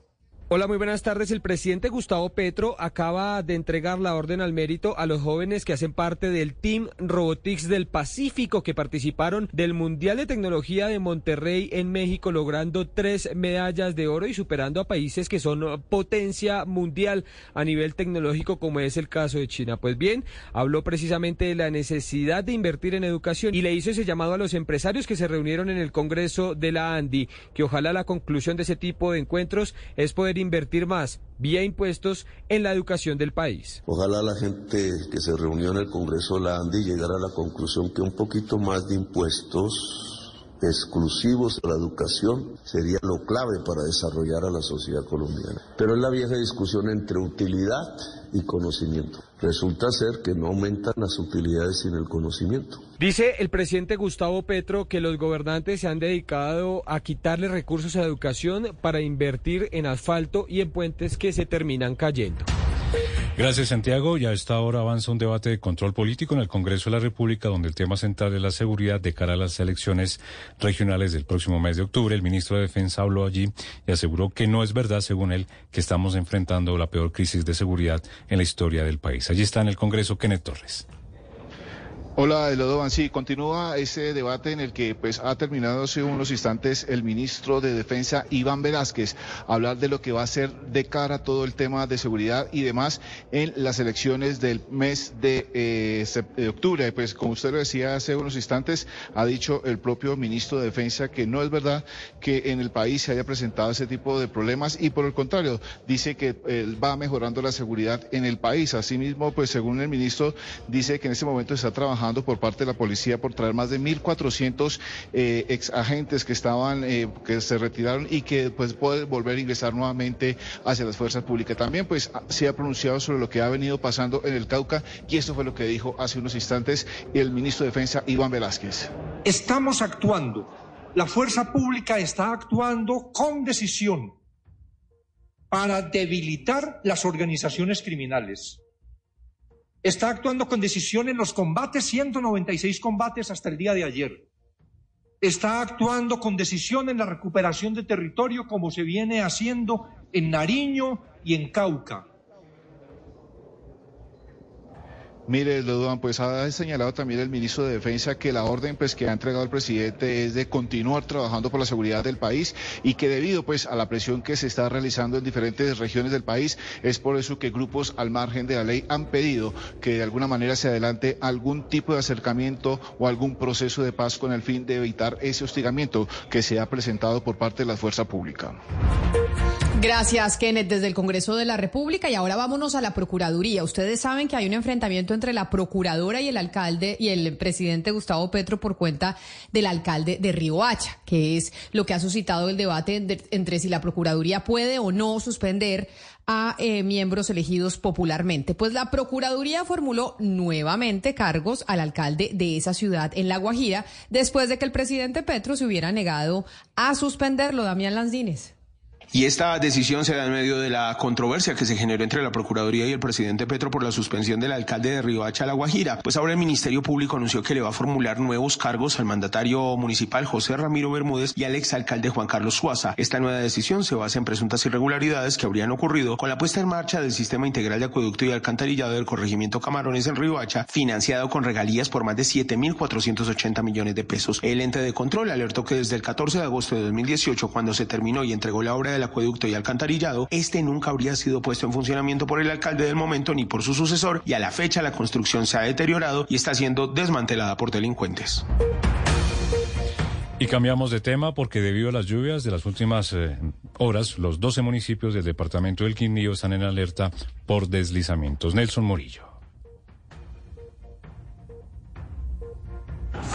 [SPEAKER 3] Hola, muy buenas tardes. El presidente Gustavo Petro acaba de entregar la orden al mérito a los jóvenes que hacen parte del Team Robotics del Pacífico que participaron del Mundial de Tecnología de Monterrey en México, logrando tres medallas de oro y superando a países que son potencia mundial a nivel tecnológico, como es el caso de China. Pues bien, habló precisamente de la necesidad de invertir en educación y le hizo ese llamado a los empresarios que se reunieron en el Congreso de la ANDI, que ojalá la conclusión de ese tipo de encuentros es poder de invertir más vía impuestos en la educación del país.
[SPEAKER 42] Ojalá la gente que se reunió en el Congreso la Andi llegara a la conclusión que un poquito más de impuestos exclusivos a la educación sería lo clave para desarrollar a la sociedad colombiana. Pero es la vieja discusión entre utilidad y conocimiento. Resulta ser que no aumentan las utilidades sin el conocimiento.
[SPEAKER 3] Dice el presidente Gustavo Petro que los gobernantes se han dedicado a quitarle recursos a la educación para invertir en asfalto y en puentes que se terminan cayendo.
[SPEAKER 9] Gracias, Santiago. Ya a esta hora avanza un debate de control político en el Congreso de la República, donde el tema central es la seguridad de cara a las elecciones regionales del próximo mes de octubre. El ministro de Defensa habló allí y aseguró que no es verdad, según él, que estamos enfrentando la peor crisis de seguridad en la historia del país. Allí está en el Congreso Kenneth Torres.
[SPEAKER 43] Hola, Elodovan. Sí, continúa ese debate en el que pues ha terminado hace unos instantes el ministro de Defensa Iván Velázquez hablar de lo que va a ser de cara a todo el tema de seguridad y demás en las elecciones del mes de, eh, de octubre. Pues como usted lo decía hace unos instantes, ha dicho el propio ministro de Defensa que no es verdad que en el país se haya presentado ese tipo de problemas y por el contrario dice que eh, va mejorando la seguridad en el país. Asimismo, pues según el ministro dice que en este momento está trabajando por parte de la policía por traer más de 1.400 eh, ex agentes que estaban, eh, que se retiraron y que pues pueden volver a ingresar nuevamente hacia las fuerzas públicas. También pues se ha pronunciado sobre lo que ha venido pasando en el Cauca y esto fue lo que dijo hace unos instantes el ministro de Defensa Iván Velázquez.
[SPEAKER 44] Estamos actuando, la fuerza pública está actuando con decisión para debilitar las organizaciones criminales está actuando con decisión en los combates, 196 combates hasta el día de ayer. Está actuando con decisión en la recuperación de territorio como se viene haciendo en Nariño y en Cauca.
[SPEAKER 43] Mire, Leduan, pues ha señalado también el ministro de Defensa que la orden pues que ha entregado el presidente es de continuar trabajando por la seguridad del país y que debido pues a la presión que se está realizando en diferentes regiones del país es por eso que grupos al margen de la ley han pedido que de alguna manera se adelante algún tipo de acercamiento o algún proceso de paz con el fin de evitar ese hostigamiento que se ha presentado por parte de la fuerza pública.
[SPEAKER 22] Gracias, Kenneth, desde el Congreso de la República. Y ahora vámonos a la Procuraduría. Ustedes saben que hay un enfrentamiento entre la Procuradora y el alcalde y el presidente Gustavo Petro por cuenta del alcalde de Río Hacha, que es lo que ha suscitado el debate entre si la Procuraduría puede o no suspender a eh, miembros elegidos popularmente. Pues la Procuraduría formuló nuevamente cargos al alcalde de esa ciudad en La Guajira después de que el presidente Petro se hubiera negado a suspenderlo, Damián Landines.
[SPEAKER 45] Y esta decisión se da en medio de la controversia que se generó entre la Procuraduría y el presidente Petro por la suspensión del alcalde de Riohacha, La Guajira. Pues ahora el Ministerio Público anunció que le va a formular nuevos cargos al mandatario municipal José Ramiro Bermúdez y al exalcalde Juan Carlos Suaza. Esta nueva decisión se basa en presuntas irregularidades que habrían ocurrido con la puesta en marcha del sistema integral de acueducto y alcantarillado del corregimiento Camarones en Riohacha, financiado con regalías por más de 7.480 millones de pesos. El ente de control alertó que desde el 14 de agosto de 2018, cuando se terminó y entregó la obra de acueducto y alcantarillado, este nunca habría sido puesto en funcionamiento por el alcalde del momento ni por su sucesor y a la fecha la construcción se ha deteriorado y está siendo desmantelada por delincuentes.
[SPEAKER 9] Y cambiamos de tema porque debido a las lluvias de las últimas eh, horas, los 12 municipios del departamento del Quindío están en alerta por deslizamientos. Nelson Morillo.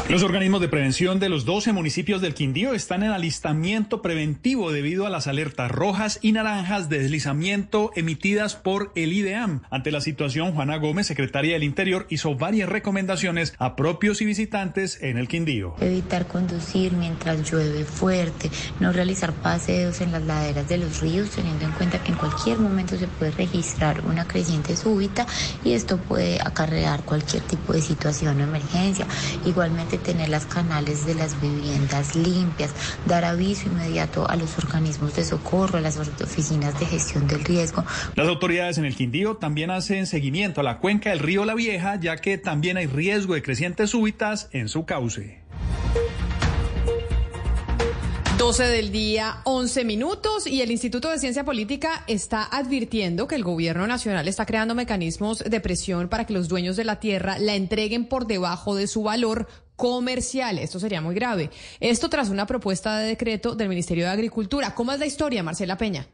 [SPEAKER 46] Los organismos de prevención de los 12 municipios del Quindío están en alistamiento preventivo debido a las alertas rojas y naranjas de deslizamiento emitidas por el IDEAM. Ante la situación, Juana Gómez, secretaria del Interior, hizo varias recomendaciones a propios y visitantes en el Quindío.
[SPEAKER 47] Evitar conducir mientras llueve fuerte, no realizar paseos en las laderas de los ríos, teniendo en cuenta que en cualquier momento se puede registrar una creciente súbita y esto puede acarrear cualquier tipo de situación o emergencia. Igualmente tener las canales de las viviendas limpias, dar aviso inmediato a los organismos de socorro, a las oficinas de gestión del riesgo.
[SPEAKER 46] Las autoridades en el Quindío también hacen seguimiento a la cuenca del río La Vieja, ya que también hay riesgo de crecientes súbitas en su cauce.
[SPEAKER 22] 12 del día, 11 minutos y el Instituto de Ciencia Política está advirtiendo que el gobierno nacional está creando mecanismos de presión para que los dueños de la tierra la entreguen por debajo de su valor comercial. Esto sería muy grave. Esto tras una propuesta de decreto del Ministerio de Agricultura. ¿Cómo es la historia, Marcela Peña?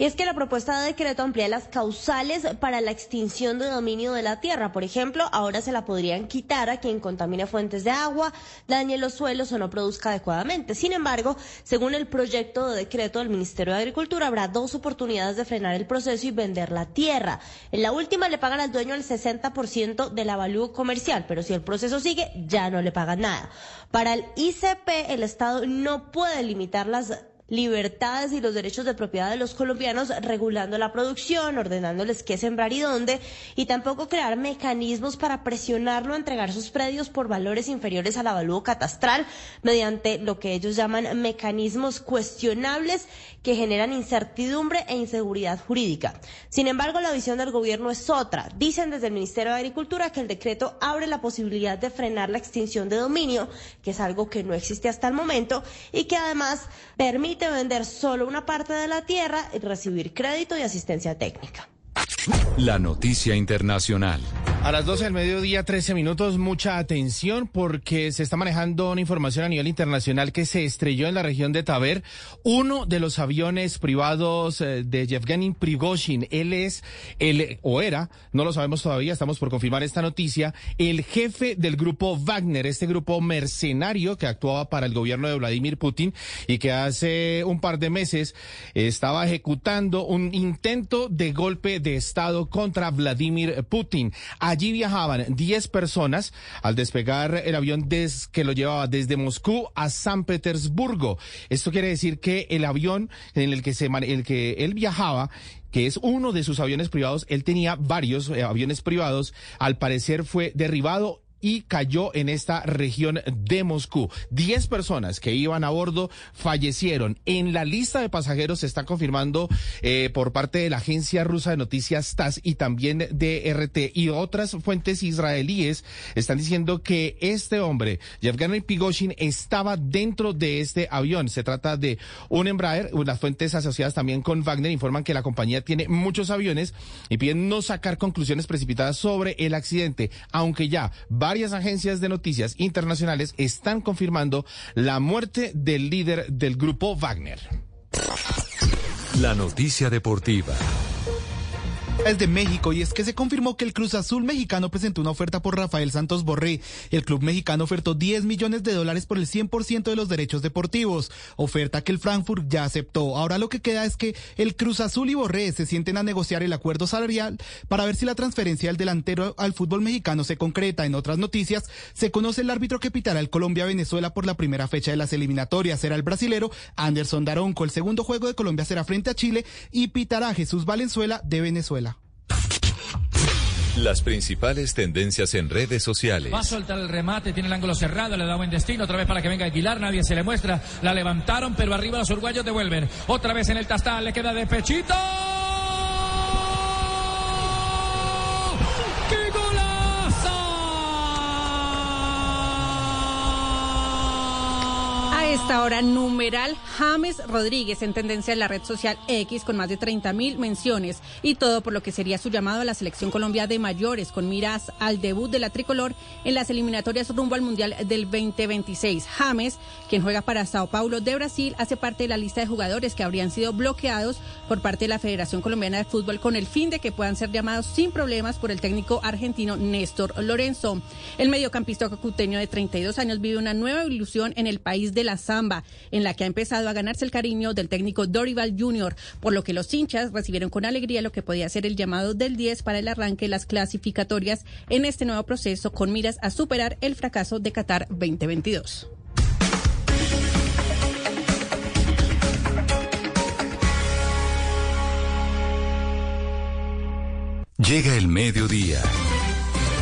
[SPEAKER 48] Y es que la propuesta de decreto amplía las causales para la extinción de dominio de la tierra. Por ejemplo, ahora se la podrían quitar a quien contamine fuentes de agua, dañe los suelos o no produzca adecuadamente. Sin embargo, según el proyecto de decreto del Ministerio de Agricultura, habrá dos oportunidades de frenar el proceso y vender la tierra. En la última le pagan al dueño el 60% del avalúo comercial, pero si el proceso sigue, ya no le pagan nada. Para el ICP, el Estado no puede limitar las libertades y los derechos de propiedad de los colombianos, regulando la producción, ordenándoles qué sembrar y dónde, y tampoco crear mecanismos para presionarlo a entregar sus predios por valores inferiores al avalúo catastral mediante lo que ellos llaman mecanismos cuestionables que generan incertidumbre e inseguridad jurídica. Sin embargo, la visión del gobierno es otra. Dicen desde el Ministerio de Agricultura que el decreto abre la posibilidad de frenar la extinción de dominio, que es algo que no existe hasta el momento, y que además permite vender solo una parte de la tierra y recibir crédito y asistencia técnica.
[SPEAKER 4] La noticia internacional.
[SPEAKER 49] A las 12 del mediodía, 13 minutos, mucha atención porque se está manejando una información a nivel internacional que se estrelló en la región de Taber uno de los aviones privados eh, de Yevgeny Prigozhin. Él es el, o era, no lo sabemos todavía, estamos por confirmar esta noticia, el jefe del grupo Wagner, este grupo mercenario que actuaba para el gobierno de Vladimir Putin y que hace un par de meses estaba ejecutando un intento de golpe de Estado contra Vladimir Putin. Allí viajaban 10 personas al despegar el avión que lo llevaba desde Moscú a San Petersburgo. Esto quiere decir que el avión en el que, se, el que él viajaba que es uno de sus aviones privados, él tenía varios eh, aviones privados, al parecer fue derribado y cayó en esta región de Moscú. Diez personas que iban a bordo fallecieron. En la lista de pasajeros se está confirmando eh, por parte de la agencia rusa de noticias TAS y también de RT y otras fuentes israelíes están diciendo que este hombre, Yevgeny Pigoshin, estaba dentro de este avión. Se trata de un Embraer. Las fuentes asociadas también con Wagner informan que la compañía tiene muchos aviones y piden no sacar conclusiones precipitadas sobre el accidente, aunque ya va varias agencias de noticias internacionales están confirmando la muerte del líder del grupo Wagner.
[SPEAKER 4] La noticia deportiva
[SPEAKER 50] es de México y es que se confirmó que el Cruz Azul mexicano presentó una oferta por Rafael Santos Borré. El club mexicano ofertó 10 millones de dólares por el 100% de los derechos deportivos, oferta que el Frankfurt ya aceptó. Ahora lo que queda es que el Cruz Azul y Borré se sienten a negociar el acuerdo salarial para ver si la transferencia del delantero al fútbol mexicano se concreta. En otras noticias, se conoce el árbitro que pitará el Colombia-Venezuela por la primera fecha de las eliminatorias. Será el brasilero Anderson Daronco. El segundo juego de Colombia será frente a Chile y pitará Jesús Valenzuela de Venezuela.
[SPEAKER 4] Las principales tendencias en redes sociales.
[SPEAKER 32] Va a soltar el remate, tiene el ángulo cerrado, le da buen destino, otra vez para que venga Aguilar, nadie se le muestra, la levantaron, pero arriba los uruguayos devuelven. Otra vez en el tastal, le queda de pechito.
[SPEAKER 51] Esta hora, numeral James Rodríguez en tendencia en la red social X con más de 30 mil menciones y todo por lo que sería su llamado a la selección Colombia de mayores con miras al debut de la tricolor en las eliminatorias rumbo al Mundial del 2026. James, quien juega para Sao Paulo de Brasil, hace parte de la lista de jugadores que habrían sido bloqueados por parte de la Federación Colombiana de Fútbol con el fin de que puedan ser llamados sin problemas por el técnico argentino Néstor Lorenzo. El mediocampista cacuteño de 32 años vive una nueva ilusión en el país de la en la que ha empezado a ganarse el cariño del técnico Dorival Jr., por lo que los hinchas recibieron con alegría lo que podía ser el llamado del 10 para el arranque de las clasificatorias en este nuevo proceso con miras a superar el fracaso de Qatar 2022.
[SPEAKER 4] Llega el mediodía.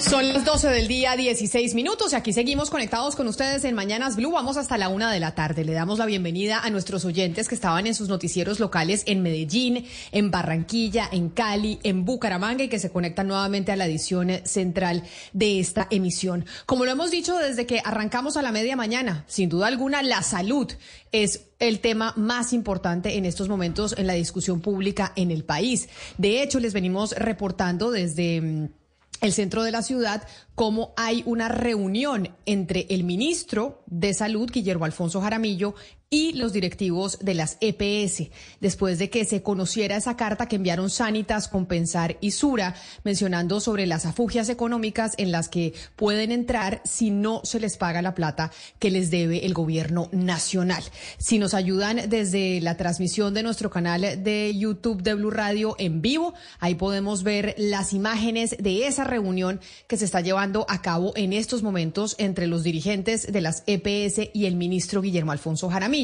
[SPEAKER 51] Son las 12 del día, 16 minutos, y aquí seguimos conectados con ustedes en Mañanas Blue. Vamos hasta la una de la tarde. Le damos la bienvenida a nuestros oyentes que estaban en sus noticieros locales en Medellín, en Barranquilla, en Cali, en Bucaramanga y que se conectan nuevamente a la edición central de esta emisión. Como lo hemos dicho desde que arrancamos a la media mañana, sin duda alguna, la salud es el tema más importante en estos momentos en la discusión pública en el país. De hecho, les venimos reportando desde mm,
[SPEAKER 22] el centro de la ciudad, como hay una reunión entre el ministro de Salud, Guillermo Alfonso Jaramillo, y los directivos de las EPS, después de que se conociera esa carta que enviaron Sanitas, Compensar y Sura, mencionando sobre las afugias económicas en las que pueden entrar si no se les paga la plata que les debe el gobierno nacional. Si nos ayudan desde la transmisión de nuestro canal de YouTube de Blue Radio en vivo, ahí podemos ver las imágenes de esa reunión que se está llevando a cabo en estos momentos entre los dirigentes de las EPS y el ministro Guillermo Alfonso Jaramillo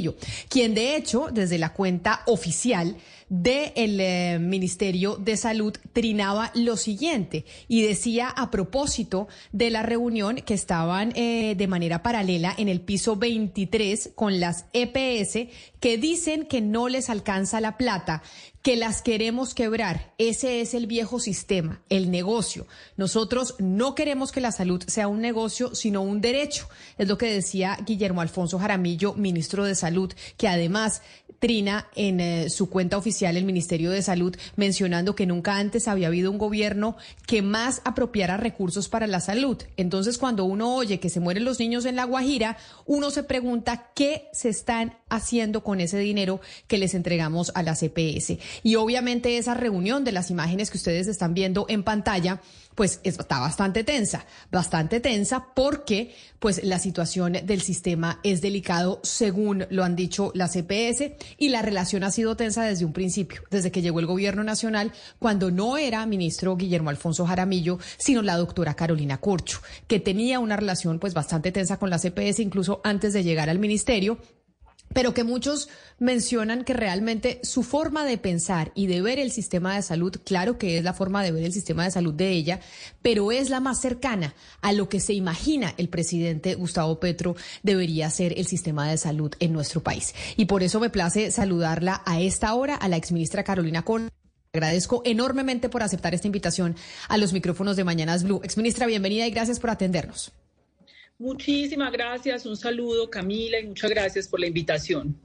[SPEAKER 22] quien de hecho desde la cuenta oficial del eh, Ministerio de Salud trinaba lo siguiente y decía a propósito de la reunión que estaban eh, de manera paralela en el piso 23 con las EPS que dicen que no les alcanza la plata, que las queremos quebrar. Ese es el viejo sistema, el negocio. Nosotros no queremos que la salud sea un negocio, sino un derecho. Es lo que decía Guillermo Alfonso Jaramillo, ministro de Salud, que además trina en eh, su cuenta oficial el Ministerio de Salud, mencionando que nunca antes había habido un gobierno que más apropiara recursos para la salud. Entonces, cuando uno oye que se mueren los niños en La Guajira, uno se pregunta qué se están haciendo con ese dinero que les entregamos a la CPS. Y obviamente esa reunión de las imágenes que ustedes están viendo en pantalla, pues está bastante tensa, bastante tensa porque pues la situación del sistema es delicado según lo han dicho las CPS y la relación ha sido tensa desde un principio, desde que llegó el gobierno nacional cuando no era ministro Guillermo Alfonso Jaramillo, sino la doctora Carolina Corcho, que tenía una relación pues bastante tensa con la CPS incluso antes de llegar al ministerio pero que muchos mencionan que realmente su forma de pensar y de ver el sistema de salud, claro que es la forma de ver el sistema de salud de ella, pero es la más cercana a lo que se imagina el presidente Gustavo Petro debería ser el sistema de salud en nuestro país. Y por eso me place saludarla a esta hora a la exministra Carolina Con. Agradezco enormemente por aceptar esta invitación a los micrófonos de Mañanas Blue. Exministra, bienvenida y gracias por atendernos.
[SPEAKER 52] Muchísimas gracias, un saludo Camila y muchas gracias por la invitación.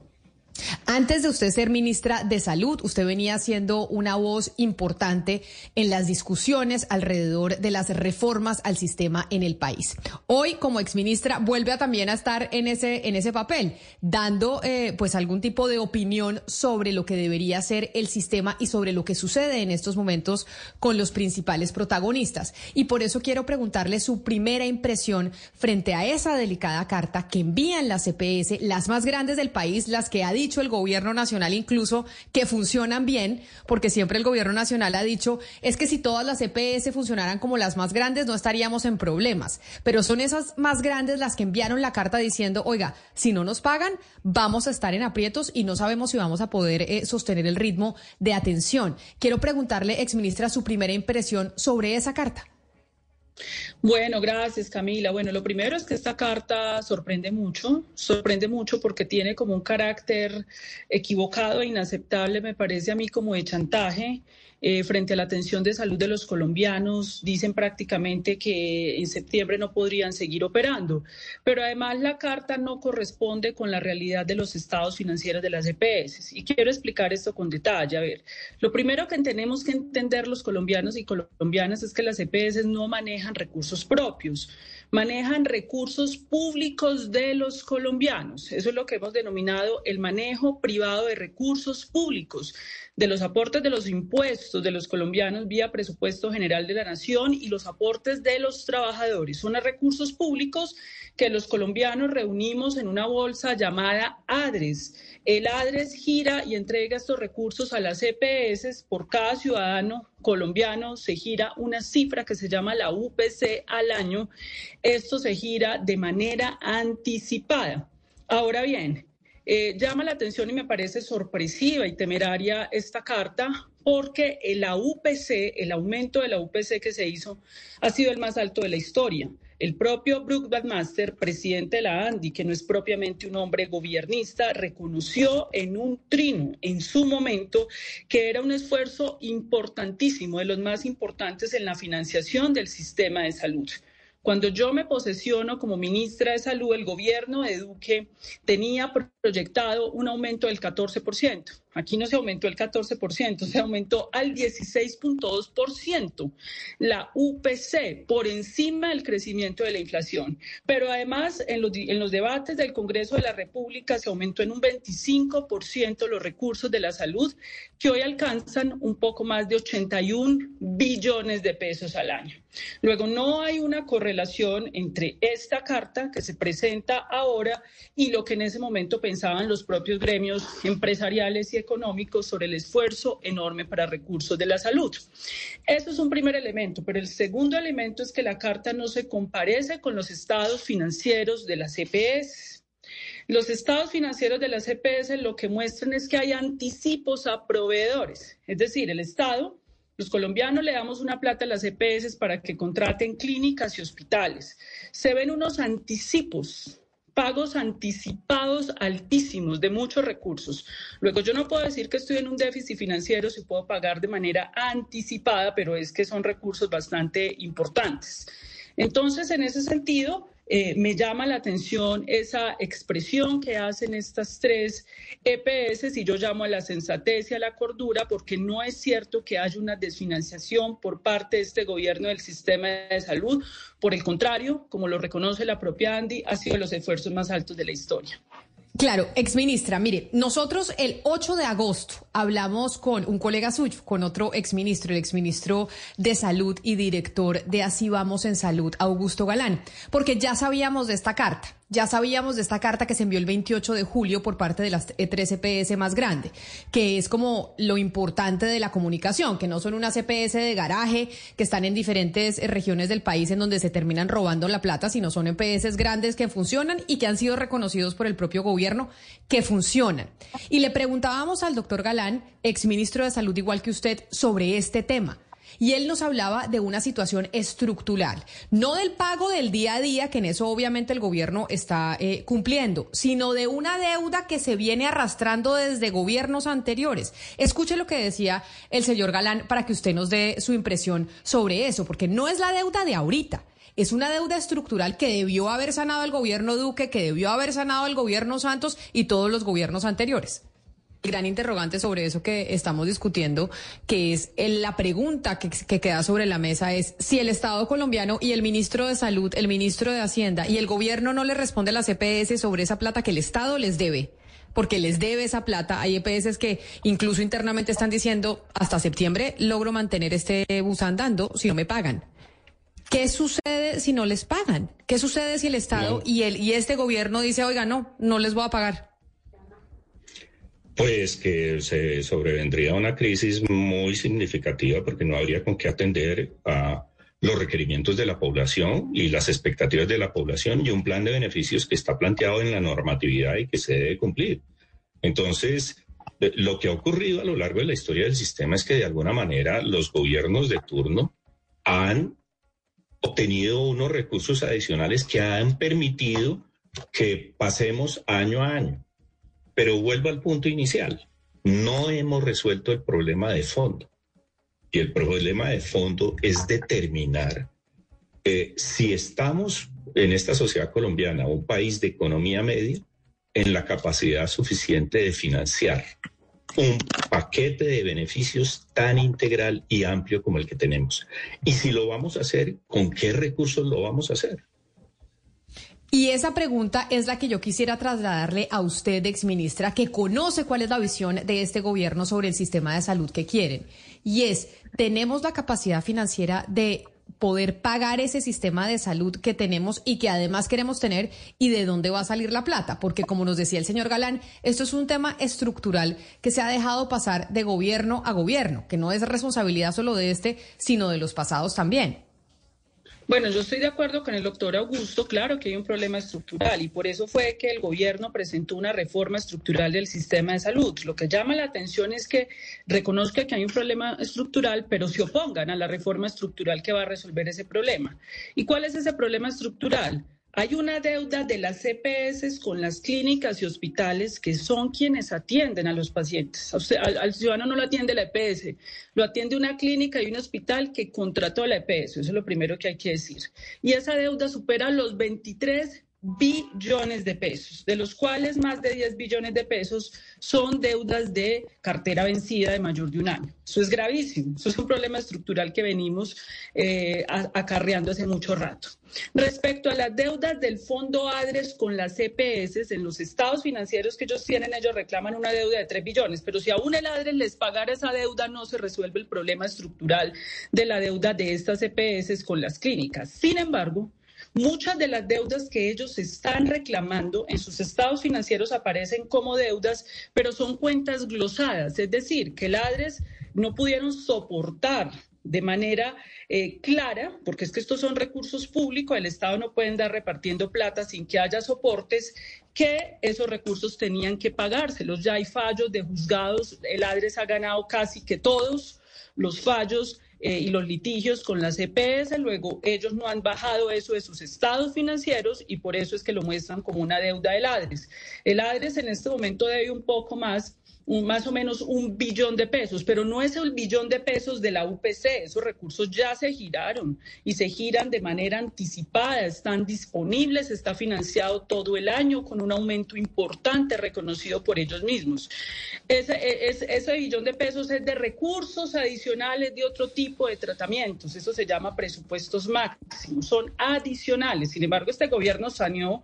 [SPEAKER 22] Antes de usted ser ministra de Salud, usted venía siendo una voz importante en las discusiones alrededor de las reformas al sistema en el país. Hoy, como exministra, vuelve a también a estar en ese, en ese papel, dando eh, pues algún tipo de opinión sobre lo que debería ser el sistema y sobre lo que sucede en estos momentos con los principales protagonistas. Y por eso quiero preguntarle su primera impresión frente a esa delicada carta que envían las CPS, las más grandes del país, las que ha dicho el gobierno nacional incluso que funcionan bien, porque siempre el gobierno nacional ha dicho, es que si todas las EPS funcionaran como las más grandes, no estaríamos en problemas. Pero son esas más grandes las que enviaron la carta diciendo, oiga, si no nos pagan, vamos a estar en aprietos y no sabemos si vamos a poder eh, sostener el ritmo de atención. Quiero preguntarle, exministra, su primera impresión sobre esa carta.
[SPEAKER 52] Bueno, gracias Camila. Bueno, lo primero es que esta carta sorprende mucho, sorprende mucho porque tiene como un carácter equivocado e inaceptable, me parece a mí, como de chantaje. Eh, frente a la atención de salud de los colombianos. Dicen prácticamente que en septiembre no podrían seguir operando. Pero además la carta no corresponde con la realidad de los estados financieros de las EPS. Y quiero explicar esto con detalle. A ver, lo primero que tenemos que entender los colombianos y colombianas es que las EPS no manejan recursos propios manejan recursos públicos de los colombianos. Eso es lo que hemos denominado el manejo privado de recursos públicos de los aportes de los impuestos de los colombianos vía presupuesto general de la nación y los aportes de los trabajadores. Son recursos públicos que los colombianos reunimos en una bolsa llamada ADRES. El ADRES gira y entrega estos recursos a las EPS. Por cada ciudadano colombiano se gira una cifra que se llama la UPC al año. Esto se gira de manera anticipada. Ahora bien, eh, llama la atención y me parece sorpresiva y temeraria esta carta porque la UPC, el aumento de la UPC que se hizo, ha sido el más alto de la historia. El propio Brooke Badmaster, presidente de la ANDI, que no es propiamente un hombre gobiernista, reconoció en un trino en su momento que era un esfuerzo importantísimo, de los más importantes en la financiación del sistema de salud. Cuando yo me posesiono como ministra de Salud, el gobierno de Duque tenía proyectado un aumento del 14%. Aquí no se aumentó el 14%, se aumentó al 16.2%. La UPC por encima del crecimiento de la inflación. Pero además, en los, en los debates del Congreso de la República se aumentó en un 25% los recursos de la salud, que hoy alcanzan un poco más de 81 billones de pesos al año. Luego, no hay una correlación entre esta carta que se presenta ahora y lo que en ese momento pensaban los propios gremios empresariales y económicos sobre el esfuerzo enorme para recursos de la salud. Eso es un primer elemento, pero el segundo elemento es que la carta no se comparece con los estados financieros de las EPS. Los estados financieros de las EPS lo que muestran es que hay anticipos a proveedores, es decir, el Estado los colombianos le damos una plata a las EPS para que contraten clínicas y hospitales. Se ven unos anticipos, pagos anticipados altísimos de muchos recursos. Luego yo no puedo decir que estoy en un déficit financiero si puedo pagar de manera anticipada, pero es que son recursos bastante importantes. Entonces, en ese sentido, eh, me llama la atención esa expresión que hacen estas tres EPS y yo llamo a la sensatez y a la cordura porque no es cierto que haya una desfinanciación por parte de este gobierno del sistema de salud. Por el contrario, como lo reconoce la propia Andy, ha sido los esfuerzos más altos de la historia.
[SPEAKER 22] Claro, exministra, mire, nosotros el 8 de agosto hablamos con un colega suyo, con otro exministro, el exministro de Salud y director de Así Vamos en Salud, Augusto Galán, porque ya sabíamos de esta carta. Ya sabíamos de esta carta que se envió el 28 de julio por parte de las tres EPS más grande, que es como lo importante de la comunicación, que no son unas EPS de garaje que están en diferentes regiones del país en donde se terminan robando la plata, sino son EPS grandes que funcionan y que han sido reconocidos por el propio gobierno que funcionan. Y le preguntábamos al doctor Galán, exministro de Salud igual que usted, sobre este tema. Y él nos hablaba de una situación estructural, no del pago del día a día, que en eso obviamente el gobierno está eh, cumpliendo, sino de una deuda que se viene arrastrando desde gobiernos anteriores. Escuche lo que decía el señor Galán para que usted nos dé su impresión sobre eso, porque no es la deuda de ahorita. Es una deuda estructural que debió haber sanado el gobierno Duque, que debió haber sanado el gobierno Santos y todos los gobiernos anteriores gran interrogante sobre eso que estamos discutiendo, que es la pregunta que, queda sobre la mesa es si el Estado colombiano y el ministro de Salud, el ministro de Hacienda y el gobierno no le responde a la CPS sobre esa plata que el Estado les debe porque les debe esa plata. Hay EPS que incluso internamente están diciendo hasta septiembre logro mantener este bus andando si no me pagan. ¿Qué sucede si no les pagan? ¿Qué sucede si el Estado y el y este gobierno dice, oiga, no, no les voy a pagar?
[SPEAKER 50] Pues que se sobrevendría una crisis muy significativa porque no habría con qué atender a los requerimientos de la población y las expectativas de la población y un plan de beneficios que está planteado en la normatividad y que se debe cumplir. Entonces, eh, lo que ha ocurrido a lo largo de la historia del sistema es que de alguna manera los gobiernos de turno han obtenido unos recursos adicionales que han permitido que pasemos año a año. Pero vuelvo al punto inicial. No hemos resuelto el problema de fondo. Y el problema de fondo es determinar eh, si estamos en esta sociedad colombiana, un país de economía media, en la capacidad suficiente de financiar un paquete de beneficios tan integral y amplio como el que tenemos. Y si lo vamos a hacer, ¿con qué recursos lo vamos a hacer?
[SPEAKER 22] Y esa pregunta es la que yo quisiera trasladarle a usted, exministra, que conoce cuál es la visión de este gobierno sobre el sistema de salud que quieren. Y es, ¿tenemos la capacidad financiera de poder pagar ese sistema de salud que tenemos y que además queremos tener y de dónde va a salir la plata? Porque como nos decía el señor Galán, esto es un tema estructural que se ha dejado pasar de gobierno a gobierno, que no es responsabilidad solo de este, sino de los pasados también.
[SPEAKER 52] Bueno, yo estoy de acuerdo con el doctor Augusto, claro que hay un problema estructural y por eso fue que el gobierno presentó una reforma estructural del sistema de salud. Lo que llama la atención es que reconozca que hay un problema estructural, pero se opongan a la reforma estructural que va a resolver ese problema. ¿Y cuál es ese problema estructural? Hay una deuda de las CPS con las clínicas y hospitales que son quienes atienden a los pacientes. al, ciudadano no lo atiende la EPS, lo atiende una clínica y un hospital que contrató a la EPS. Eso es lo primero que hay que decir. Y esa deuda supera los 23 billones de pesos, de los cuales más de 10 billones de pesos son deudas de cartera vencida de mayor de un año. Eso es gravísimo, eso es un problema estructural que venimos eh, acarreando hace mucho rato. Respecto a las deudas del Fondo ADRES con las EPS, en los estados financieros que ellos tienen, ellos reclaman una deuda de 3 billones, pero si aún el ADRES les pagara esa deuda, no se resuelve el problema estructural de la deuda de estas EPS con las clínicas. Sin embargo, Muchas de las deudas que ellos están reclamando en sus estados financieros aparecen como deudas, pero son cuentas glosadas, es decir, que ladres no pudieron soportar de manera eh, clara, porque es que estos son recursos públicos, el Estado no puede andar repartiendo plata sin que haya soportes, que esos recursos tenían que pagárselos. Ya hay fallos de juzgados, el ADRES ha ganado casi que todos los fallos eh, y los litigios con las EPS, luego ellos no han bajado eso de sus estados financieros y por eso es que lo muestran como una deuda del ADRES. El ADRES en este momento debe un poco más más o menos un billón de pesos, pero no es el billón de pesos de la UPC, esos recursos ya se giraron y se giran de manera anticipada, están disponibles, está financiado todo el año con un aumento importante reconocido por ellos mismos. Ese, e, ese billón de pesos es de recursos adicionales de otro tipo de tratamientos, eso se llama presupuestos máximos, son adicionales. Sin embargo, este gobierno saneó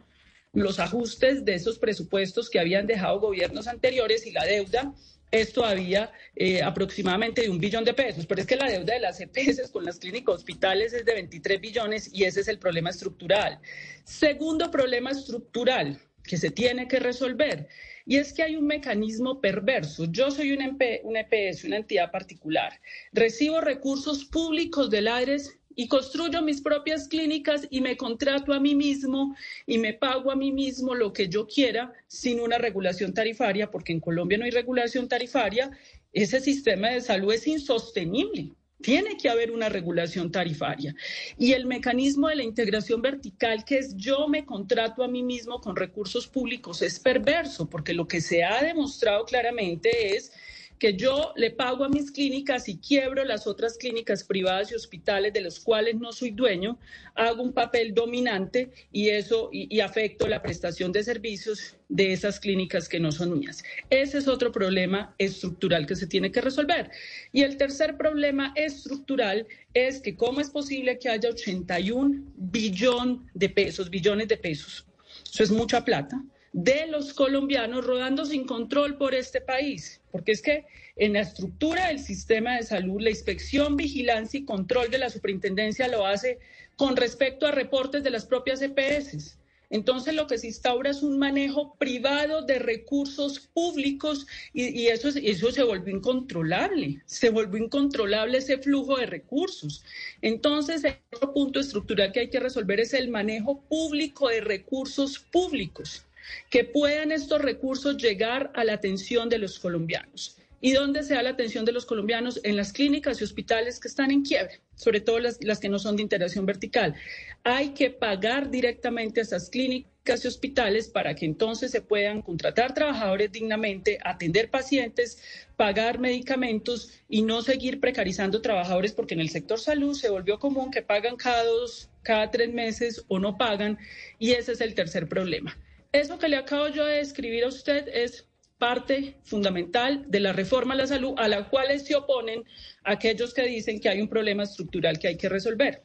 [SPEAKER 52] los ajustes de esos presupuestos que habían dejado gobiernos anteriores y la deuda es todavía eh, aproximadamente de un billón de pesos, pero es que la deuda de las EPS con las clínicas hospitales es de 23 billones y ese es el problema estructural. Segundo problema estructural que se tiene que resolver y es que hay un mecanismo perverso. Yo soy un, un EPS, una entidad particular. Recibo recursos públicos del ARES y construyo mis propias clínicas y me contrato a mí mismo y me pago a mí mismo lo que yo quiera sin una regulación tarifaria, porque en Colombia no hay regulación tarifaria, ese sistema de salud es insostenible. Tiene que haber una regulación tarifaria. Y el mecanismo de la integración vertical, que es yo me contrato a mí mismo con recursos públicos, es perverso, porque lo que se ha demostrado claramente es que yo le pago a mis clínicas y quiebro las otras clínicas privadas y hospitales de los cuales no soy dueño, hago un papel dominante y eso y, afecto la prestación de servicios de esas clínicas que no son mías. Ese es otro problema estructural que se tiene que resolver. Y el tercer problema estructural es que cómo es posible que haya 81 billón de pesos, billones de pesos. Eso es mucha plata de los colombianos rodando sin control por este país, porque es que en la estructura del sistema de salud, la inspección, vigilancia y control de la superintendencia lo hace con respecto a reportes de las propias EPS. Entonces lo que se instaura es un manejo privado de recursos públicos y, eso, eso se volvió incontrolable, se volvió incontrolable ese flujo de recursos. Entonces, el otro punto estructural que hay que resolver es el manejo público de recursos públicos que puedan estos recursos llegar a la atención de los colombianos. ¿Y dónde se da la atención de los colombianos? En las clínicas y hospitales que están en quiebre, sobre todo las, que no son de integración vertical. Hay que pagar directamente a esas clínicas y hospitales para que entonces se puedan contratar trabajadores dignamente, atender pacientes, pagar medicamentos y no seguir precarizando trabajadores, porque en el sector salud se volvió común que pagan cada dos, cada tres meses o no pagan, y ese es el tercer problema. Eso que le acabo yo de describir a usted es parte fundamental de la reforma a la salud a la cual se oponen aquellos que dicen que hay un problema estructural que hay que resolver.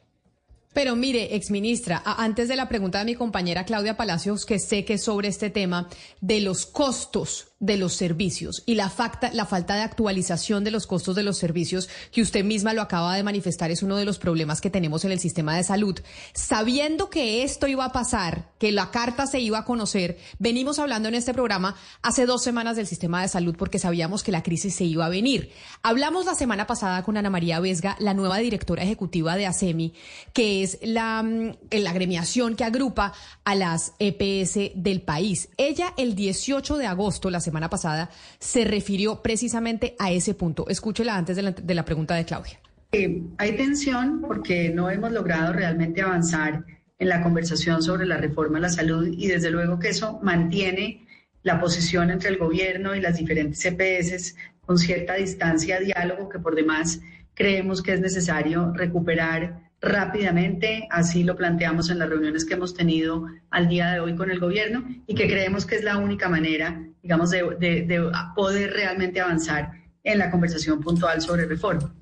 [SPEAKER 22] Pero mire, exministra, antes de la pregunta de mi compañera Claudia Palacios, que sé que sobre este tema de los costos de los servicios y la, la falta de actualización de los costos de los servicios, que usted misma lo acaba de manifestar, es uno de los problemas que tenemos en el sistema de salud. Sabiendo que esto iba a pasar, que la carta se iba a conocer, venimos hablando en este programa hace dos semanas del sistema de salud porque sabíamos que la crisis se iba a venir. Hablamos la semana pasada con Ana María Vesga, la nueva directora ejecutiva de ASEMI, que es la, mm, la agremiación que agrupa a las EPS del país. Ella el 18 de agosto, la pasada, se refirió precisamente a ese punto. Escúchela antes de la, pregunta de Claudia.
[SPEAKER 53] Eh, hay tensión porque no hemos logrado realmente avanzar en la conversación sobre la reforma a la salud y desde luego que eso mantiene la posición entre el gobierno y las diferentes EPS con cierta distancia, diálogo que por demás creemos que es necesario recuperar rápidamente, así lo planteamos en las reuniones que hemos tenido al día de hoy con el gobierno y que creemos que es la única manera, digamos, de, de poder realmente avanzar en la conversación puntual sobre reforma.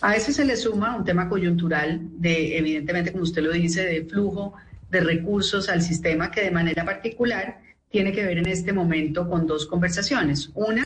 [SPEAKER 53] A eso se le suma un tema coyuntural de, evidentemente, como usted lo dice, de flujo de recursos al sistema que de manera particular tiene que ver en este momento con dos conversaciones. Una,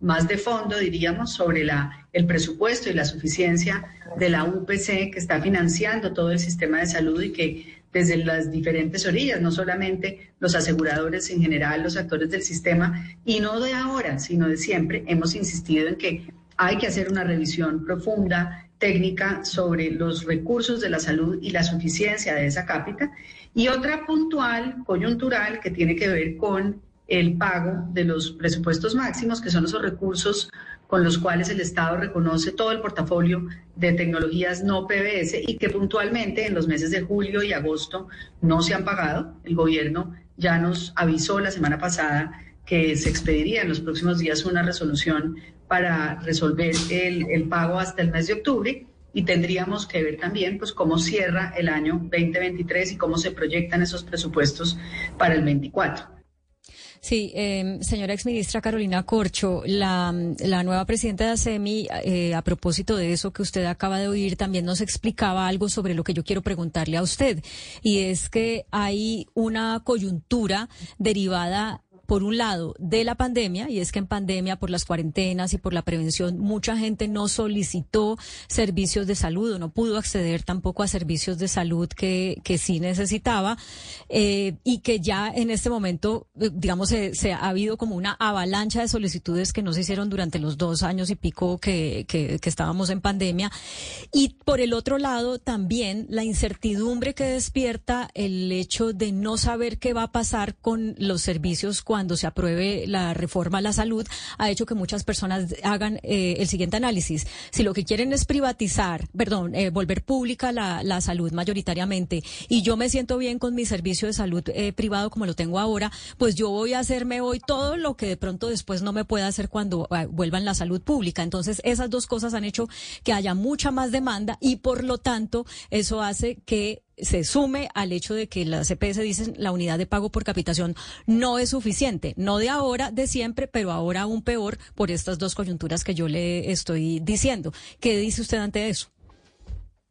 [SPEAKER 53] más de fondo, diríamos, sobre el presupuesto y la suficiencia de la UPC que está financiando todo el sistema de salud y que desde las diferentes orillas, no solamente los aseguradores en general, los actores del sistema, y no de ahora, sino de siempre, hemos insistido en que hay que hacer una revisión profunda, técnica, sobre los recursos de la salud y la suficiencia de esa cápita, y otra puntual, coyuntural, que tiene que ver con el pago de los presupuestos máximos, que son esos recursos con los cuales el Estado reconoce todo el portafolio de tecnologías no PBS y que puntualmente en los meses de julio y agosto no se han pagado. El gobierno ya nos avisó la semana pasada que se expediría en los próximos días una resolución para resolver el, el pago hasta el mes de octubre y tendríamos que ver también pues cómo cierra el año 2023 y cómo se proyectan esos presupuestos para el 24.
[SPEAKER 23] Sí, eh, señora exministra Carolina Corcho, la, la nueva presidenta de ASEMI, eh, a propósito de eso que usted acaba de oír, también nos explicaba algo sobre lo que yo quiero preguntarle a usted, y es que hay una coyuntura derivada por un lado, de la pandemia, y es que en pandemia, por las cuarentenas y por la prevención, mucha gente no solicitó servicios de salud o no pudo acceder tampoco a servicios de salud que, que sí necesitaba, eh, y que ya en este momento, eh, digamos, se, ha habido como una avalancha de solicitudes que no se hicieron durante los dos años y pico que, que, que estábamos en pandemia. Y por el otro lado, también la incertidumbre que despierta el hecho de no saber qué va a pasar con los servicios cuando cuando se apruebe la reforma a la salud, ha hecho que muchas personas hagan eh, el siguiente análisis. Si lo que quieren es privatizar, perdón, eh, volver pública la, la, salud mayoritariamente, y yo me siento bien con mi servicio de salud eh, privado como lo tengo ahora, pues yo voy a hacerme hoy todo lo que de pronto después no me pueda hacer cuando vuelva en la salud pública. Entonces, esas dos cosas han hecho que haya mucha más demanda y por lo tanto, eso hace que se sume al hecho de que la CPS dicen la unidad de pago por capitación no es suficiente, no de ahora, de siempre, pero ahora aún peor por estas dos coyunturas que yo le estoy diciendo. ¿Qué dice usted ante eso?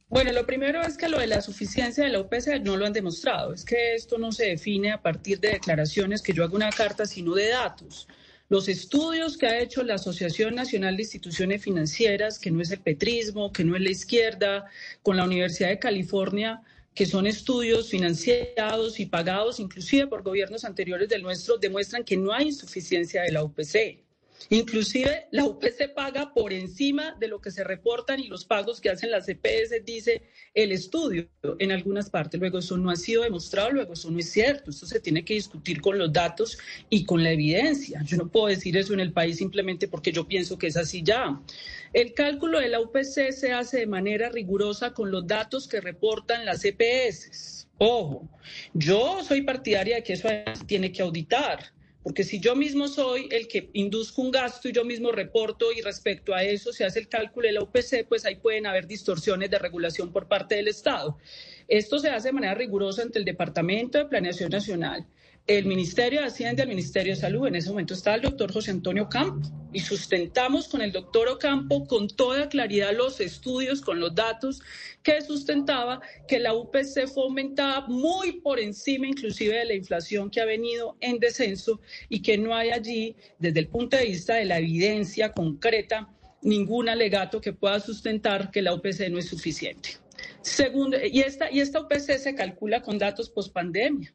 [SPEAKER 52] Bueno, lo primero es que lo de la suficiencia de la UPC no lo han demostrado. Es que esto no se define a partir de declaraciones que yo hago una carta, sino de datos. Los estudios que ha hecho la Asociación Nacional de Instituciones Financieras, que no es el petrismo, que no es la izquierda, con la Universidad de California, que son estudios financiados y pagados inclusive por gobiernos anteriores del nuestro, demuestran que no hay insuficiencia de la UPC. Inclusive la UPC paga por encima de lo que se reportan y los pagos que hacen las CPS, dice el estudio en algunas partes. Luego eso no ha sido demostrado, luego eso no es cierto. Esto se tiene que discutir con los datos y con la evidencia. Yo no puedo decir eso en el país simplemente porque yo pienso que es así ya. El cálculo de la UPC se hace de manera rigurosa con los datos que reportan las CPS. Ojo, yo soy partidaria de que eso tiene que auditar porque si yo mismo soy el que induzco un gasto y yo mismo reporto y respecto a eso se hace el cálculo de la UPC, pues ahí pueden haber distorsiones de regulación por parte del Estado. Esto se hace de manera rigurosa ante el Departamento de Planeación Nacional, el Ministerio de Hacienda el Ministerio de Salud. En ese momento está el doctor José Antonio Campo y sustentamos con el doctor Ocampo con toda claridad los estudios, con los datos que sustentaba que la UPC fue aumentada muy por encima inclusive de la inflación que ha venido en descenso y que no hay allí, desde el punto de vista de la evidencia concreta, ningún alegato que pueda sustentar que la UPC no es suficiente. Segundo, y esta, y esta UPC se calcula con datos post pandemia.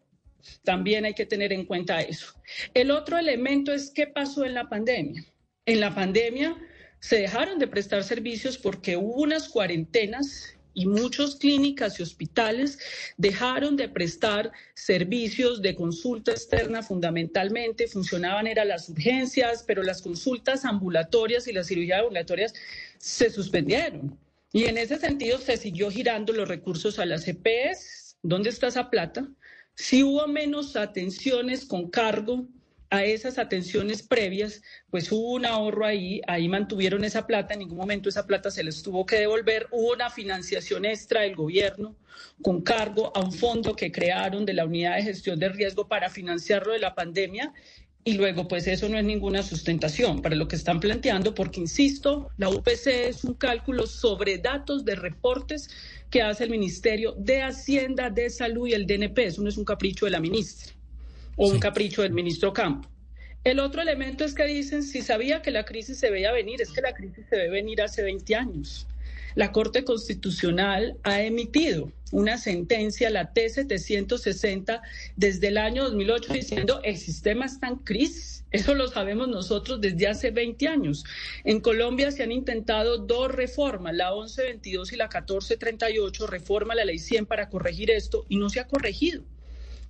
[SPEAKER 52] También hay que tener en cuenta eso. El otro elemento es qué pasó en la pandemia. En la pandemia se dejaron de prestar servicios porque hubo unas cuarentenas y muchas clínicas y hospitales dejaron de prestar servicios de consulta externa fundamentalmente, funcionaban eran las urgencias, pero las consultas ambulatorias y las cirugías ambulatorias se suspendieron. Y en ese sentido se siguió girando los recursos a las EPS. ¿Dónde está esa plata? Si hubo menos atenciones con cargo a esas atenciones previas, pues hubo un ahorro ahí, ahí mantuvieron esa plata, en ningún momento esa plata se les tuvo que devolver, hubo una financiación extra del gobierno con cargo a un fondo que crearon de la unidad de gestión de riesgo para financiarlo de la pandemia y luego, pues eso no es ninguna sustentación para lo que están planteando, porque, insisto, la UPC es un cálculo sobre datos de reportes que hace el Ministerio de Hacienda, de Salud y el DNP. Eso no es un capricho de la ministra o un capricho del ministro Campo. El otro elemento es que dicen, si sabía que la crisis se veía venir, es que la crisis se ve venir hace 20 años. La Corte Constitucional ha emitido una sentencia, la T-760, desde el año 2008 diciendo el sistema está en crisis. Eso lo sabemos nosotros desde hace 20 años. En Colombia se han intentado dos reformas, la 1122 y la 1438, reforma la ley 100 para corregir esto y no se ha corregido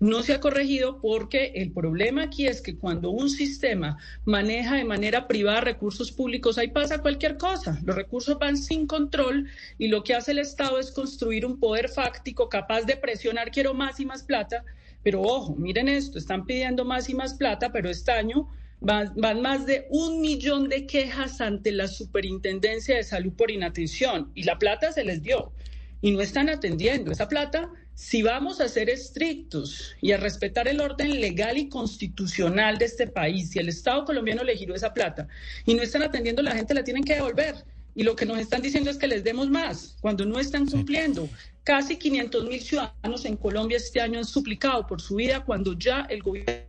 [SPEAKER 52] no se ha corregido porque el problema aquí es que cuando un sistema maneja de manera privada recursos públicos, ahí pasa cualquier cosa. Los recursos van sin control y lo que hace el Estado es construir un poder fáctico capaz de presionar, quiero más y más plata. Pero ojo, miren esto, están pidiendo más y más plata, pero este año van, van, más de un millón de quejas ante la Superintendencia de Salud por inatención y la plata se les dio y no están atendiendo. Esa plata si vamos a ser estrictos y a respetar el orden legal y constitucional de este país, si el Estado colombiano le giró esa plata y no están atendiendo, la gente la tienen que devolver. Y lo que nos están diciendo es que les demos más, cuando no están cumpliendo. Casi 500 mil ciudadanos en Colombia este año han suplicado por su vida cuando ya el gobierno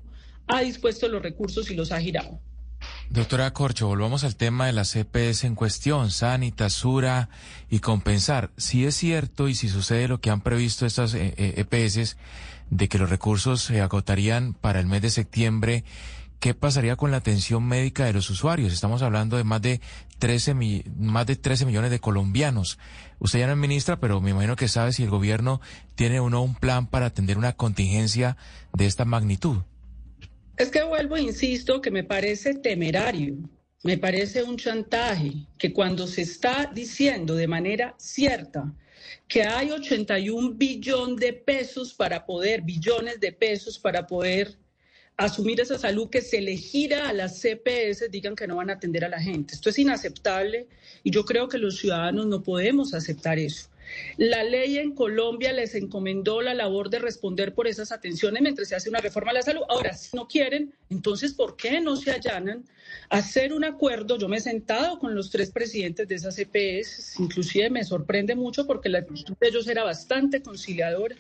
[SPEAKER 52] ha dispuesto los recursos y los ha girado.
[SPEAKER 54] Doctora Corcho, volvamos al tema de la CPS en cuestión, Sanita, Sura y compensar. Si es cierto y si sucede lo que han previsto estas EPS, eh, eh, e de que los recursos se agotarían para el mes de septiembre, ¿qué pasaría con la atención médica de los usuarios? Estamos hablando de más de 13, más de 13 millones de colombianos. Usted ya no es ministra, pero me imagino que sabe si el gobierno tiene o no un plan para atender una contingencia de esta magnitud.
[SPEAKER 52] Es que vuelvo, insisto, que me parece temerario, me parece un chantaje, que cuando se está diciendo de manera cierta que hay 81 billones de pesos para poder, billones de pesos para poder asumir esa salud que se le gira a las CPS, digan que no van a atender a la gente. Esto es inaceptable y yo creo que los ciudadanos no podemos aceptar eso. La ley en Colombia les encomendó la labor de responder por esas atenciones mientras se hace una reforma a la salud. Ahora, si no quieren, entonces, ¿por qué no se allanan a hacer un acuerdo? Yo me he sentado con los tres presidentes de esas EPS, inclusive me sorprende mucho porque la actitud de ellos era bastante conciliadora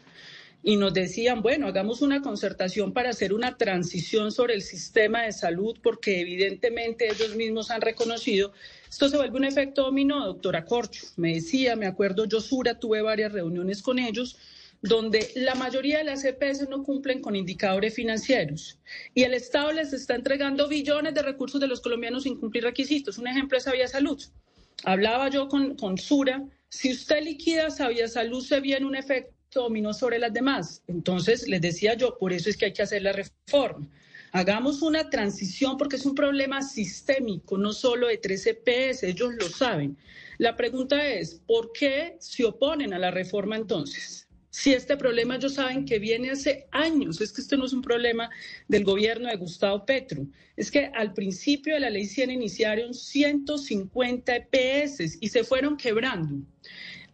[SPEAKER 52] y nos decían, bueno, hagamos una concertación para hacer una transición sobre el sistema de salud, porque evidentemente ellos mismos han reconocido, esto se vuelve un efecto dominó, doctora Corcho. Me decía, me acuerdo, yo Sura, tuve varias reuniones con ellos, donde la mayoría de las EPS no cumplen con indicadores financieros y el Estado les está entregando billones de recursos de los colombianos sin cumplir requisitos. Un ejemplo es Sabia Salud. Hablaba yo con, con Sura, si usted liquida Sabia Salud, se viene un efecto dominó sobre las demás. Entonces, les decía yo, por eso es que hay que hacer la reforma. Hagamos una transición porque es un problema sistémico, no solo de 13 PS, ellos lo saben. La pregunta es, ¿por qué se oponen a la reforma entonces? Si este problema ellos saben que viene hace años, es que esto no es un problema del gobierno de Gustavo Petro, es que al principio de la ley 100 iniciaron 150 EPS y se fueron quebrando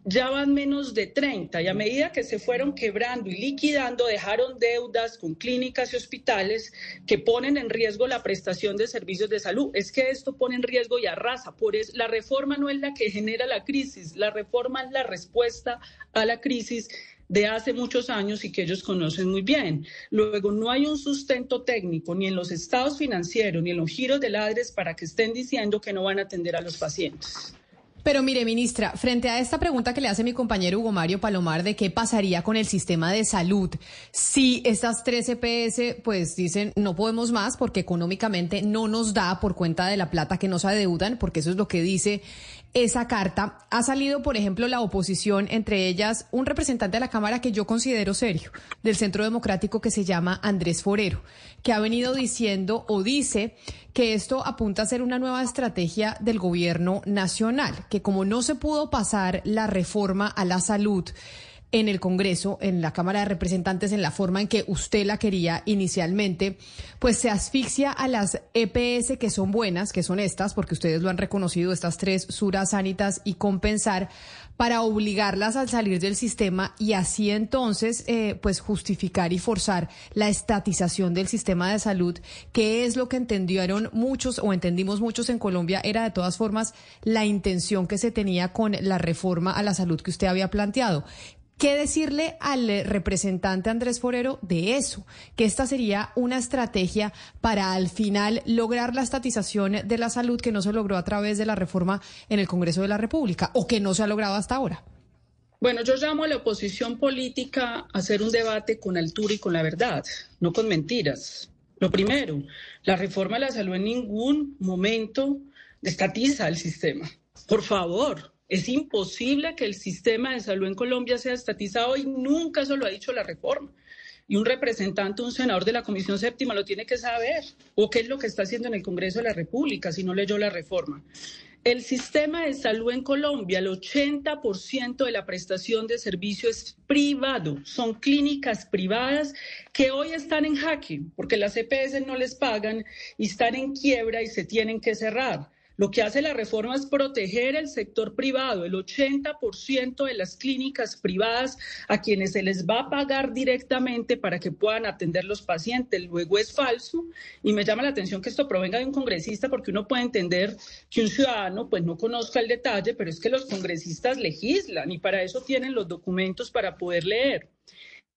[SPEAKER 52] ya van menos de 30 y a medida que se fueron quebrando y liquidando, dejaron deudas con clínicas y hospitales que ponen en riesgo la prestación de servicios de salud. Es que esto pone en riesgo y arrasa. Por eso, la reforma no es la que genera la crisis, la reforma es la respuesta a la crisis de hace muchos años y que ellos conocen muy bien. Luego, no hay un sustento técnico ni en los estados financieros ni en los giros de ladres para que estén diciendo que no van a atender a los pacientes.
[SPEAKER 22] Pero mire, ministra, frente a esta pregunta que le hace mi compañero Hugo Mario Palomar de qué pasaría con el sistema de salud si estas tres EPS pues dicen no podemos más porque económicamente no nos da por cuenta de la plata que nos adeudan, porque eso es lo que dice esa carta, ha salido, por ejemplo, la oposición, entre ellas un representante de la Cámara que yo considero serio, del Centro Democrático que se llama Andrés Forero, que ha venido diciendo o dice que esto apunta a ser una nueva estrategia del gobierno nacional, que como no se pudo pasar la reforma a la salud, en el Congreso, en la Cámara de Representantes, en la forma en que usted la quería inicialmente, pues se asfixia a las EPS que son buenas, que son estas, porque ustedes lo han reconocido, estas tres, Sura, Sanitas y Compensar, para obligarlas a salir del sistema y así entonces eh, pues justificar y forzar la estatización del sistema de salud, que es lo que entendieron muchos o entendimos muchos en Colombia, era de todas formas la intención que se tenía con la reforma a la salud que usted había planteado. ¿Qué decirle al eh, representante Andrés Forero de eso? Que esta sería una estrategia para al final lograr la estatización de la salud que no se logró a través de la reforma en el Congreso de la República o que no se ha logrado hasta ahora.
[SPEAKER 52] Bueno, yo llamo a la oposición política a hacer un debate con altura y con la verdad, no con mentiras. Lo primero, la reforma de la salud en ningún momento estatiza el sistema. Por favor, es imposible que el sistema de salud en Colombia sea estatizado y nunca eso lo ha dicho la reforma. Y un representante, un senador de la Comisión Séptima lo tiene que saber. ¿O qué es lo que está haciendo en el Congreso de la República si no leyó la reforma? El sistema de salud en Colombia, el 80% de la prestación de servicio es privado. Son clínicas privadas que hoy están en jaque porque las EPS no les pagan y están en quiebra y se tienen que cerrar. Lo que hace la reforma es proteger el sector privado, el 80% de las clínicas privadas a quienes se les va a pagar directamente para que puedan atender los pacientes. Luego es falso y me llama la atención que esto provenga de un congresista porque uno puede entender que un ciudadano pues no conozca el detalle, pero es que los congresistas legislan y para eso tienen los documentos para poder leer.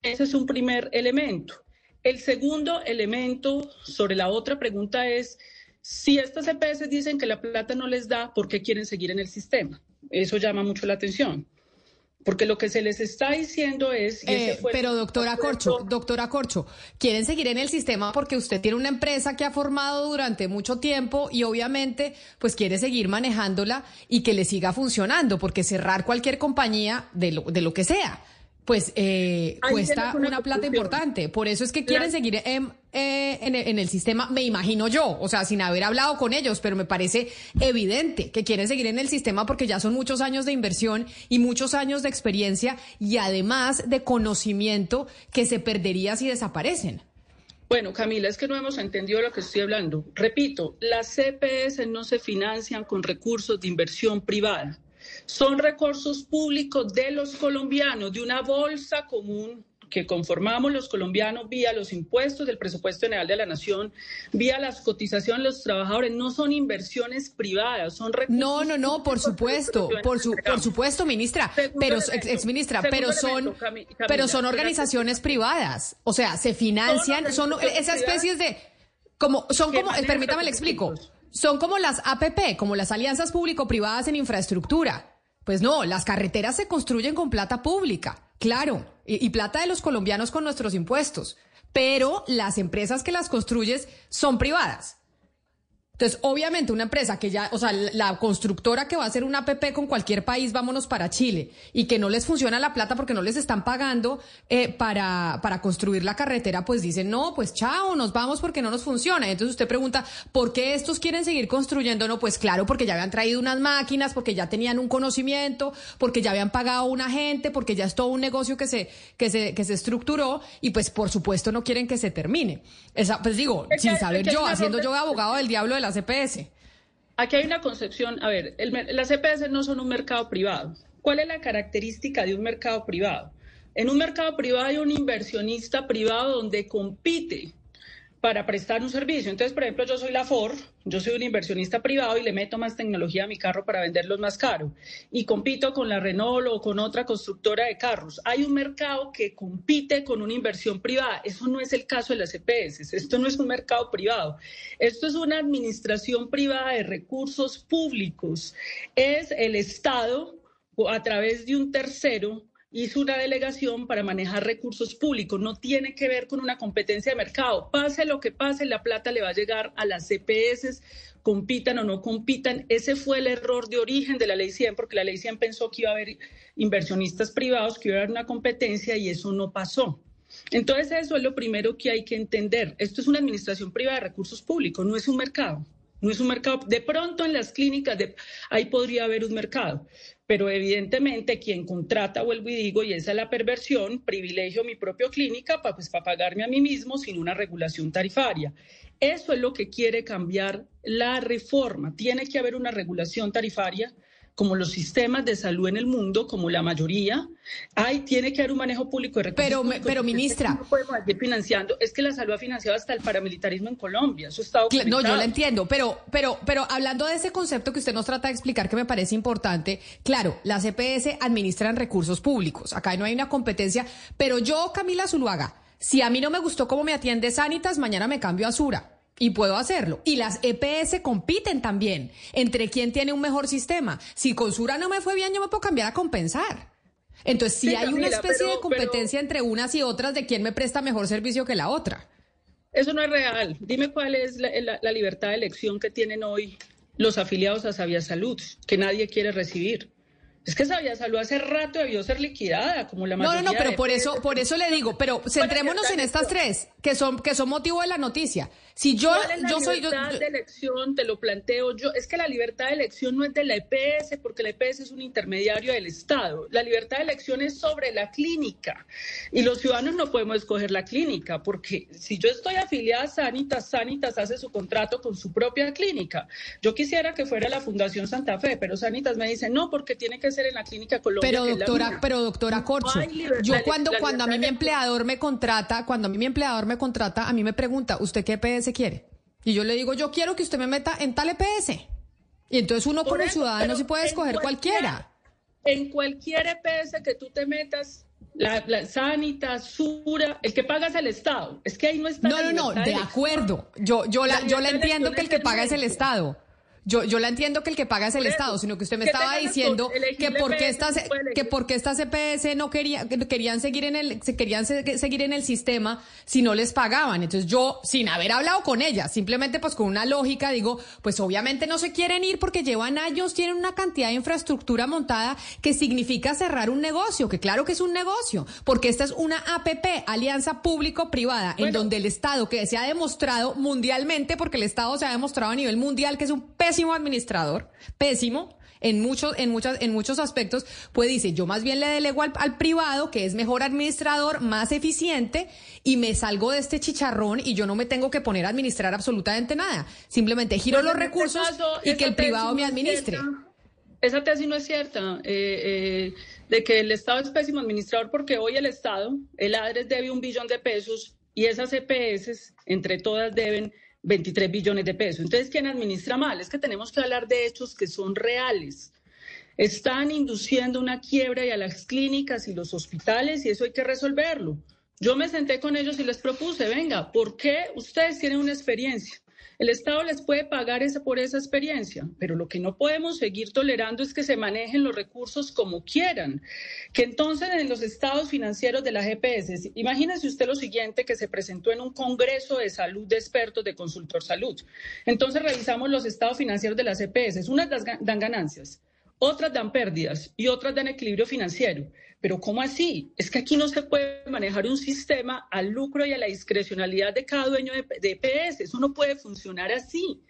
[SPEAKER 52] Ese es un primer elemento. El segundo elemento sobre la otra pregunta es si estas EPS dicen que la plata no les da, ¿por qué quieren seguir en el sistema? Eso llama mucho la atención. Porque lo que se les está diciendo es...
[SPEAKER 22] Eh, pero doctora Corcho, doctora Corcho, quieren seguir en el sistema porque usted tiene una empresa que ha formado durante mucho tiempo y obviamente pues quiere seguir manejándola y que le siga funcionando, porque cerrar cualquier compañía de lo, de lo que sea pues eh, cuesta una, plata importante. Por eso es que quieren seguir en, eh, en, el sistema, me imagino yo, o sea, sin haber hablado con ellos, pero me parece evidente que quieren seguir en el sistema porque ya son muchos años de inversión y muchos años de experiencia y además de conocimiento que se perdería si desaparecen.
[SPEAKER 52] Bueno, Camila, es que no hemos entendido lo que estoy hablando. Repito, las CPS no se financian con recursos de inversión privada son recursos públicos de los colombianos, de una bolsa común que conformamos los colombianos vía los impuestos del presupuesto general de la nación, vía las cotizaciones de los trabajadores, no son inversiones privadas, son recursos.
[SPEAKER 22] No, no, no, por supuesto, por, su, por supuesto, ministra, pero ex, ministra, pero son, pero son organizaciones privadas, o sea, se financian, son esas especies de, como, son como, permítame le explico, son como las APP, como las alianzas público-privadas en infraestructura. Pues no, las carreteras se construyen con plata pública, claro, y, plata de los colombianos con nuestros impuestos, pero las empresas que las construyes son privadas. Entonces, obviamente, una empresa que ya, o sea, la constructora que va a hacer una APP con cualquier país, vámonos para Chile, y que no les funciona la plata porque no les están pagando eh, para, para construir la carretera, pues dicen, no, pues chao, nos vamos porque no nos funciona. Entonces usted pregunta, ¿por qué estos quieren seguir construyendo? No, pues claro, porque ya habían traído unas máquinas, porque ya tenían un conocimiento, porque ya habían pagado a una gente, porque ya es todo un negocio que se, que se, que se estructuró, y pues por supuesto no quieren que se termine. Esa, pues digo, sin saber yo, haciendo yo abogado del diablo de las EPS?
[SPEAKER 52] Aquí hay una concepción, a ver, las EPS no son un mercado privado. ¿Cuál es la característica de un mercado privado? En un mercado privado hay un inversionista privado donde compite para prestar un servicio. Entonces, por ejemplo, yo soy la Ford, yo soy un inversionista privado y le meto más tecnología a mi carro para venderlos más caro. Y compito con la Renault o con otra constructora de carros. Hay un mercado que compite con una inversión privada. Eso no es el caso de las EPS. Esto no es un mercado privado. Esto es una administración privada de recursos públicos. Es el Estado a través de un tercero hizo una delegación para manejar recursos públicos, no tiene que ver con una competencia de mercado. Pase lo que pase, la plata le va a llegar a las CPS, compitan o no compitan. Ese fue el error de origen de la ley 100, porque la ley 100 pensó que iba a haber inversionistas privados, que iba a haber una competencia y eso no pasó. Entonces eso es lo primero que hay que entender. Esto es una administración privada de recursos públicos, no es un mercado. No es un mercado. De pronto en las clínicas, de, ahí podría haber un mercado. Pero evidentemente quien contrata, vuelvo y digo, y esa es la perversión, privilegio mi propia clínica para pues, para pagarme a mí mismo sin una regulación tarifaria. Eso es lo que quiere cambiar la reforma. Tiene que haber una regulación tarifaria como los sistemas de salud en el mundo, como la mayoría, hay, tiene que haber un manejo público de recursos.
[SPEAKER 22] Pero, pero ministra.
[SPEAKER 52] No podemos seguir financiando. Es que la salud ha financiado hasta el paramilitarismo en Colombia. Eso está
[SPEAKER 22] No, yo lo entiendo, pero, pero, pero hablando de ese concepto que usted nos trata de explicar, que me parece importante, claro, las EPS administran recursos públicos. Acá no hay una competencia, pero yo, Camila Zuluaga, si a mí no me gustó cómo me atiende Sanitas, mañana me cambio a Sura. Y puedo hacerlo. Y las EPS compiten también entre quién tiene un mejor sistema. Si con Sura no me fue bien, yo me puedo cambiar a compensar. Entonces, si hay una especie de competencia entre unas y otras de quién me presta mejor servicio que la otra.
[SPEAKER 52] Eso no es real. Dime cuál es la, libertad de elección que tienen hoy los afiliados a Sabia Salud, que nadie quiere recibir. Es que Sabia Salud hace rato debió ser liquidada, como la mayoría.
[SPEAKER 22] No, no, no, pero por eso, por eso le digo, pero centrémonos en estas tres, que son, que son motivo de la noticia. Si yo,
[SPEAKER 52] ¿Cuál es la
[SPEAKER 22] yo soy
[SPEAKER 52] libertad de elección, te lo planteo yo, es que la libertad de elección no es de la EPS, porque la EPS es un intermediario del Estado. La libertad de elección es sobre la clínica. Y los ciudadanos no podemos escoger la clínica, porque si yo estoy afiliada a Sanitas, Sanitas hace su contrato con su propia clínica. Yo quisiera que fuera la Fundación Santa Fe, pero Sanitas me dice, no, porque tiene que ser en la clínica Colombia.
[SPEAKER 22] Pero doctora, pero doctora Corcho, yo cuando, cuando a mí mi empleador me contrata, cuando a mí mi empleador me contrata, a mí me pregunta, ¿usted qué EPS quiere? Y yo le digo, yo quiero que usted me meta en tal EPS. Y entonces uno como ciudadano sí puede escoger cualquiera.
[SPEAKER 52] En cualquier EPS que tú te metas, la, la Sanita, Sura, el que paga es el Estado. Es que ahí no está.
[SPEAKER 22] No, no, no, de acuerdo. Yo, yo la, yo la entiendo que el que paga es el Estado. Yo, yo la entiendo que el que paga es el Estado, sino que usted me estaba diciendo que porque estas que porque estas CPS no querían querían seguir en el se querían seguir en el sistema si no les pagaban. Entonces yo sin haber hablado con ellas, simplemente pues con una lógica digo, pues obviamente no se quieren ir porque llevan años, tienen una cantidad de infraestructura montada que significa cerrar un negocio, que claro que es un negocio, porque esta es una APP, alianza público privada, en donde el Estado que se ha demostrado mundialmente porque el Estado se ha demostrado a nivel mundial que es un pésimo administrador, pésimo, en muchos, en muchas, en muchos aspectos, pues dice, yo más bien le delego al, al, privado, que es mejor administrador, más eficiente, y me salgo de este chicharrón y yo no me tengo que poner a administrar absolutamente nada. Simplemente giro
[SPEAKER 52] Pues
[SPEAKER 22] los
[SPEAKER 52] este
[SPEAKER 22] recursos
[SPEAKER 52] caso,
[SPEAKER 22] y que el privado me administre.
[SPEAKER 52] cierta. Esa tesis no es cierta, eh, eh, de que el Estado es pésimo administrador, porque hoy el Estado, el ADRES debe un billón de pesos y esas EPS, entre todas, deben 23 billones de pesos. Entonces, ¿quién administra mal? Es que tenemos que hablar de hechos que son reales. Están induciendo una quiebra y a las clínicas y los hospitales y eso hay que resolverlo. Yo me senté con ellos y les propuse, venga, ¿por qué ustedes tienen una experiencia? El Estado les puede pagar por esa experiencia, pero lo que no podemos seguir tolerando es que se manejen los recursos como quieran. Que entonces en los estados financieros de las EPS, imagínese usted lo siguiente que se presentó en un congreso de salud de expertos de Consultor Salud. Entonces revisamos los estados financieros de las EPS. Unas dan ganancias, otras dan pérdidas y otras dan equilibrio financiero. Pero ¿cómo así? Es que aquí no se puede manejar un sistema al lucro y a la discrecionalidad de cada dueño de, de EPS. Eso no puede funcionar así.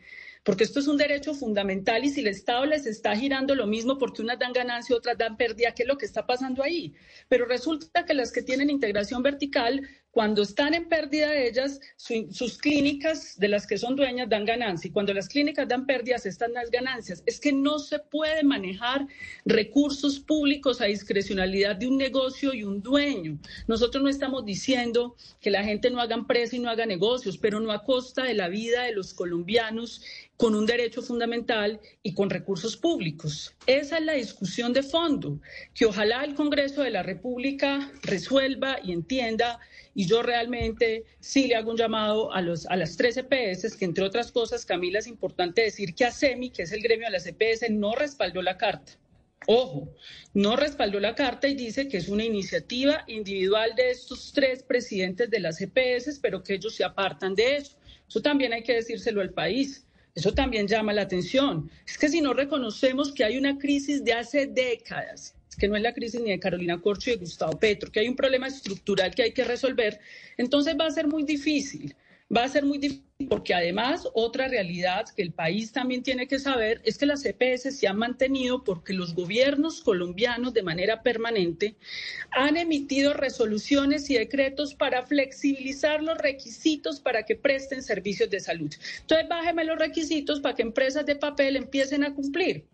[SPEAKER 52] Porque esto es un derecho fundamental y si el Estado les está girando lo mismo porque unas dan ganancia y otras dan pérdida, ¿qué es lo que está pasando ahí? Pero resulta que las que tienen integración vertical, cuando están en pérdida ellas, su, sus clínicas de las que son dueñas dan ganancia y cuando las clínicas dan pérdidas, están las ganancias. Es que no se puede manejar recursos públicos a discrecionalidad de un negocio y un dueño. Nosotros no estamos diciendo que la gente no haga empresa y no haga negocios, pero no a costa de la vida de los colombianos con un derecho fundamental y con recursos públicos. Esa es la discusión de fondo, que ojalá el Congreso de la República resuelva y entienda. Y yo realmente sí le hago un llamado a, los, a las tres EPS, que entre otras cosas, Camila, es importante decir que ASEMI, que es el gremio de las EPS, no respaldó la carta. Ojo, no respaldó la carta y dice que es una iniciativa individual de estos tres presidentes de las EPS, pero que ellos se apartan de eso. Eso también hay que decírselo al país. Eso también llama la atención. Es que si no reconocemos que hay una crisis de hace décadas, que no es la crisis ni de Carolina Corcho y de Gustavo Petro, que hay un problema estructural que hay que resolver, entonces va a ser muy difícil. Va a ser muy difícil porque además otra realidad que el país también tiene que saber es que las EPS se han mantenido porque los gobiernos colombianos de manera permanente han emitido resoluciones y decretos para flexibilizar los requisitos para que presten servicios de salud. Entonces, bájeme los requisitos para que empresas de papel empiecen a cumplir.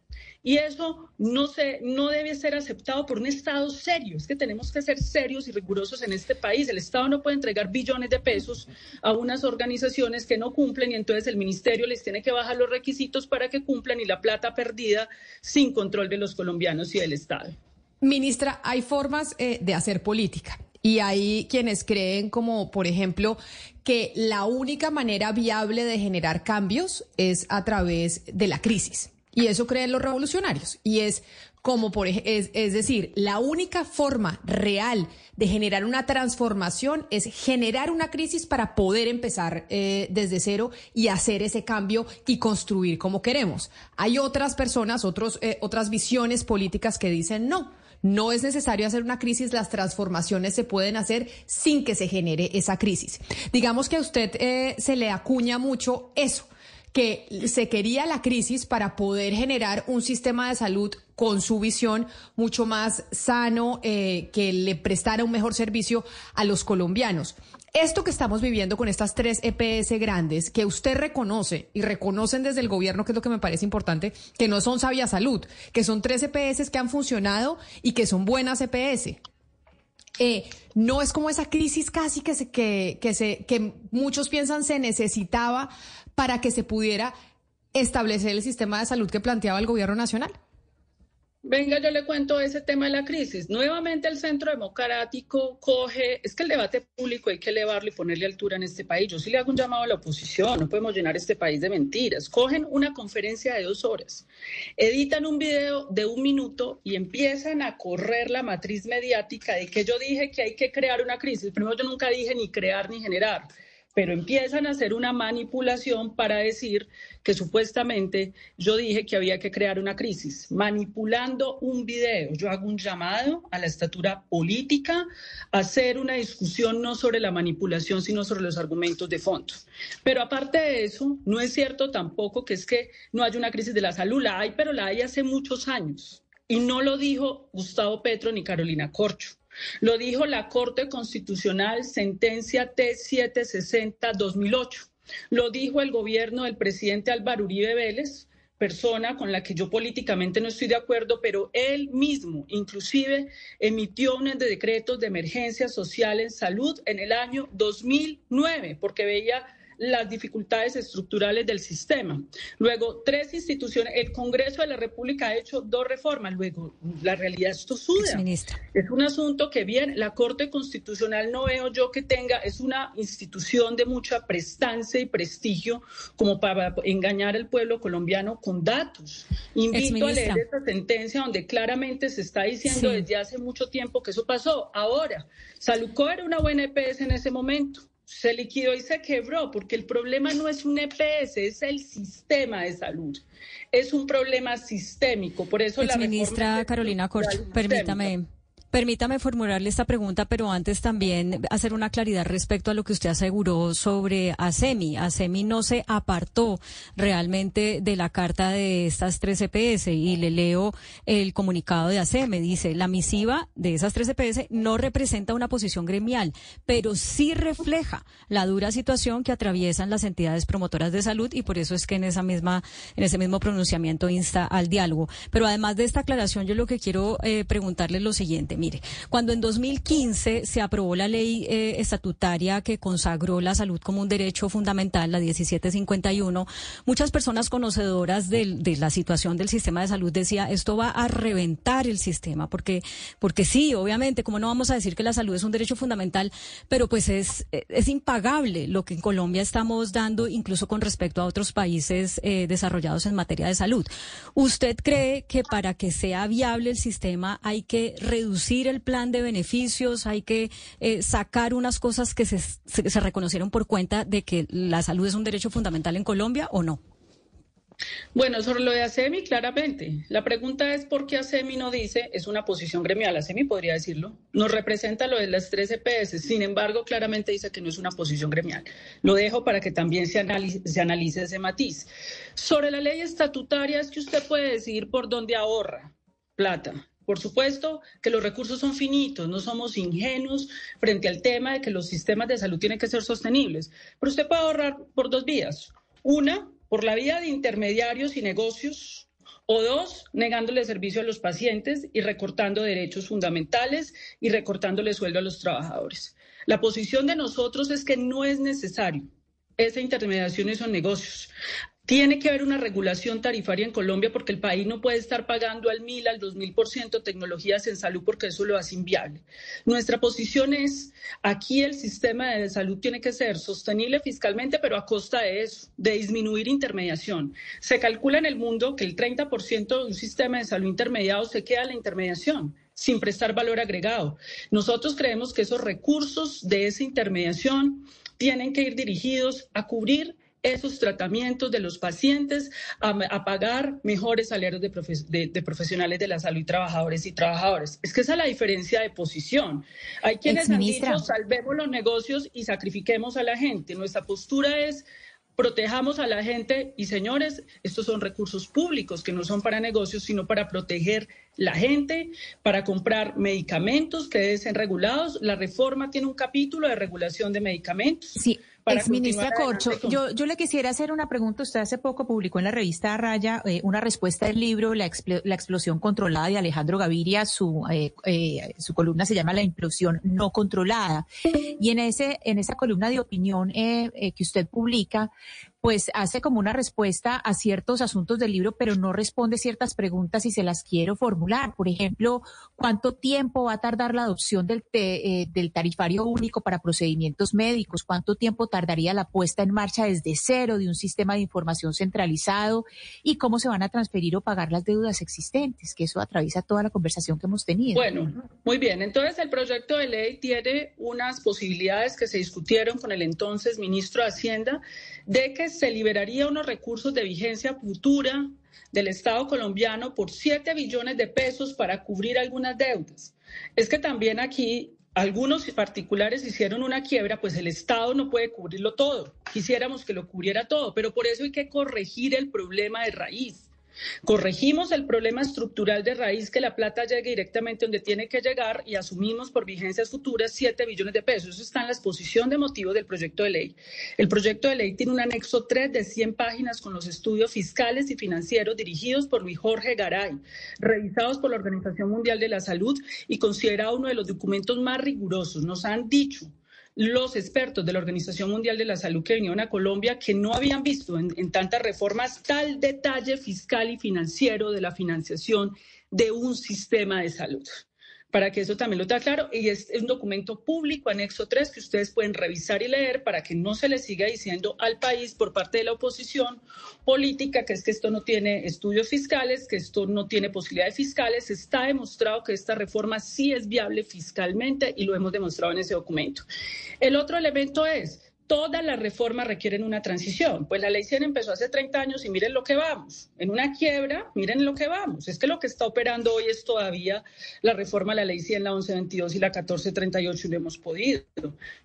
[SPEAKER 52] Y eso no, se, no debe ser aceptado por un Estado serio. Es que tenemos que ser serios y rigurosos en este país. El Estado no puede entregar billones de pesos a unas organizaciones que no cumplen y entonces el Ministerio les tiene que bajar los requisitos para que cumplan y la plata perdida sin control de los colombianos y del Estado.
[SPEAKER 22] Ministra, hay formas eh, de hacer política. Y hay quienes creen como, por ejemplo, que la única manera viable de generar cambios es a través de la crisis. Y eso creen los revolucionarios. Y es como por es, es decir, la única forma real de generar una transformación es generar una crisis para poder empezar eh, desde cero y hacer ese cambio y construir como queremos. Hay otras personas, otros, eh, otras visiones políticas que dicen no. No es necesario hacer una crisis, las transformaciones se pueden hacer sin que se genere esa crisis. Digamos que a usted eh, se le acuña mucho eso que se quería la crisis para poder generar un sistema de salud con su visión mucho más sano, eh, que le prestara un mejor servicio a los colombianos. Esto que estamos viviendo con estas tres EPS grandes, que usted reconoce y reconocen desde el gobierno, que es lo que me parece importante, que no son Sabia Salud, que son tres EPS que han funcionado y que son buenas EPS. Eh, no es como esa crisis casi que, se, que, que, se, que muchos piensan se necesitaba para que se pudiera establecer el sistema de salud que planteaba el gobierno nacional?
[SPEAKER 52] Venga, yo le cuento ese tema de la crisis. Nuevamente el Centro Democrático coge, es que el debate público hay que elevarlo y ponerle altura en este país. Yo sí le hago un llamado a la oposición, no podemos llenar este país de mentiras. Cogen una conferencia de dos horas, editan un video de un minuto y empiezan a correr la matriz mediática de que yo dije que hay que crear una crisis. Primero yo nunca dije ni crear ni generar pero empiezan a hacer una manipulación para decir que supuestamente yo dije que había que crear una crisis, manipulando un video. Yo hago un llamado a la estatura política a hacer una discusión no sobre la manipulación, sino sobre los argumentos de fondo. Pero aparte de eso, no es cierto tampoco que es que no haya una crisis de la salud, la hay, pero la hay hace muchos años. Y no lo dijo Gustavo Petro ni Carolina Corcho. Lo dijo la Corte Constitucional, sentencia T760-2008. Lo dijo el gobierno del presidente Álvaro Uribe Vélez, persona con la que yo políticamente no estoy de acuerdo, pero él mismo inclusive emitió un de decretos de emergencia social en salud en el año 2009, porque veía las dificultades estructurales del sistema. Luego, tres instituciones, el Congreso de la República ha hecho dos reformas. Luego, la realidad esto suda. Es un asunto que bien, la Corte Constitucional no veo yo que tenga, es una institución de mucha prestancia y prestigio como para engañar al pueblo colombiano con datos. Invito a leer esta sentencia donde claramente se está diciendo desde hace mucho tiempo que eso pasó. Ahora, Salucó era una buena EPS en ese momento se liquidó y se quebró, porque el problema no es un EPS, es el sistema de salud. Es un problema sistémico. Por eso la
[SPEAKER 23] ministra Carolina Corcho, permítame. Permítame formularle esta pregunta, pero antes también hacer una claridad respecto a lo que usted aseguró sobre ASEMI. ASEMI no se apartó realmente de la carta de estas tres EPS y le leo el comunicado de ASEMI. Dice, la misiva de esas tres EPS no representa una posición gremial, pero sí refleja la dura situación que atraviesan las entidades promotoras de salud y por eso es que en esa misma, en ese mismo pronunciamiento insta al diálogo. Pero además de esta aclaración, yo lo que quiero eh, preguntarle es lo siguiente. Mire, cuando en 2015 se aprobó la ley eh, estatutaria que consagró la salud como un derecho fundamental, la 1751, muchas personas conocedoras de, la situación del sistema de salud decía esto va a reventar el sistema, porque, porque sí, obviamente, como no vamos a decir que la salud es un derecho fundamental, pero pues es, es impagable lo que en Colombia estamos dando, incluso con respecto a otros países eh, desarrollados en materia de salud. ¿Usted cree que para que sea viable el sistema hay que reducir el plan de beneficios, hay que eh, sacar unas cosas que se, reconocieron por cuenta de que la salud es un derecho fundamental en Colombia o no?
[SPEAKER 52] Bueno, sobre lo de ASEMI, claramente. La pregunta es por qué ASEMI no dice es una posición gremial. ASEMI podría decirlo. Nos representa lo de las tres EPS. Sin embargo, claramente dice que no es una posición gremial. Lo dejo para que también se analice, se analice ese matiz. Sobre la ley estatutaria es que usted puede decidir por dónde ahorra plata. Por supuesto que los recursos son finitos, no somos ingenuos frente al tema de que los sistemas de salud tienen que ser sostenibles, pero usted puede ahorrar por dos vías. Una, por la vía de intermediarios y negocios, o dos, negándole servicio a los pacientes y recortando derechos fundamentales y recortándole sueldo a los trabajadores. La posición de nosotros es que no es necesario esa intermediación y esos negocios. Tiene que haber una regulación tarifaria en Colombia porque el país no puede estar pagando al mil, al dos mil por ciento tecnologías en salud porque eso lo hace inviable. Nuestra posición es, aquí el sistema de salud tiene que ser sostenible fiscalmente, pero a costa de eso, de disminuir intermediación. Se calcula en el mundo que el 30% de un sistema de salud intermediado se queda en la intermediación sin prestar valor agregado. Nosotros creemos que esos recursos de esa intermediación tienen que ir dirigidos a cubrir esos tratamientos de los pacientes, a, pagar mejores salarios de, profesionales de la salud y trabajadores y trabajadoras. Es que esa es la diferencia de posición. Hay quienes han dicho, salvemos los negocios y sacrifiquemos a la gente. Nuestra postura es protejamos a la gente y señores, estos son recursos públicos que no son para negocios, sino para proteger la gente, para comprar medicamentos que deben ser regulados. La reforma tiene un capítulo de regulación de medicamentos.
[SPEAKER 55] Sí. Ex ministra Corcho, yo, yo le quisiera hacer una pregunta. Usted hace poco publicó en la revista Raya eh, una respuesta del libro la, la, explosión controlada de Alejandro Gaviria. Su, eh, eh, su columna se llama La implosión no controlada. Y en, ese, en esa columna de opinión que usted publica, pues hace como una respuesta a ciertos asuntos del libro, pero no responde ciertas preguntas y se las quiero formular. Por ejemplo, ¿cuánto tiempo va a tardar la adopción del, eh, del tarifario único para procedimientos médicos? ¿Cuánto tiempo tardaría la puesta en marcha desde cero de un sistema de información centralizado? ¿Y cómo se van a transferir o pagar las deudas existentes? Que eso atraviesa toda la conversación que hemos tenido.
[SPEAKER 52] Bueno, muy bien. Entonces, el proyecto de ley tiene unas posibilidades que se discutieron con el entonces ministro de Hacienda de que se liberaría unos recursos de vigencia futura del Estado colombiano por 7 billones de pesos para cubrir algunas deudas. Es que también aquí algunos particulares hicieron una quiebra, pues el Estado no puede cubrirlo todo. Quisiéramos que lo cubriera todo, pero por eso hay que corregir el problema de raíz. Corregimos el problema estructural de raíz que la plata llegue directamente donde tiene que llegar y asumimos por vigencias futuras 7 billones de pesos. Eso está en la exposición de motivos del proyecto de ley. El proyecto de ley tiene un anexo 3 de 100 páginas con los estudios fiscales y financieros dirigidos por Luis Jorge Garay, revisados por la Organización Mundial de la Salud y considerado uno de los documentos más rigurosos. Nos han dicho los expertos de la Organización Mundial de la Salud que vinieron a Colombia que no habían visto en, en, tantas reformas tal detalle fiscal y financiero de la financiación de un sistema de salud para que eso también lo tenga claro. Y es, un documento público, anexo 3, que ustedes pueden revisar y leer para que no se le siga diciendo al país por parte de la oposición política que es que esto no tiene estudios fiscales, que esto no tiene posibilidades fiscales. Está demostrado que esta reforma sí es viable fiscalmente y lo hemos demostrado en ese documento. El otro elemento es todas las reformas requieren una transición. Pues la ley 100 empezó hace 30 años y miren lo que vamos. En una quiebra, miren lo que vamos. Es que lo que está operando hoy es todavía la reforma a la ley 100, la 1122 y la 1438 y lo hemos podido.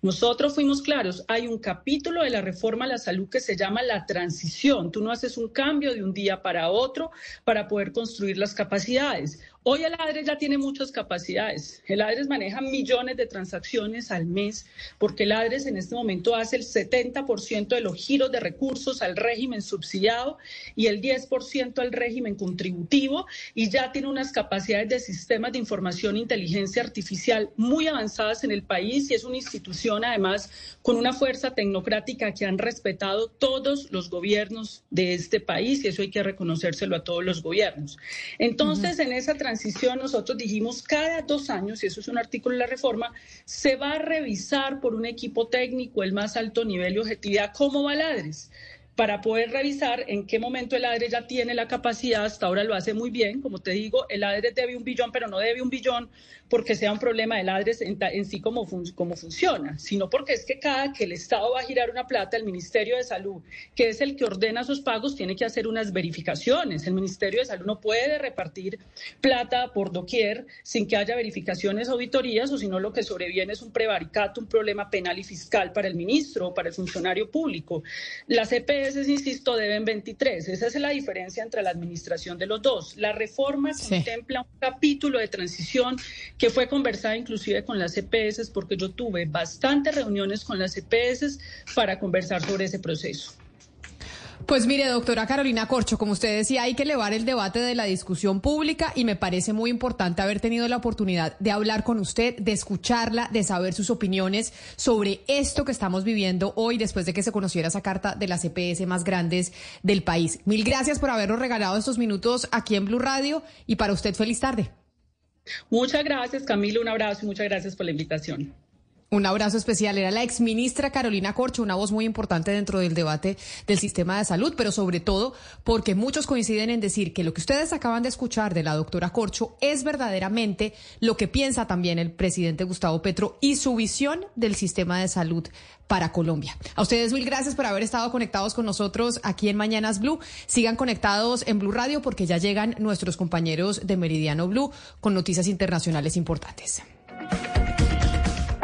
[SPEAKER 52] Nosotros fuimos claros, hay un capítulo de la reforma a la salud que se llama la transición. Tú no haces un cambio de un día para otro para poder construir las capacidades. Hoy el ADRES ya tiene muchas capacidades. El ADRES maneja millones de transacciones al mes porque el ADRES en este momento hace el 70% de los giros de recursos al régimen subsidiado y el 10% al régimen contributivo y ya tiene unas capacidades de sistemas de información e inteligencia artificial muy avanzadas en el país y es una institución además con una fuerza tecnocrática que han respetado todos los gobiernos de este país y eso hay que reconocérselo a todos los gobiernos. Entonces, en esa transición transición nosotros dijimos cada dos años, y eso es un artículo de la reforma, se va a revisar por un equipo técnico el más alto nivel de objetividad cómo va Ladres. Para poder revisar en qué momento el ADRE ya tiene la capacidad, hasta ahora lo hace muy bien, como te digo, el ADRE debe un billón, pero no debe un billón porque sea un problema del ADRE en, sí como, funciona, sino porque es que cada que el Estado va a girar una plata, el Ministerio de Salud, que es el que ordena sus pagos, tiene que hacer unas verificaciones. El Ministerio de Salud no puede repartir plata por doquier sin que haya verificaciones, auditorías, o si no lo que sobreviene es un prevaricato, un problema penal y fiscal para el ministro o para el funcionario público. Las EPS, insisto, deben 23. Esa es la diferencia entre la administración de los dos. La reforma contempla un capítulo de transición que fue conversada inclusive con las EPS, porque yo tuve bastantes reuniones con las EPS para conversar sobre ese proceso.
[SPEAKER 22] Pues mire, doctora Carolina Corcho, como usted decía, hay que elevar el debate de la discusión pública y me parece muy importante haber tenido la oportunidad de hablar con usted, de escucharla, de saber sus opiniones sobre esto que estamos viviendo hoy después de que se conociera esa carta de las CPS más grandes del país. Mil gracias por habernos regalado estos minutos aquí en Blue Radio y para usted feliz tarde.
[SPEAKER 52] Muchas gracias, Camilo. Un abrazo y muchas gracias por la invitación.
[SPEAKER 22] Un abrazo especial. Era la exministra Carolina Corcho, una voz muy importante dentro del debate del sistema de salud, pero sobre todo porque muchos coinciden en decir que lo que ustedes acaban de escuchar de la doctora Corcho es verdaderamente lo que piensa también el presidente Gustavo Petro y su visión del sistema de salud para Colombia. A ustedes mil gracias por haber estado conectados con nosotros aquí en Mañanas Blue. Sigan conectados en Blue Radio porque ya llegan nuestros compañeros de Meridiano Blue con noticias internacionales importantes.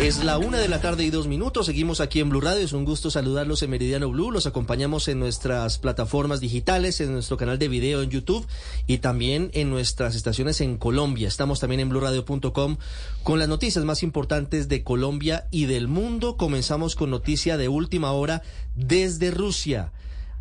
[SPEAKER 56] Es la una de la tarde y dos minutos. Seguimos aquí en Blue Radio. Es un gusto saludarlos en Meridiano Blue. Los acompañamos en nuestras plataformas digitales, en nuestro canal de video en YouTube y también en nuestras estaciones en Colombia. Estamos también en BlueRadio.com con las noticias más importantes de Colombia y del mundo. Comenzamos con noticia de última hora desde Rusia.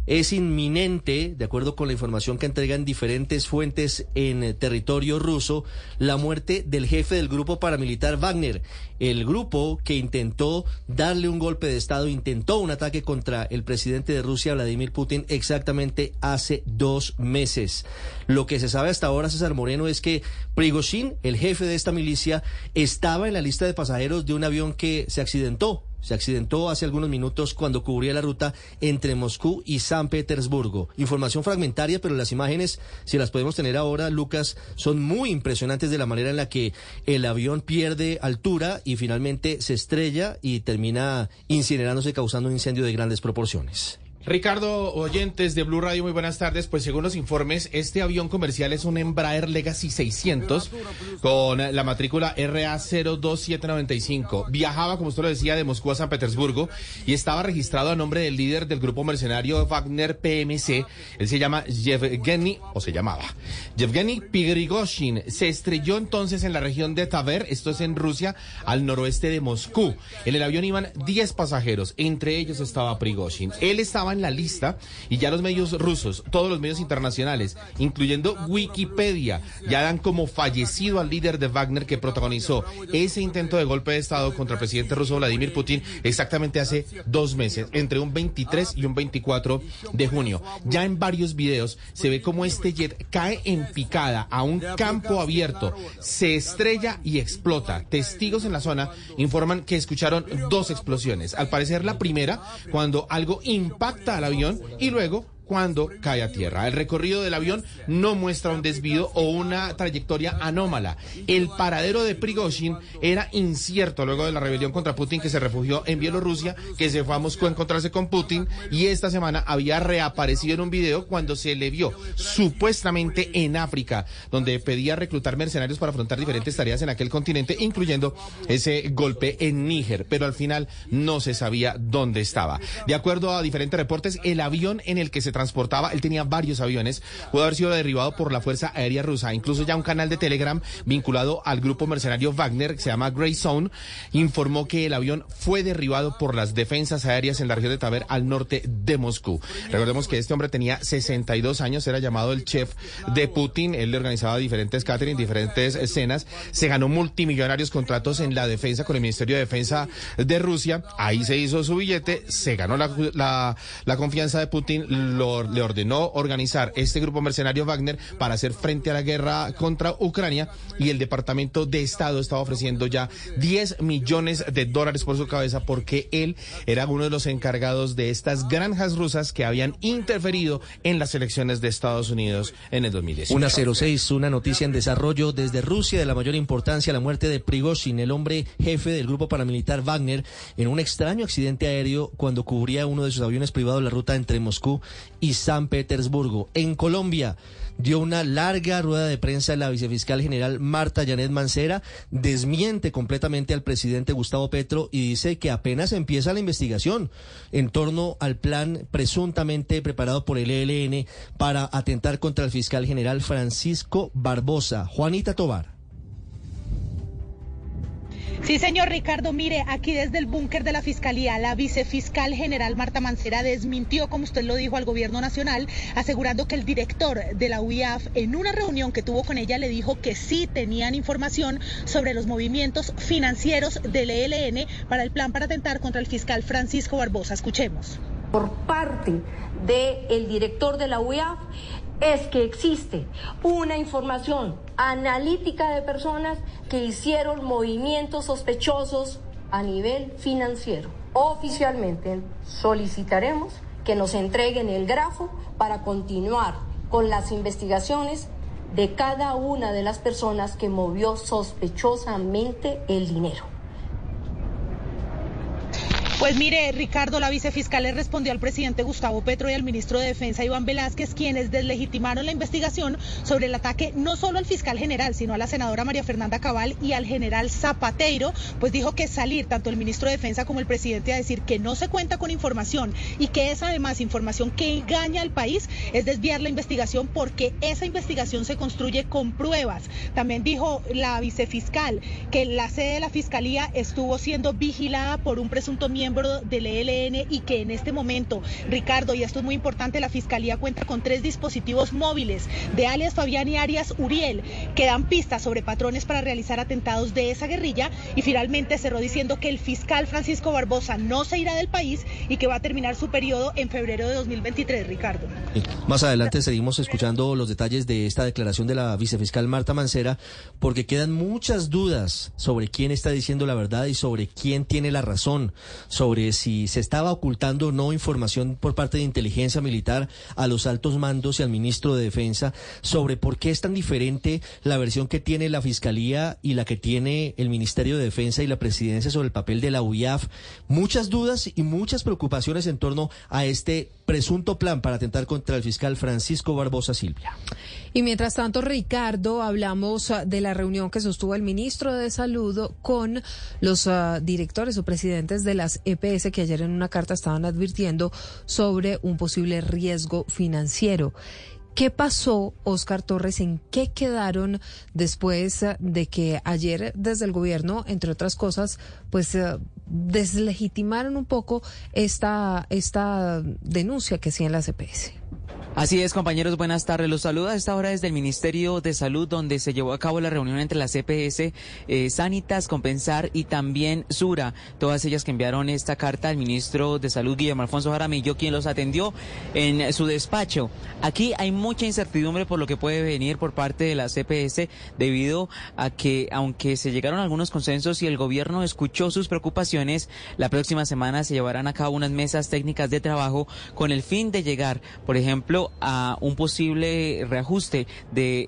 [SPEAKER 56] Es inminente, de acuerdo con la información que entregan diferentes fuentes en territorio ruso, la muerte del jefe del grupo paramilitar Wagner, el grupo que intentó darle un golpe de Estado, intentó un ataque contra el presidente de Rusia, Vladimir Putin, exactamente hace dos meses. Lo que se sabe hasta ahora, César Moreno, es que Prigozhin, el jefe de esta milicia, estaba en la lista de pasajeros de un avión que se accidentó se accidentó hace algunos minutos cuando cubría la ruta entre Moscú y San Petersburgo. Información fragmentaria, pero las imágenes, si las podemos tener ahora, Lucas, son muy impresionantes de la manera en la que el avión pierde altura y finalmente se estrella y termina incinerándose causando un incendio de grandes proporciones.
[SPEAKER 49] Ricardo, oyentes de Blue Radio, muy buenas tardes. Pues según los informes, este avión comercial es un Embraer Legacy 600 con la matrícula RA02795. Viajaba, como usted lo decía, de Moscú a San Petersburgo y estaba registrado a nombre del líder del grupo mercenario Wagner PMC. Él se llama Yevgeny, o se llamaba, Yevgeny Pigrigoshin. Se estrelló entonces en la región de Taver, esto es en Rusia, al noroeste de Moscú. En el avión iban 10 pasajeros, entre ellos estaba Prigozhin. Él estaba en la lista y ya los medios rusos, todos los medios internacionales, incluyendo Wikipedia, ya dan como fallecido al líder de Wagner que protagonizó ese intento de golpe de Estado contra el presidente ruso Vladimir Putin exactamente hace dos meses, entre un 23 y un 24 de junio. Ya en varios videos se ve como este jet cae en picada a un campo abierto, se estrella y explota. Testigos en la zona informan que escucharon dos explosiones. Al parecer la primera, cuando algo impacta al avión y luego cuando cae a tierra. El recorrido del avión no muestra un desvío o una trayectoria anómala. El paradero de Prigozhin era incierto luego de la rebelión contra Putin que se refugió en Bielorrusia, que se fue a Moscú a encontrarse con Putin y esta semana había reaparecido en un video cuando se le vio supuestamente en África, donde pedía reclutar mercenarios para afrontar diferentes tareas en aquel continente, incluyendo ese golpe en Níger, pero al final no se sabía dónde estaba. De acuerdo a diferentes reportes, el avión en el que se transportaba, él tenía varios aviones, pudo haber sido derribado por la Fuerza Aérea Rusa. Incluso ya un canal de Telegram vinculado al grupo mercenario Wagner, que se llama Grey Zone, informó que el avión fue derribado por las defensas aéreas en la región de Taber al norte de Moscú. Recordemos que este hombre tenía 62 años, era llamado el chef de Putin, él le organizaba diferentes catering, diferentes escenas, se ganó multimillonarios contratos en la defensa con el Ministerio de Defensa de Rusia, ahí se hizo su billete, se ganó la, la, confianza de Putin, lo, le ordenó organizar este grupo mercenario Wagner para hacer frente a la guerra contra Ucrania y el Departamento de Estado estaba ofreciendo ya 10 millones de dólares por su cabeza porque él era uno de los encargados de estas granjas rusas que habían interferido en las elecciones de Estados Unidos en el 2018.
[SPEAKER 56] Una 06, una noticia en desarrollo desde Rusia de la mayor importancia, la muerte de Prigozhin, el hombre jefe del grupo paramilitar Wagner, en un extraño accidente aéreo cuando cubría uno de sus aviones privados la ruta entre Moscú y San Petersburgo. En Colombia, dio una larga rueda de prensa la vicefiscal general Marta Janet Mancera, desmiente completamente al presidente Gustavo Petro y dice que apenas empieza la investigación en torno al plan presuntamente preparado por el ELN para atentar contra el fiscal general Francisco Barbosa. Juanita Tobar.
[SPEAKER 57] Sí, señor Ricardo, mire, aquí desde el búnker de la Fiscalía, la vicefiscal general Marta Mancera desmintió, como usted lo dijo, al gobierno nacional, asegurando que el director de la UIAF en una reunión que tuvo con ella le dijo que sí tenían información sobre los movimientos financieros del ELN para el plan para atentar contra el fiscal Francisco Barbosa. Escuchemos.
[SPEAKER 58] Por parte del director de la UIAF es que existe una información analítica de personas que hicieron movimientos sospechosos a nivel financiero. Oficialmente solicitaremos que nos entreguen el grafo para continuar con las investigaciones de cada una de las personas que movió sospechosamente el dinero.
[SPEAKER 57] Pues mire, Ricardo, la vicefiscal le respondió al presidente Gustavo Petro y al ministro de Defensa Iván Velázquez, quienes deslegitimaron la investigación sobre el ataque no solo al fiscal general, sino a la senadora María Fernanda Cabal y al general Zapateiro, pues dijo que salir tanto el ministro de Defensa como el presidente a decir que no se cuenta con información y que es además información que engaña al país es desviar la investigación porque esa investigación se construye con pruebas. También dijo la vicefiscal que la sede de la fiscalía estuvo siendo vigilada por un presunto miembro del ELN y que en este momento, Ricardo, y esto es muy importante, la Fiscalía cuenta con tres dispositivos móviles de alias Fabián y Arias Uriel que dan pistas sobre patrones para realizar atentados de esa guerrilla y finalmente cerró diciendo que el fiscal Francisco Barbosa no se irá del país y que va a terminar su periodo en febrero de 2023, Ricardo.
[SPEAKER 56] Más adelante seguimos escuchando los detalles de esta declaración de la vicefiscal Marta Mancera porque quedan muchas dudas sobre quién está diciendo la verdad y sobre quién tiene la razón, sobre si se estaba ocultando o no información por parte de inteligencia militar a los altos mandos y al ministro de Defensa sobre por qué es tan diferente la versión que tiene la Fiscalía y la que tiene el Ministerio de Defensa y la Presidencia sobre el papel de la UIAF. Muchas dudas y muchas preocupaciones en torno a este presunto plan para atentar contra el fiscal Francisco Barbosa Silvia.
[SPEAKER 22] Y mientras tanto, Ricardo, hablamos ah, de la reunión que sostuvo el ministro de Salud con los ah, directores o presidentes de las EPS que ayer en una carta estaban advirtiendo sobre un posible riesgo financiero. ¿Qué pasó, Oscar Torres? ¿En qué quedaron después ah, de que ayer desde el gobierno, entre otras cosas, pues deslegitimaron un poco esta, esta denuncia que hacían las EPS?
[SPEAKER 59] Así es, compañeros, buenas tardes. Los saludo a esta hora desde el Ministerio de Salud, donde se llevó a cabo la reunión entre las CPS, eh, Sanitas, Compensar y también Sura, todas ellas que enviaron esta carta al ministro de Salud, Guillermo Alfonso Jaramillo, quien los atendió en su despacho. Aquí hay mucha incertidumbre por lo que puede venir por parte de la CPS, debido a que, aunque se llegaron algunos consensos y el gobierno escuchó sus preocupaciones, la próxima semana se llevarán a cabo unas mesas técnicas de trabajo con el fin de llegar, por ejemplo, a un posible reajuste de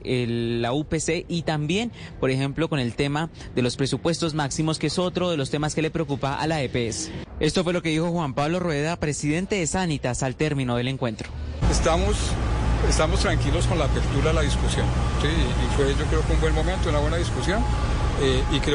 [SPEAKER 59] la UPC y también, por ejemplo, con el tema de los presupuestos máximos, que es otro de los temas que le preocupa a la EPS. Esto fue lo que dijo Juan Pablo Rueda, presidente de Sanitas, al término del encuentro.
[SPEAKER 60] Estamos estamos tranquilos con la apertura de la discusión. Sí, y fue yo creo que un buen momento, una buena discusión. Eh, y creo